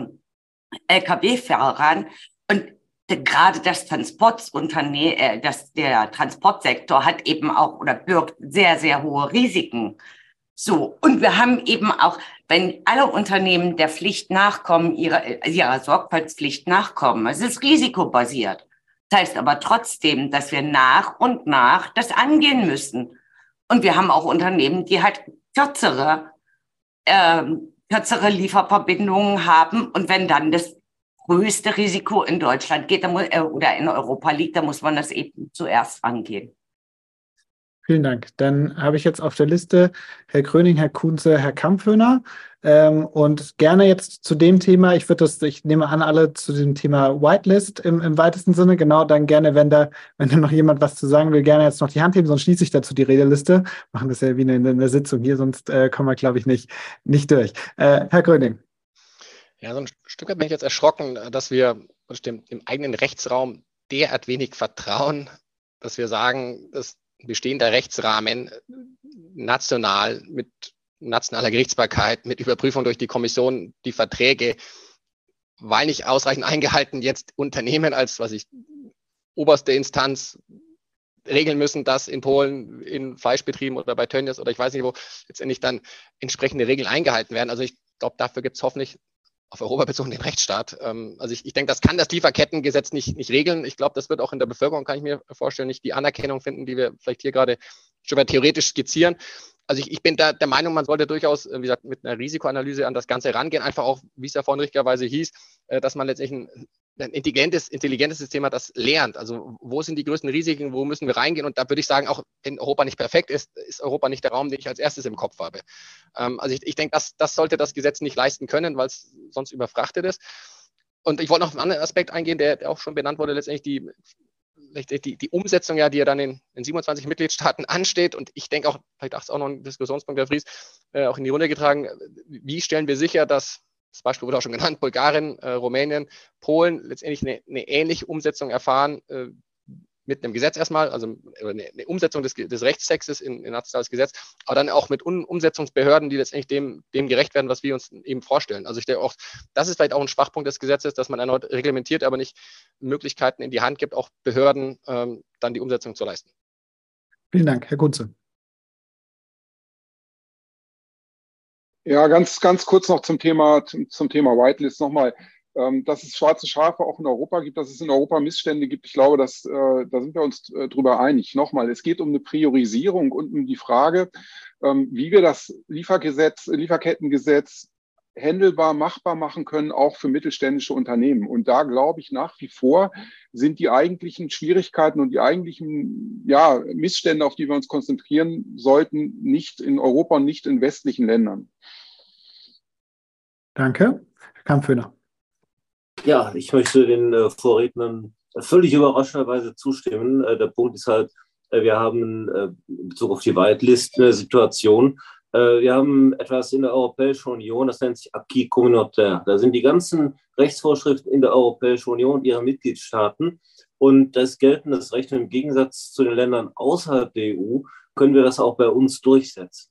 Lkw-Fahrern. Und gerade das Transportunternehmen, äh, das, der Transportsektor hat eben auch oder birgt sehr, sehr hohe Risiken. So, und wir haben eben auch, wenn alle Unternehmen der Pflicht nachkommen, ihrer, ihrer Sorgfaltspflicht nachkommen, es ist risikobasiert. Das heißt aber trotzdem, dass wir nach und nach das angehen müssen. Und wir haben auch Unternehmen, die halt kürzere, äh, kürzere Lieferverbindungen haben. Und wenn dann das größte Risiko in Deutschland geht dann, äh, oder in Europa liegt, dann muss man das eben zuerst angehen. Vielen Dank. Dann habe ich jetzt auf der Liste Herr Kröning, Herr Kunze, Herr Kampfhöhner. Ähm, und gerne jetzt zu dem Thema, ich würde das, ich nehme an, alle zu dem Thema Whitelist im, im weitesten Sinne. Genau, dann gerne, wenn da, wenn da noch jemand was zu sagen will, gerne jetzt noch die Hand heben, sonst schließe ich dazu die Redeliste. Machen das ja wie in, der Sitzung hier, sonst äh, kommen wir, glaube ich, nicht, nicht durch. Äh, Herr Kröning. Ja, so ein Stück weit bin ich jetzt erschrocken, dass wir dem, im eigenen Rechtsraum derart wenig vertrauen, dass wir sagen, dass bestehender Rechtsrahmen national mit nationaler Gerichtsbarkeit, mit Überprüfung durch die Kommission die Verträge, weil nicht ausreichend eingehalten, jetzt Unternehmen als, was ich, oberste Instanz regeln müssen, dass in Polen in Fleischbetrieben oder bei Tönnies oder ich weiß nicht wo letztendlich dann entsprechende Regeln eingehalten werden. Also ich glaube, dafür gibt es hoffentlich auf Europa bezogen den Rechtsstaat. Ähm, also ich, ich denke, das kann das Lieferkettengesetz nicht, nicht regeln. Ich glaube, das wird auch in der Bevölkerung, kann ich mir vorstellen, nicht die Anerkennung finden, die wir vielleicht hier gerade schon mal theoretisch skizzieren. Also ich, ich bin da der Meinung, man sollte durchaus, äh, wie gesagt, mit einer Risikoanalyse an das Ganze rangehen, einfach auch, wie es ja vorhin richtigerweise hieß, äh, dass man letztendlich ein, ein intelligentes, intelligentes System hat, das lernt. Also wo sind die größten Risiken, wo müssen wir reingehen? Und da würde ich sagen, auch wenn Europa nicht perfekt ist, ist Europa nicht der Raum, den ich als erstes im Kopf habe. Ähm, also ich, ich denke, das, das sollte das Gesetz nicht leisten können, weil es sonst überfrachtet ist. Und ich wollte noch auf einen anderen Aspekt eingehen, der auch schon benannt wurde, letztendlich die die, die Umsetzung ja, die ja dann in, in 27 Mitgliedstaaten ansteht. Und ich denke auch, vielleicht auch noch ein Diskussionspunkt, Herr Fries, äh, auch in die Runde getragen, wie stellen wir sicher, dass das Beispiel wurde auch schon genannt, Bulgarien, äh, Rumänien, Polen letztendlich eine, eine ähnliche Umsetzung erfahren, äh, mit einem Gesetz erstmal, also eine, eine Umsetzung des, des Rechtstextes in, in nationales Gesetz, aber dann auch mit Un Umsetzungsbehörden, die letztendlich dem, dem gerecht werden, was wir uns eben vorstellen. Also ich denke auch, das ist vielleicht auch ein Schwachpunkt des Gesetzes, dass man erneut reglementiert, aber nicht Möglichkeiten in die Hand gibt, auch Behörden ähm, dann die Umsetzung zu leisten. Vielen Dank, Herr Kunze. Ja, ganz, ganz kurz noch zum Thema, zum, zum Thema Whitelist nochmal. Ähm, dass es schwarze Schafe auch in Europa gibt, dass es in Europa Missstände gibt. Ich glaube, dass, äh, da sind wir uns äh, drüber einig. Nochmal, es geht um eine Priorisierung und um die Frage, ähm, wie wir das Liefergesetz, Lieferkettengesetz händelbar, machbar machen können, auch für mittelständische Unternehmen. Und da glaube ich nach wie vor sind die eigentlichen Schwierigkeiten und die eigentlichen ja, Missstände, auf die wir uns konzentrieren sollten, nicht in Europa und nicht in westlichen Ländern. Danke. Herr Kampfhöhner. Ja, ich möchte den äh, Vorrednern völlig überraschenderweise zustimmen. Äh, der Punkt ist halt, äh, wir haben äh, in Bezug auf die Whitelist eine Situation, äh, wir haben etwas in der Europäischen Union, das nennt sich Acquis communautaire. Da sind die ganzen Rechtsvorschriften in der Europäischen Union und ihrer Mitgliedstaaten und das geltendes Recht im Gegensatz zu den Ländern außerhalb der EU können wir das auch bei uns durchsetzen.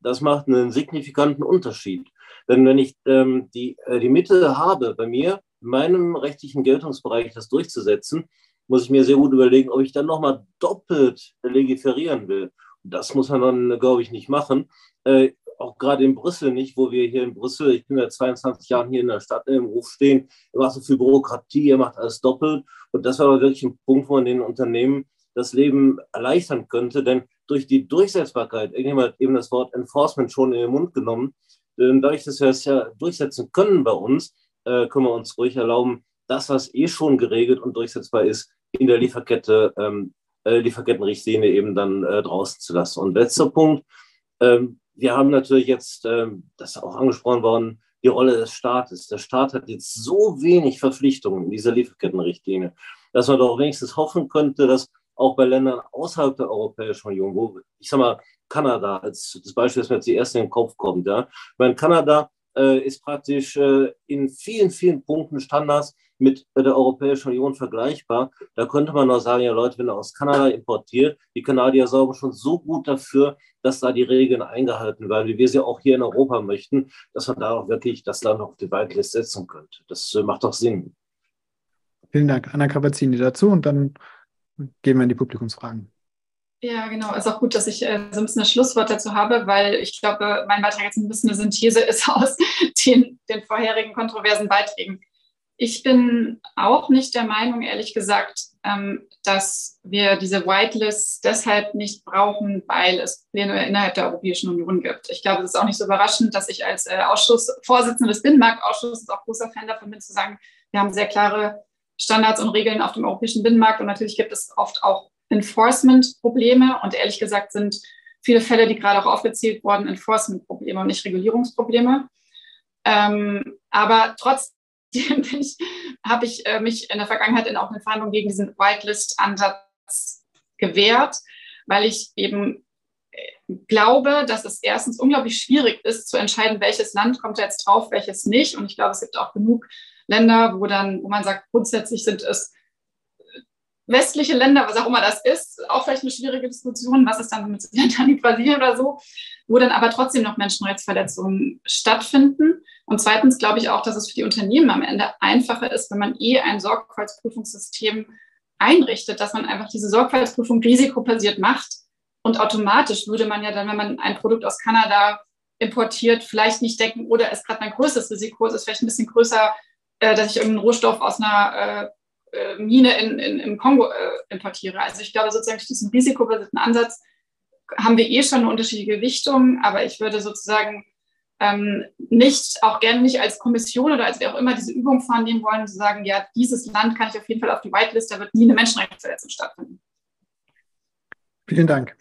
Das macht einen signifikanten Unterschied. Denn wenn ich ähm, die, äh, die Mittel habe, bei mir, in meinem rechtlichen Geltungsbereich das durchzusetzen, muss ich mir sehr gut überlegen, ob ich dann nochmal doppelt legiferieren will. Das muss man dann, glaube ich, nicht machen. Äh, auch gerade in Brüssel nicht, wo wir hier in Brüssel, ich bin ja 22 Jahre hier in der Stadt im Ruf stehen, ihr macht so viel Bürokratie, ihr macht alles doppelt. Und das war aber wirklich ein Punkt, wo man den Unternehmen das Leben erleichtern könnte, denn durch die Durchsetzbarkeit, irgendjemand hat eben das Wort Enforcement schon in den Mund genommen, dadurch, dass wir es ja durchsetzen können bei uns, äh, können wir uns ruhig erlauben, das, was eh schon geregelt und durchsetzbar ist, in der Lieferkette ähm, äh, Lieferkettenrichtlinie eben dann äh, draußen zu lassen. Und letzter Punkt, ähm, wir haben natürlich jetzt, ähm, das ist auch angesprochen worden, die Rolle des Staates. Der Staat hat jetzt so wenig Verpflichtungen in dieser Lieferkettenrichtlinie, dass man doch wenigstens hoffen könnte, dass auch bei Ländern außerhalb der Europäischen Union, wo ich sage mal Kanada als das Beispiel, das mir jetzt die erste in den Kopf kommt, ja, meine, Kanada äh, ist praktisch äh, in vielen, vielen Punkten Standards mit der Europäischen Union vergleichbar. Da könnte man noch sagen, ja Leute, wenn ihr aus Kanada importiert, die Kanadier sorgen schon so gut dafür, dass da die Regeln eingehalten werden, wie wir sie auch hier in Europa möchten, dass man da auch wirklich das Land auf die Whitelist setzen könnte. Das äh, macht doch Sinn. Vielen Dank. Anna Kabazzini dazu und dann gehen wir in die Publikumsfragen. Ja, genau. Ist auch gut, dass ich äh, so ein bisschen das Schlusswort dazu habe, weil ich glaube, mein Beitrag jetzt ein bisschen eine Synthese ist [laughs] aus den, den vorherigen kontroversen Beiträgen. Ich bin auch nicht der Meinung, ehrlich gesagt, ähm, dass wir diese Whitelist deshalb nicht brauchen, weil es Pläne innerhalb der Europäischen Union gibt. Ich glaube, es ist auch nicht so überraschend, dass ich als äh, Ausschussvorsitzende des Binnenmarktausschusses auch großer Fan davon bin, zu sagen, wir haben sehr klare Standards und Regeln auf dem europäischen Binnenmarkt und natürlich gibt es oft auch Enforcement-Probleme und ehrlich gesagt sind viele Fälle, die gerade auch aufgezählt wurden, Enforcement-Probleme und nicht Regulierungsprobleme. Ähm, aber trotzdem [laughs] habe ich äh, mich in der Vergangenheit in auch eine Verhandlung gegen diesen Whitelist-Ansatz gewehrt, weil ich eben äh, glaube, dass es erstens unglaublich schwierig ist, zu entscheiden, welches Land kommt da jetzt drauf, welches nicht. Und ich glaube, es gibt auch genug Länder, wo dann, wo man sagt, grundsätzlich sind es westliche Länder, was auch immer das ist, auch vielleicht eine schwierige Diskussion, was ist dann mit Südafrika, Brasilien oder so, wo dann aber trotzdem noch Menschenrechtsverletzungen stattfinden. Und zweitens glaube ich auch, dass es für die Unternehmen am Ende einfacher ist, wenn man eh ein Sorgfaltsprüfungssystem einrichtet, dass man einfach diese Sorgfaltsprüfung risikobasiert macht. Und automatisch würde man ja dann, wenn man ein Produkt aus Kanada importiert, vielleicht nicht denken, oder es gerade ein größeres Risiko, es ist vielleicht ein bisschen größer, äh, dass ich irgendeinen Rohstoff aus einer äh, Mine in, in, im Kongo äh, importiere. Also ich glaube sozusagen durch diesen risikobasierten Ansatz haben wir eh schon eine unterschiedliche Gewichtung, aber ich würde sozusagen ähm, nicht, auch gerne nicht als Kommission oder als wer auch immer diese Übung vornehmen wollen, zu sagen, ja, dieses Land kann ich auf jeden Fall auf die Whitelist, da wird nie eine Menschenrechtsverletzung stattfinden. Vielen Dank.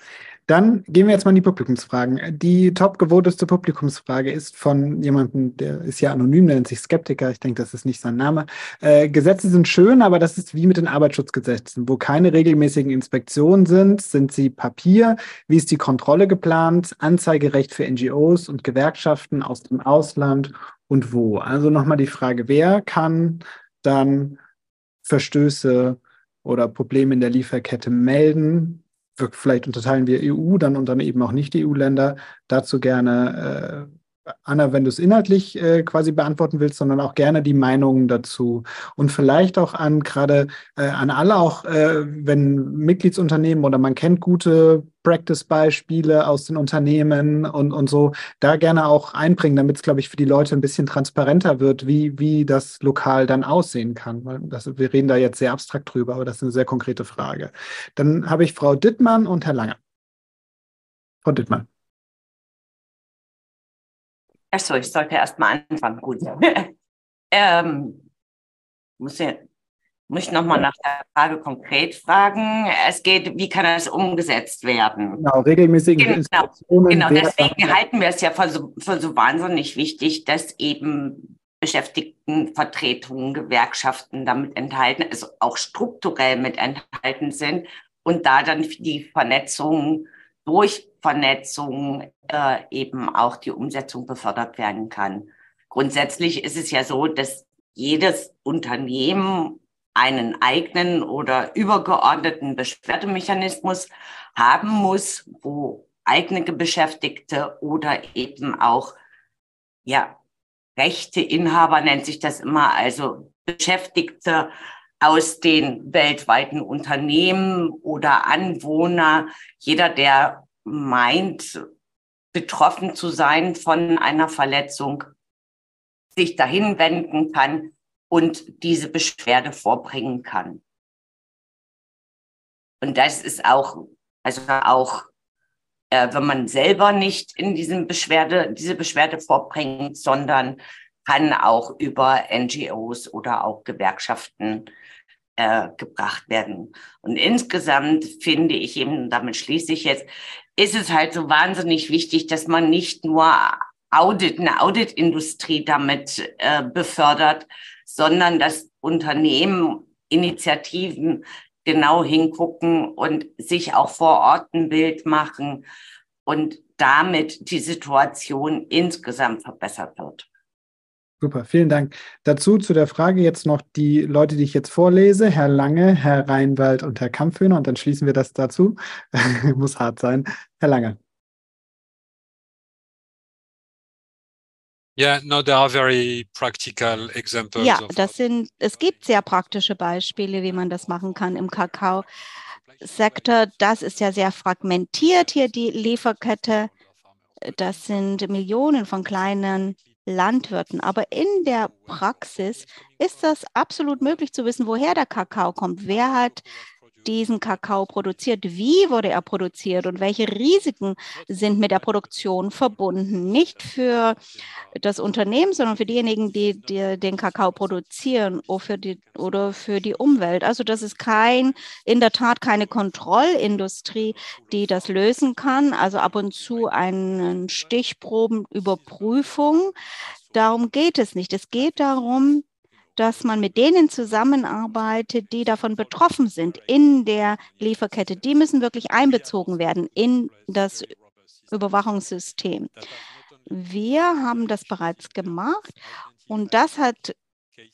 Dann gehen wir jetzt mal in die Publikumsfragen. Die topgevoteste Publikumsfrage ist von jemandem, der ist ja anonym, nennt sich Skeptiker. Ich denke, das ist nicht sein Name. Äh, Gesetze sind schön, aber das ist wie mit den Arbeitsschutzgesetzen. Wo keine regelmäßigen Inspektionen sind, sind sie Papier. Wie ist die Kontrolle geplant? Anzeigerecht für NGOs und Gewerkschaften aus dem Ausland und wo? Also nochmal die Frage, wer kann dann Verstöße oder Probleme in der Lieferkette melden? Vielleicht unterteilen wir EU dann und dann eben auch nicht EU-Länder. Dazu gerne Anna, wenn du es inhaltlich äh, quasi beantworten willst, sondern auch gerne die Meinungen dazu. Und vielleicht auch an gerade äh, an alle, auch äh, wenn Mitgliedsunternehmen oder man kennt gute Practice-Beispiele aus den Unternehmen und, und so, da gerne auch einbringen, damit es, glaube ich, für die Leute ein bisschen transparenter wird, wie, wie das lokal dann aussehen kann. Weil das, wir reden da jetzt sehr abstrakt drüber, aber das ist eine sehr konkrete Frage. Dann habe ich Frau Dittmann und Herr Lange. Frau Dittmann. Achso, ich sollte erst mal anfangen. Gut. [laughs] ähm, muss, ja, muss ich nochmal nach der Frage konkret fragen. Es geht, wie kann das umgesetzt werden? Genau, regelmäßige genau, genau deswegen halten wir es ja für so, für so wahnsinnig wichtig, dass eben Beschäftigtenvertretungen, Gewerkschaften damit enthalten, also auch strukturell mit enthalten sind und da dann die Vernetzung durch Vernetzung äh, eben auch die Umsetzung befördert werden kann. Grundsätzlich ist es ja so, dass jedes Unternehmen einen eigenen oder übergeordneten Beschwerdemechanismus haben muss, wo eigene Beschäftigte oder eben auch ja Rechteinhaber nennt sich das immer, also Beschäftigte aus den weltweiten Unternehmen oder Anwohner, jeder, der meint, betroffen zu sein von einer Verletzung, sich dahin wenden kann und diese Beschwerde vorbringen kann. Und das ist auch, also auch, äh, wenn man selber nicht in diesem Beschwerde, diese Beschwerde vorbringt, sondern kann auch über NGOs oder auch Gewerkschaften äh, gebracht werden. Und insgesamt finde ich eben, damit schließe ich jetzt, ist es halt so wahnsinnig wichtig, dass man nicht nur Audit, eine Auditindustrie damit äh, befördert, sondern dass Unternehmen, Initiativen genau hingucken und sich auch vor Ort ein Bild machen und damit die Situation insgesamt verbessert wird. Super, vielen Dank. Dazu zu der Frage jetzt noch die Leute, die ich jetzt vorlese, Herr Lange, Herr Reinwald und Herr Kampfhöhner und dann schließen wir das dazu. [laughs] Muss hart sein. Herr Lange. Yeah, no, there are very practical examples. Ja, das sind, es gibt sehr praktische Beispiele, wie man das machen kann im Kakao-Sektor. Das ist ja sehr fragmentiert hier, die Lieferkette. Das sind Millionen von kleinen Landwirten. Aber in der Praxis ist das absolut möglich zu wissen, woher der Kakao kommt. Wer hat diesen Kakao produziert? Wie wurde er produziert und welche Risiken sind mit der Produktion verbunden? Nicht für das Unternehmen, sondern für diejenigen, die, die den Kakao produzieren oder für, die, oder für die Umwelt. Also das ist kein, in der Tat keine Kontrollindustrie, die das lösen kann. Also ab und zu eine Stichprobenüberprüfung. Darum geht es nicht. Es geht darum, dass man mit denen zusammenarbeitet, die davon betroffen sind in der Lieferkette. Die müssen wirklich einbezogen werden in das Überwachungssystem. Wir haben das bereits gemacht und das hat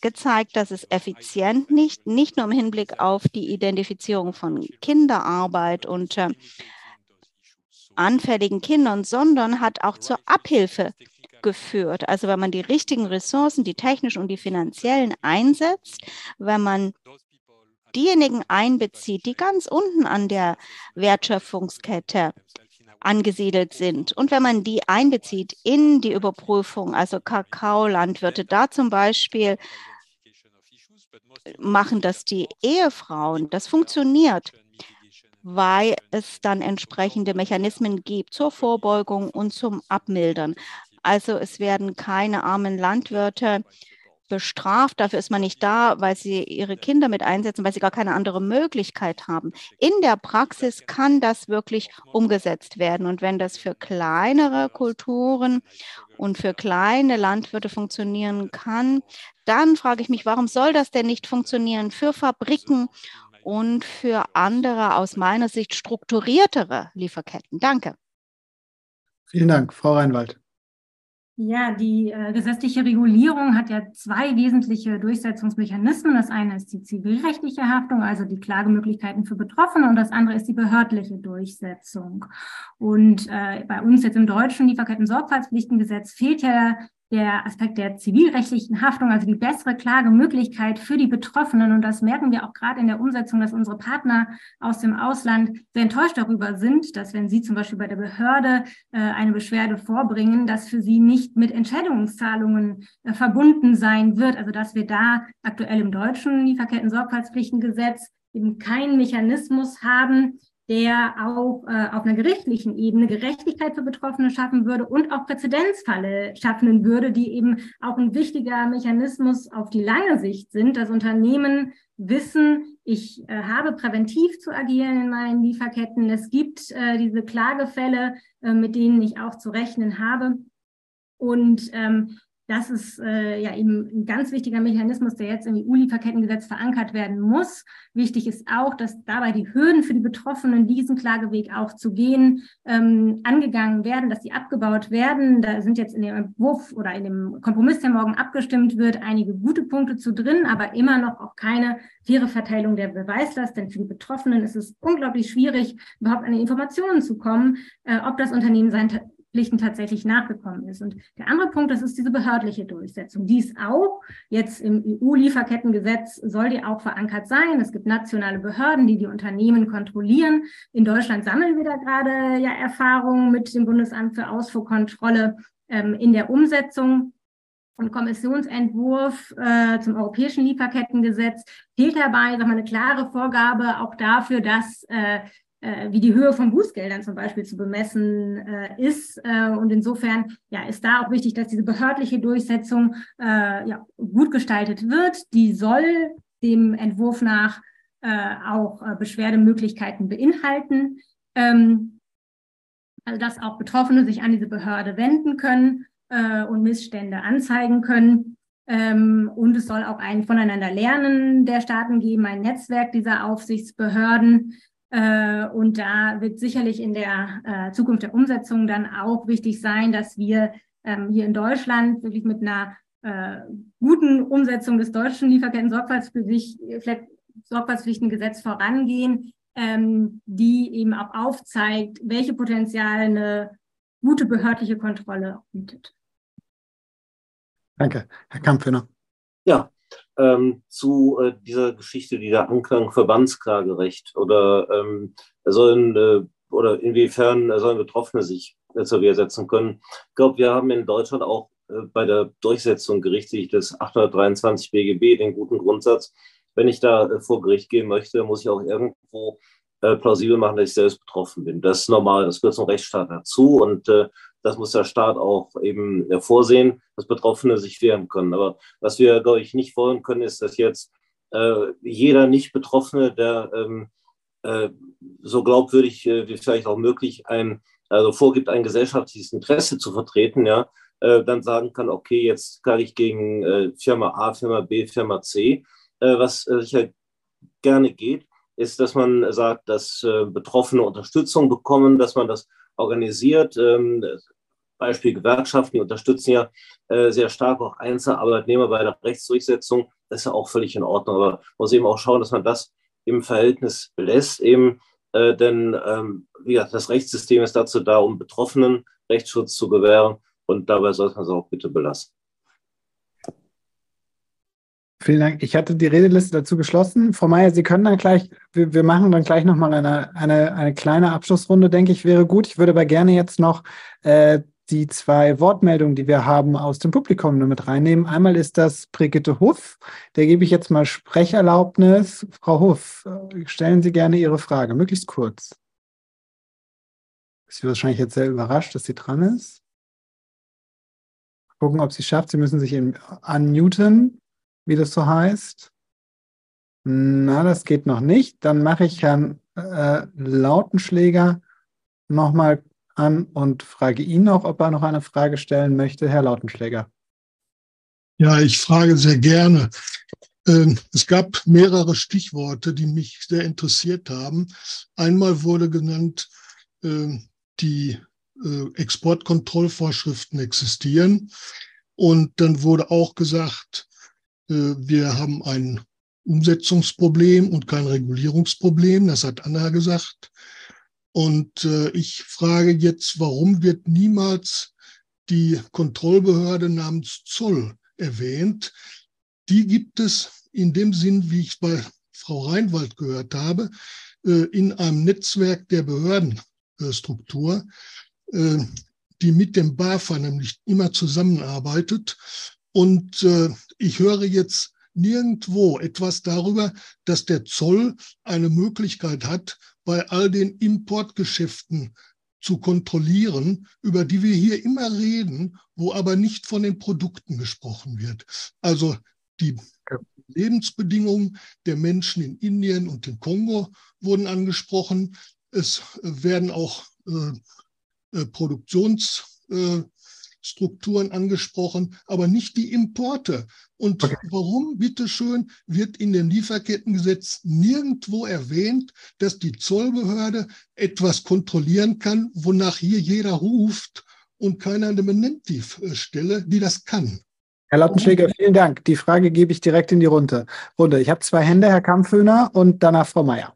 gezeigt, dass es effizient nicht, nicht nur im Hinblick auf die Identifizierung von Kinderarbeit und äh, anfälligen Kindern, sondern hat auch zur Abhilfe geführt. Also wenn man die richtigen Ressourcen, die technischen und die finanziellen einsetzt, wenn man diejenigen einbezieht, die ganz unten an der Wertschöpfungskette angesiedelt sind. Und wenn man die einbezieht in die Überprüfung, also Kakaolandwirte, da zum Beispiel machen das die Ehefrauen, das funktioniert, weil es dann entsprechende Mechanismen gibt zur Vorbeugung und zum Abmildern. Also es werden keine armen Landwirte bestraft. Dafür ist man nicht da, weil sie ihre Kinder mit einsetzen, weil sie gar keine andere Möglichkeit haben. In der Praxis kann das wirklich umgesetzt werden. Und wenn das für kleinere Kulturen und für kleine Landwirte funktionieren kann, dann frage ich mich, warum soll das denn nicht funktionieren für Fabriken und für andere aus meiner Sicht strukturiertere Lieferketten? Danke. Vielen Dank, Frau Reinwald. Ja, die äh, gesetzliche Regulierung hat ja zwei wesentliche Durchsetzungsmechanismen. Das eine ist die zivilrechtliche Haftung, also die Klagemöglichkeiten für Betroffene, und das andere ist die behördliche Durchsetzung. Und äh, bei uns jetzt im deutschen Lieferketten-Sorgfaltspflichtengesetz fehlt ja der Aspekt der zivilrechtlichen Haftung, also die bessere Klagemöglichkeit für die Betroffenen. Und das merken wir auch gerade in der Umsetzung, dass unsere Partner aus dem Ausland sehr enttäuscht darüber sind, dass wenn sie zum Beispiel bei der Behörde äh, eine Beschwerde vorbringen, dass für sie nicht mit Entschädigungszahlungen äh, verbunden sein wird. Also dass wir da aktuell im deutschen Lieferketten-Sorgfaltspflichtengesetz eben keinen Mechanismus haben, der auch äh, auf einer gerichtlichen Ebene Gerechtigkeit für Betroffene schaffen würde und auch Präzedenzfalle schaffen würde, die eben auch ein wichtiger Mechanismus auf die lange Sicht sind, dass Unternehmen wissen, ich äh, habe präventiv zu agieren in meinen Lieferketten. Es gibt äh, diese Klagefälle, äh, mit denen ich auch zu rechnen habe. Und ähm, das ist äh, ja eben ein ganz wichtiger Mechanismus, der jetzt im EU-Lieferkettengesetz verankert werden muss. Wichtig ist auch, dass dabei die Hürden für die Betroffenen, diesen Klageweg auch zu gehen, ähm, angegangen werden, dass die abgebaut werden. Da sind jetzt in dem Entwurf oder in dem Kompromiss, der morgen abgestimmt wird, einige gute Punkte zu drin, aber immer noch auch keine faire Verteilung der Beweislast. Denn für die Betroffenen ist es unglaublich schwierig, überhaupt an die Informationen zu kommen, äh, ob das Unternehmen sein Pflichten tatsächlich nachgekommen ist. Und der andere Punkt, das ist diese behördliche Durchsetzung. Die ist auch jetzt im EU-Lieferkettengesetz soll die auch verankert sein. Es gibt nationale Behörden, die die Unternehmen kontrollieren. In Deutschland sammeln wir da gerade ja Erfahrungen mit dem Bundesamt für Ausfuhrkontrolle ähm, in der Umsetzung. Und Kommissionsentwurf äh, zum europäischen Lieferkettengesetz fehlt dabei sag mal, eine klare Vorgabe auch dafür, dass äh, wie die Höhe von Bußgeldern zum Beispiel zu bemessen äh, ist. Äh, und insofern ja, ist da auch wichtig, dass diese behördliche Durchsetzung äh, ja, gut gestaltet wird. Die soll dem Entwurf nach äh, auch äh, Beschwerdemöglichkeiten beinhalten. Ähm, also dass auch Betroffene sich an diese Behörde wenden können und Missstände anzeigen können. Ähm, und es soll auch ein Voneinander Lernen der Staaten geben, ein Netzwerk dieser Aufsichtsbehörden, äh, und da wird sicherlich in der äh, Zukunft der Umsetzung dann auch wichtig sein, dass wir ähm, hier in Deutschland wirklich mit einer äh, guten Umsetzung des deutschen Lieferketten-Sorgfaltspflichtengesetz vorangehen, ähm, die eben auch aufzeigt, welche Potenziale eine gute behördliche Kontrolle bietet. Danke. Herr Kampfhöhner. Ja, ähm, zu äh, dieser Geschichte, die da Anklang Verbandsklagerecht oder ähm, sollen äh, oder inwiefern sollen Betroffene sich äh, zur Wehr setzen können. Ich glaube, wir haben in Deutschland auch äh, bei der Durchsetzung gerichtlich des 823 BGB den guten Grundsatz, wenn ich da äh, vor Gericht gehen möchte, muss ich auch irgendwo äh, plausibel machen, dass ich selbst betroffen bin. Das ist normal, das gehört zum Rechtsstaat dazu und äh, das muss der Staat auch eben vorsehen, dass Betroffene sich wehren können. Aber was wir, glaube ich, nicht wollen können, ist, dass jetzt äh, jeder Nicht-Betroffene, der ähm, äh, so glaubwürdig äh, wie vielleicht auch möglich ein, also vorgibt, ein gesellschaftliches Interesse zu vertreten, ja, äh, dann sagen kann, okay, jetzt kann ich gegen äh, Firma A, Firma B, Firma C, äh, was sicher gerne geht ist, dass man sagt, dass Betroffene Unterstützung bekommen, dass man das organisiert. Beispiel Gewerkschaften, die unterstützen ja äh, sehr stark auch Einzelarbeitnehmer bei der Rechtsdurchsetzung. Das ist ja auch völlig in Ordnung. Aber man muss eben auch schauen, dass man das im Verhältnis belässt, eben, äh, denn ähm, wie gesagt, das Rechtssystem ist dazu da, um Betroffenen Rechtsschutz zu gewähren und dabei sollte man es auch bitte belassen. Vielen Dank. Ich hatte die Redeliste dazu geschlossen. Frau Mayer, Sie können dann gleich, wir, wir machen dann gleich nochmal eine, eine, eine kleine Abschlussrunde, denke ich, wäre gut. Ich würde aber gerne jetzt noch äh, die zwei Wortmeldungen, die wir haben, aus dem Publikum nur mit reinnehmen. Einmal ist das Brigitte Huff. Der gebe ich jetzt mal Sprecherlaubnis. Frau Huff, äh, stellen Sie gerne Ihre Frage, möglichst kurz. Sie wahrscheinlich jetzt sehr überrascht, dass sie dran ist. Gucken, ob sie schafft. Sie müssen sich unmuten wie das so heißt. Na, das geht noch nicht. Dann mache ich Herrn äh, Lautenschläger nochmal an und frage ihn noch, ob er noch eine Frage stellen möchte. Herr Lautenschläger. Ja, ich frage sehr gerne. Ähm, es gab mehrere Stichworte, die mich sehr interessiert haben. Einmal wurde genannt ähm, die äh, Exportkontrollvorschriften existieren. Und dann wurde auch gesagt, äh, wir haben ein Umsetzungsproblem und kein Regulierungsproblem. Das hat Anna gesagt. Und äh, ich frage jetzt, warum wird niemals die Kontrollbehörde namens Zoll erwähnt? Die gibt es in dem Sinn, wie ich bei Frau Reinwald gehört habe, äh, in einem Netzwerk der Behördenstruktur, äh, die mit dem BAFA nämlich immer zusammenarbeitet. Und äh, ich höre jetzt nirgendwo etwas darüber, dass der Zoll eine Möglichkeit hat, bei all den Importgeschäften zu kontrollieren, über die wir hier immer reden, wo aber nicht von den Produkten gesprochen wird. Also die Lebensbedingungen der Menschen in Indien und im Kongo wurden angesprochen. Es werden auch äh, äh Produktions äh, Strukturen angesprochen, aber nicht die Importe. Und okay. warum, bitteschön, wird in dem Lieferkettengesetz nirgendwo erwähnt, dass die Zollbehörde etwas kontrollieren kann, wonach hier jeder ruft und keiner eine benennt die Stelle, die das kann? Herr Lautenschläger, vielen Dank. Die Frage gebe ich direkt in die Runde. Runde. Ich habe zwei Hände, Herr Kampfhöhner und danach Frau Mayer.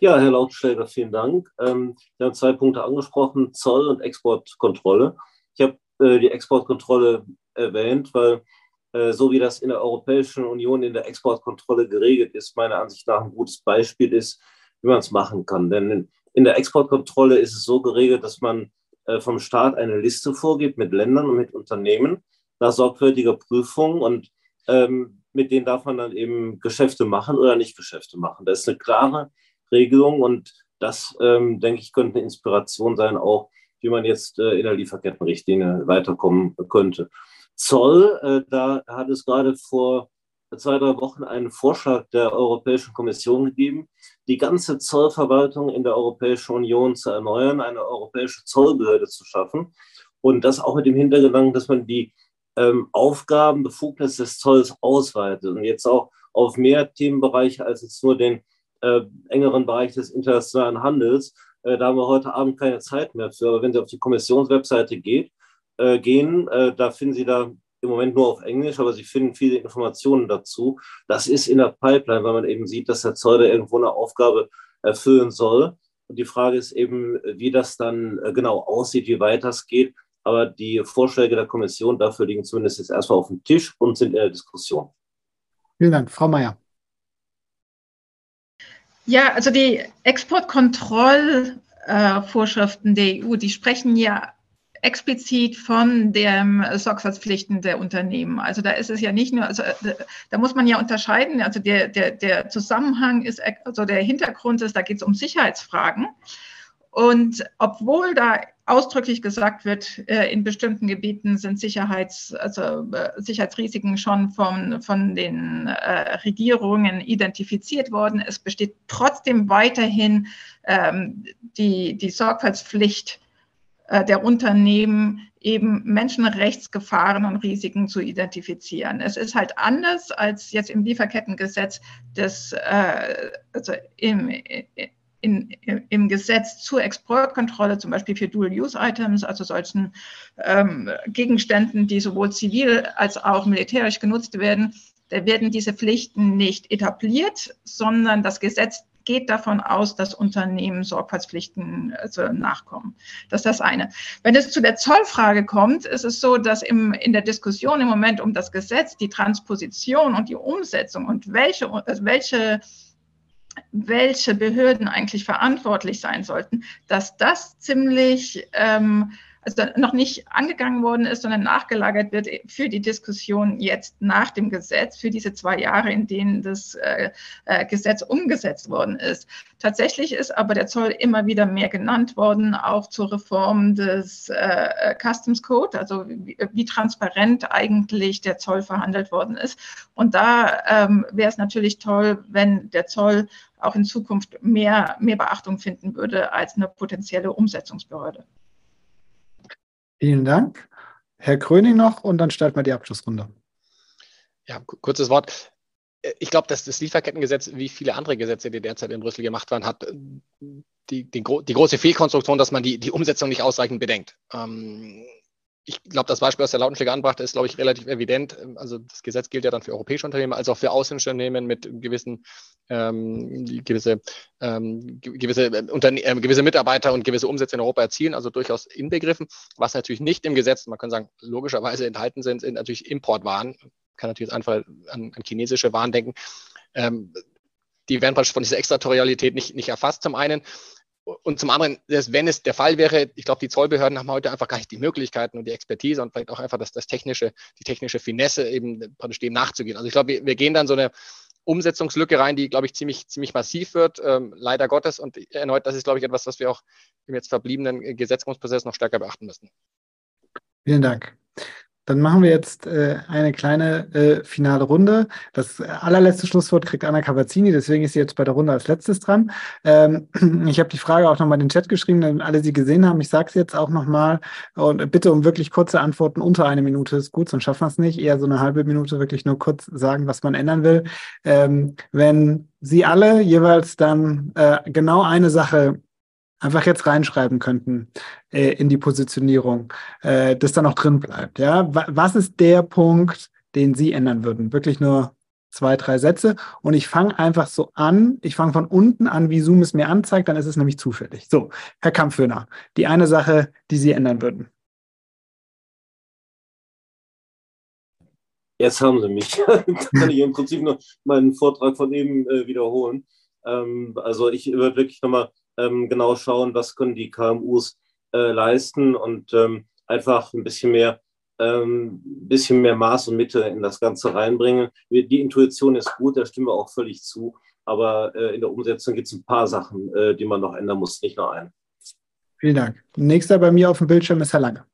Ja, Herr Lautenschläger, vielen Dank. Ähm, Sie haben zwei Punkte angesprochen, Zoll und Exportkontrolle. Ich habe äh, die Exportkontrolle erwähnt, weil äh, so wie das in der Europäischen Union in der Exportkontrolle geregelt ist, meiner Ansicht nach ein gutes Beispiel ist, wie man es machen kann. Denn in, der Exportkontrolle ist es so geregelt, dass man äh, vom Staat eine Liste vorgibt mit Ländern und mit Unternehmen nach sorgfältiger Prüfung und ähm, mit denen darf man dann eben Geschäfte machen oder nicht Geschäfte machen. Das ist eine klare Regelung und das, ähm, denke ich, könnte eine Inspiration sein, auch wie man jetzt äh, in der Lieferkettenrichtlinie weiterkommen könnte. Zoll, äh, da hat es gerade vor zwei, drei Wochen einen Vorschlag der Europäischen Kommission gegeben, die ganze Zollverwaltung in der Europäischen Union zu erneuern, eine europäische Zollbehörde zu schaffen. Und das auch mit dem Hintergedanken, dass man die ähm, Aufgaben, Befugnisse des Zolls ausweitet und jetzt auch auf mehr Themenbereiche als jetzt nur den äh, engeren Bereich des internationalen Handels, da haben wir heute Abend keine Zeit mehr für. Aber wenn Sie auf die Kommissionswebseite geht, äh, gehen, äh, da finden Sie da im Moment nur auf Englisch, aber Sie finden viele Informationen dazu. Das ist in der Pipeline, weil man eben sieht, dass der da irgendwo eine Aufgabe erfüllen soll. Und die Frage ist eben, wie das dann äh, genau aussieht, wie weit das geht. Aber die Vorschläge der Kommission dafür liegen zumindest jetzt erstmal auf dem Tisch und sind in der Diskussion. Vielen Dank. Frau Mayer. Ja, also die Exportkontrollvorschriften der EU, die sprechen ja explizit von den Sorgfaltspflichten der Unternehmen. Also da ist es ja nicht nur, also da muss man ja unterscheiden, also der, der, der Zusammenhang ist, also der Hintergrund ist, da geht es um Sicherheitsfragen. Und obwohl da ausdrücklich gesagt wird, äh, in bestimmten Gebieten sind Sicherheits, also, äh, Sicherheitsrisiken schon von, von den äh, Regierungen identifiziert worden. Es besteht trotzdem weiterhin ähm, die, die Sorgfaltspflicht der Unternehmen, eben Menschenrechtsgefahren und Risiken zu identifizieren. Es ist halt anders als jetzt im Lieferkettengesetz, das also im, in, im Gesetz zur Exportkontrolle, zum Beispiel für Dual-Use-Items, also solchen ähm, Gegenständen, die sowohl zivil als auch militärisch genutzt werden, da werden diese Pflichten nicht etabliert, sondern das Gesetz geht davon aus, dass Unternehmen Sorgfaltspflichten also nachkommen. Das ist das eine. Wenn es zu der Zollfrage kommt, ist es so, dass im, in der Diskussion im Moment um das Gesetz die Transposition und die Umsetzung und welche, also welche welche Behörden eigentlich verantwortlich sein sollten, dass das ziemlich ähm, also noch nicht angegangen worden ist, sondern nachgelagert wird für die Diskussion jetzt nach dem Gesetz, für diese zwei Jahre, in denen das äh, äh, Gesetz umgesetzt worden ist. Tatsächlich ist aber der Zoll immer wieder mehr genannt worden, auch zur Reform des äh, Customs Code, also wie, wie, transparent eigentlich der Zoll verhandelt worden ist. Und da ähm, wäre es natürlich toll, wenn der Zoll auch in Zukunft mehr, mehr Beachtung finden würde als eine potenzielle Umsetzungsbehörde. Vielen Dank. Herr Kröning noch und dann starten wir die Abschlussrunde. Ja, kurzes Wort. ich glaube, dass das Lieferkettengesetz, wie viele andere Gesetze, die derzeit in Brüssel gemacht werden, hat die, die, die große Fehlkonstruktion, dass man die, die Umsetzung nicht ausreichend bedenkt. Ähm, ich glaube, das Beispiel, was der Lautenschläger anbrachte, ist, glaube ich, relativ evident. Also das Gesetz gilt ja dann für europäische Unternehmen als auch für ausländische Unternehmen mit gewissen ähm, gewisse, ähm, gewisse, äh, Unterne äh, gewisse Mitarbeiter und gewisse Umsätze in Europa erzielen, also durchaus inbegriffen. Was natürlich nicht im Gesetz, man kann sagen, logischerweise enthalten sind, sind natürlich Importwaren. Kann natürlich einfach an, an chinesische Waren denken. Ähm, die werden praktisch von dieser Extraterritorialität nicht, nicht erfasst zum einen. Und zum anderen, dass, wenn es der Fall wäre, ich glaube, die Zollbehörden haben heute einfach gar nicht die Möglichkeiten und die Expertise und vielleicht auch einfach das, das technische, die technische Finesse eben praktisch dem nachzugehen. Also ich glaube, wir, wir gehen dann so eine Umsetzungslücke rein, die, glaube ich, ziemlich, ziemlich massiv wird, ähm, leider Gottes. Und erneut, das ist, glaube ich, etwas, was wir auch im jetzt verbliebenen Gesetzgebungsprozess noch stärker beachten müssen. Vielen Dank. Dann machen wir jetzt äh, eine kleine äh, finale Runde. Das allerletzte Schlusswort kriegt Anna Cavazzini, deswegen ist sie jetzt bei der Runde als letztes dran. Ähm, [clears throat] ich habe die Frage auch nochmal in den Chat geschrieben, damit alle sie gesehen haben. Ich sage es jetzt auch nochmal und bitte um wirklich kurze Antworten unter eine Minute ist gut, sonst schaffen wir es nicht. Eher so eine halbe Minute wirklich nur kurz sagen, was man ändern will. Ähm, wenn Sie alle jeweils dann äh, genau eine Sache einfach jetzt reinschreiben könnten äh, in die Positionierung, äh, das dann auch drin bleibt. Ja, was ist der Punkt, den Sie ändern würden? Wirklich nur zwei, drei Sätze. Und ich fange einfach so an. Ich fange von unten an, wie Zoom es mir anzeigt. Dann ist es nämlich zufällig. So, Herr Kampfhöhner, die eine Sache, die Sie ändern würden. Jetzt haben Sie mich. [laughs] kann ich im Prinzip nur meinen Vortrag von eben äh, wiederholen. Ähm, also ich würde wirklich nochmal ähm, genau schauen, was können die KMUs äh, leisten und ähm, einfach ein bisschen mehr, ähm, bisschen mehr Maß und Mitte in das Ganze reinbringen. Die Intuition ist gut, da stimmen wir auch völlig zu. Aber äh, in der Umsetzung gibt es ein paar Sachen, äh, die man noch ändern muss, nicht nur einen. Vielen Dank. Nächster bei mir auf dem Bildschirm ist Herr Lange.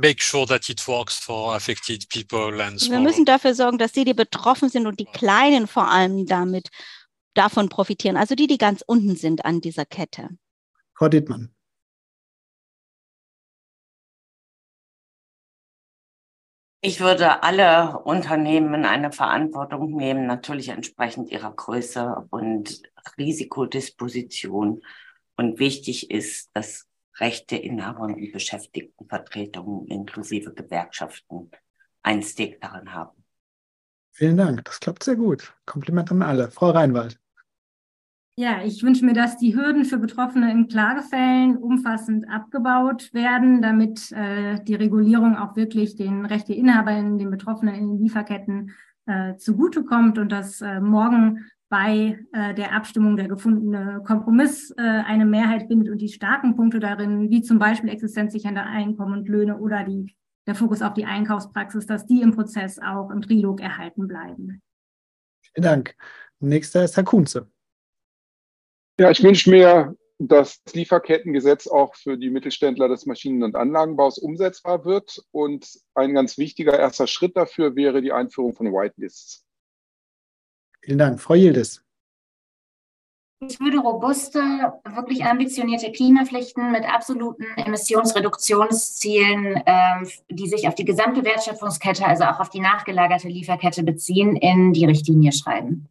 Make sure that it works for affected people and Wir müssen dafür sorgen, dass die, die betroffen sind und die Kleinen vor allem damit davon profitieren, also die, die ganz unten sind an dieser Kette. Frau Dittmann. Ich würde alle Unternehmen eine Verantwortung nehmen, natürlich entsprechend ihrer Größe und Risikodisposition. Und wichtig ist, dass Rechteinhaber und Beschäftigtenvertretungen inklusive Gewerkschaften ein Stake daran haben. Vielen Dank, das klappt sehr gut. Kompliment an alle. Frau Reinwald. Ja, ich wünsche mir, dass die Hürden für Betroffene in Klagefällen umfassend abgebaut werden, damit äh, die Regulierung auch wirklich den Rechteinhabern, den Betroffenen in den Lieferketten äh, zugutekommt und dass äh, morgen bei äh, der Abstimmung der gefundene Kompromiss äh, eine Mehrheit findet und die starken Punkte darin, wie zum Beispiel existenzsichernde Einkommen und Löhne oder die, der Fokus auf die Einkaufspraxis, dass die im Prozess auch im Trilog erhalten bleiben. Vielen Dank. Nächster ist Herr Kunze. Ja, ich wünsche mir, dass das Lieferkettengesetz auch für die Mittelständler des Maschinen- und Anlagenbaus umsetzbar wird. Und ein ganz wichtiger erster Schritt dafür wäre die Einführung von Whitelists. Vielen Dank. Frau Yildiz. Ich würde robuste, wirklich ambitionierte Klimapflichten mit absoluten Emissionsreduktionszielen, äh, die sich auf die gesamte Wertschöpfungskette, also auch auf die nachgelagerte Lieferkette beziehen, in die Richtlinie schreiben.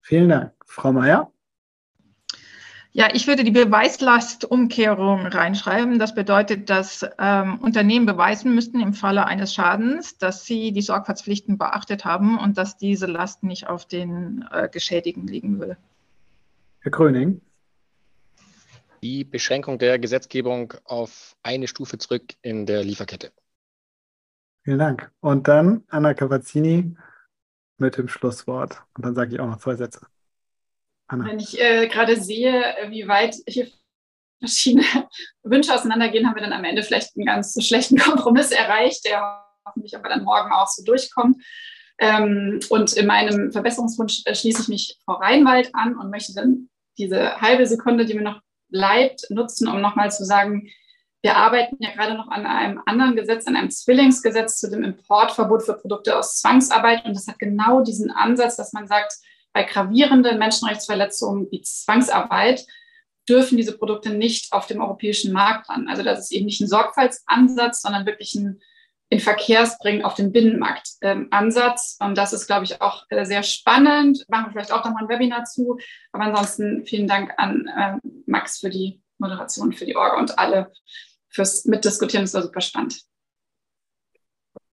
Vielen Dank. Frau Mayer. Ja, ich würde die Beweislastumkehrung reinschreiben. Das bedeutet, dass ähm, Unternehmen beweisen müssten im Falle eines Schadens, dass sie die Sorgfaltspflichten beachtet haben und dass diese Last nicht auf den äh, Geschädigten liegen würde. Herr Gröning. Die Beschränkung der Gesetzgebung auf eine Stufe zurück in der Lieferkette. Vielen Dank. Und dann Anna Cavazzini mit dem Schlusswort. Und dann sage ich auch noch zwei Sätze. Anna. Wenn ich äh, gerade sehe, wie weit hier verschiedene [laughs] Wünsche auseinandergehen, haben wir dann am Ende vielleicht einen ganz schlechten [laughs] Kompromiss erreicht, der hoffentlich aber dann morgen auch so durchkommt. Ähm, und in meinem Verbesserungswunsch äh, schließe ich mich Frau Reinwald an und möchte dann diese halbe Sekunde, die mir noch bleibt, nutzen, um nochmal zu sagen, wir arbeiten ja gerade noch an einem anderen Gesetz, an einem Zwillingsgesetz zu dem Importverbot für Produkte aus Zwangsarbeit. Und das hat genau diesen Ansatz, dass man sagt, bei gravierenden Menschenrechtsverletzungen wie Zwangsarbeit dürfen diese Produkte nicht auf dem europäischen Markt ran. Also das ist eben nicht ein Sorgfaltsansatz, sondern wirklich ein in Verkehrsbringen auf den Binnenmarkt-Ansatz. Ähm, und das ist, glaube ich, auch äh, sehr spannend. Machen wir vielleicht auch nochmal ein Webinar zu. Aber ansonsten vielen Dank an äh, Max für die Moderation, für die Orga und alle fürs Mitdiskutieren. Das war super spannend.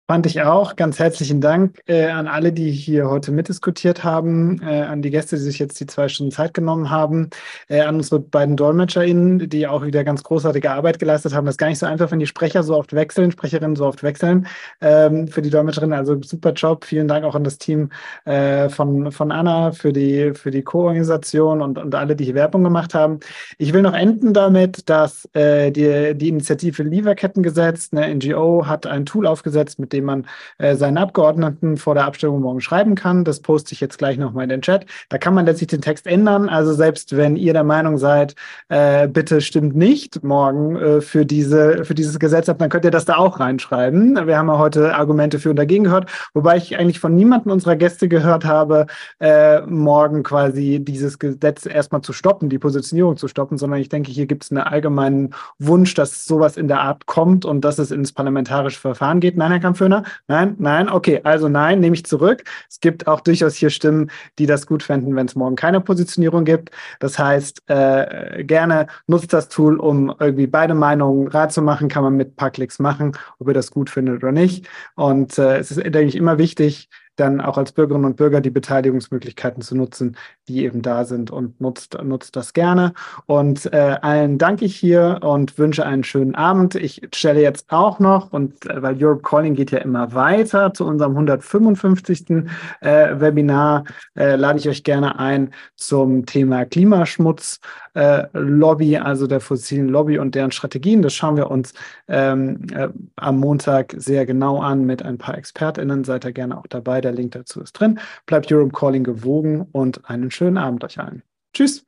Fand ich auch. Ganz herzlichen Dank äh, an alle, die hier heute mitdiskutiert haben, äh, an die Gäste, die sich jetzt die zwei Stunden Zeit genommen haben, äh, an unsere beiden DolmetscherInnen, die auch wieder ganz großartige Arbeit geleistet haben. Das ist gar nicht so einfach, wenn die Sprecher so oft wechseln, Sprecherinnen so oft wechseln. Ähm, für die Dolmetscherinnen, also super Job. Vielen Dank auch an das Team äh, von, von Anna für die, für die Co-Organisation und, und alle, die hier Werbung gemacht haben. Ich will noch enden damit, dass äh, die, die Initiative Lieferkettengesetz, eine NGO, hat ein Tool aufgesetzt, mit dem man äh, seinen Abgeordneten vor der Abstimmung morgen schreiben kann. Das poste ich jetzt gleich nochmal in den Chat. Da kann man letztlich den Text ändern. Also selbst wenn ihr der Meinung seid, äh, bitte stimmt nicht morgen äh, für, diese, für dieses Gesetz ab, dann könnt ihr das da auch reinschreiben. Wir haben ja heute Argumente für und dagegen gehört, wobei ich eigentlich von niemandem unserer Gäste gehört habe, äh, morgen quasi dieses Gesetz erstmal zu stoppen, die Positionierung zu stoppen, sondern ich denke, hier gibt es einen allgemeinen Wunsch, dass sowas in der Art kommt und dass es ins parlamentarische Verfahren geht. Nein, Herr Kampf, Föhner? Nein, nein, okay, also nein, nehme ich zurück. Es gibt auch durchaus hier Stimmen, die das gut fänden, wenn es morgen keine Positionierung gibt. Das heißt, äh, gerne nutzt das Tool, um irgendwie beide Meinungen rat zu machen, kann man mit ein paar Klicks machen, ob ihr das gut findet oder nicht. Und äh, es ist, denke ich, immer wichtig, dann auch als Bürgerinnen und Bürger die Beteiligungsmöglichkeiten zu nutzen, die eben da sind und nutzt, nutzt das gerne. Und äh, allen danke ich hier und wünsche einen schönen Abend. Ich stelle jetzt auch noch, und äh, weil Europe Calling geht ja immer weiter zu unserem 155. Äh, Webinar, äh, lade ich euch gerne ein zum Thema Klimaschmutz äh, Lobby, also der fossilen Lobby und deren Strategien. Das schauen wir uns ähm, äh, am Montag sehr genau an mit ein paar ExpertInnen. Seid ihr gerne auch dabei. Der Link dazu ist drin. Bleibt Europe Calling gewogen und einen schönen Abend euch allen. Tschüss.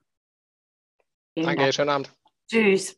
Danke, schönen Abend. Tschüss.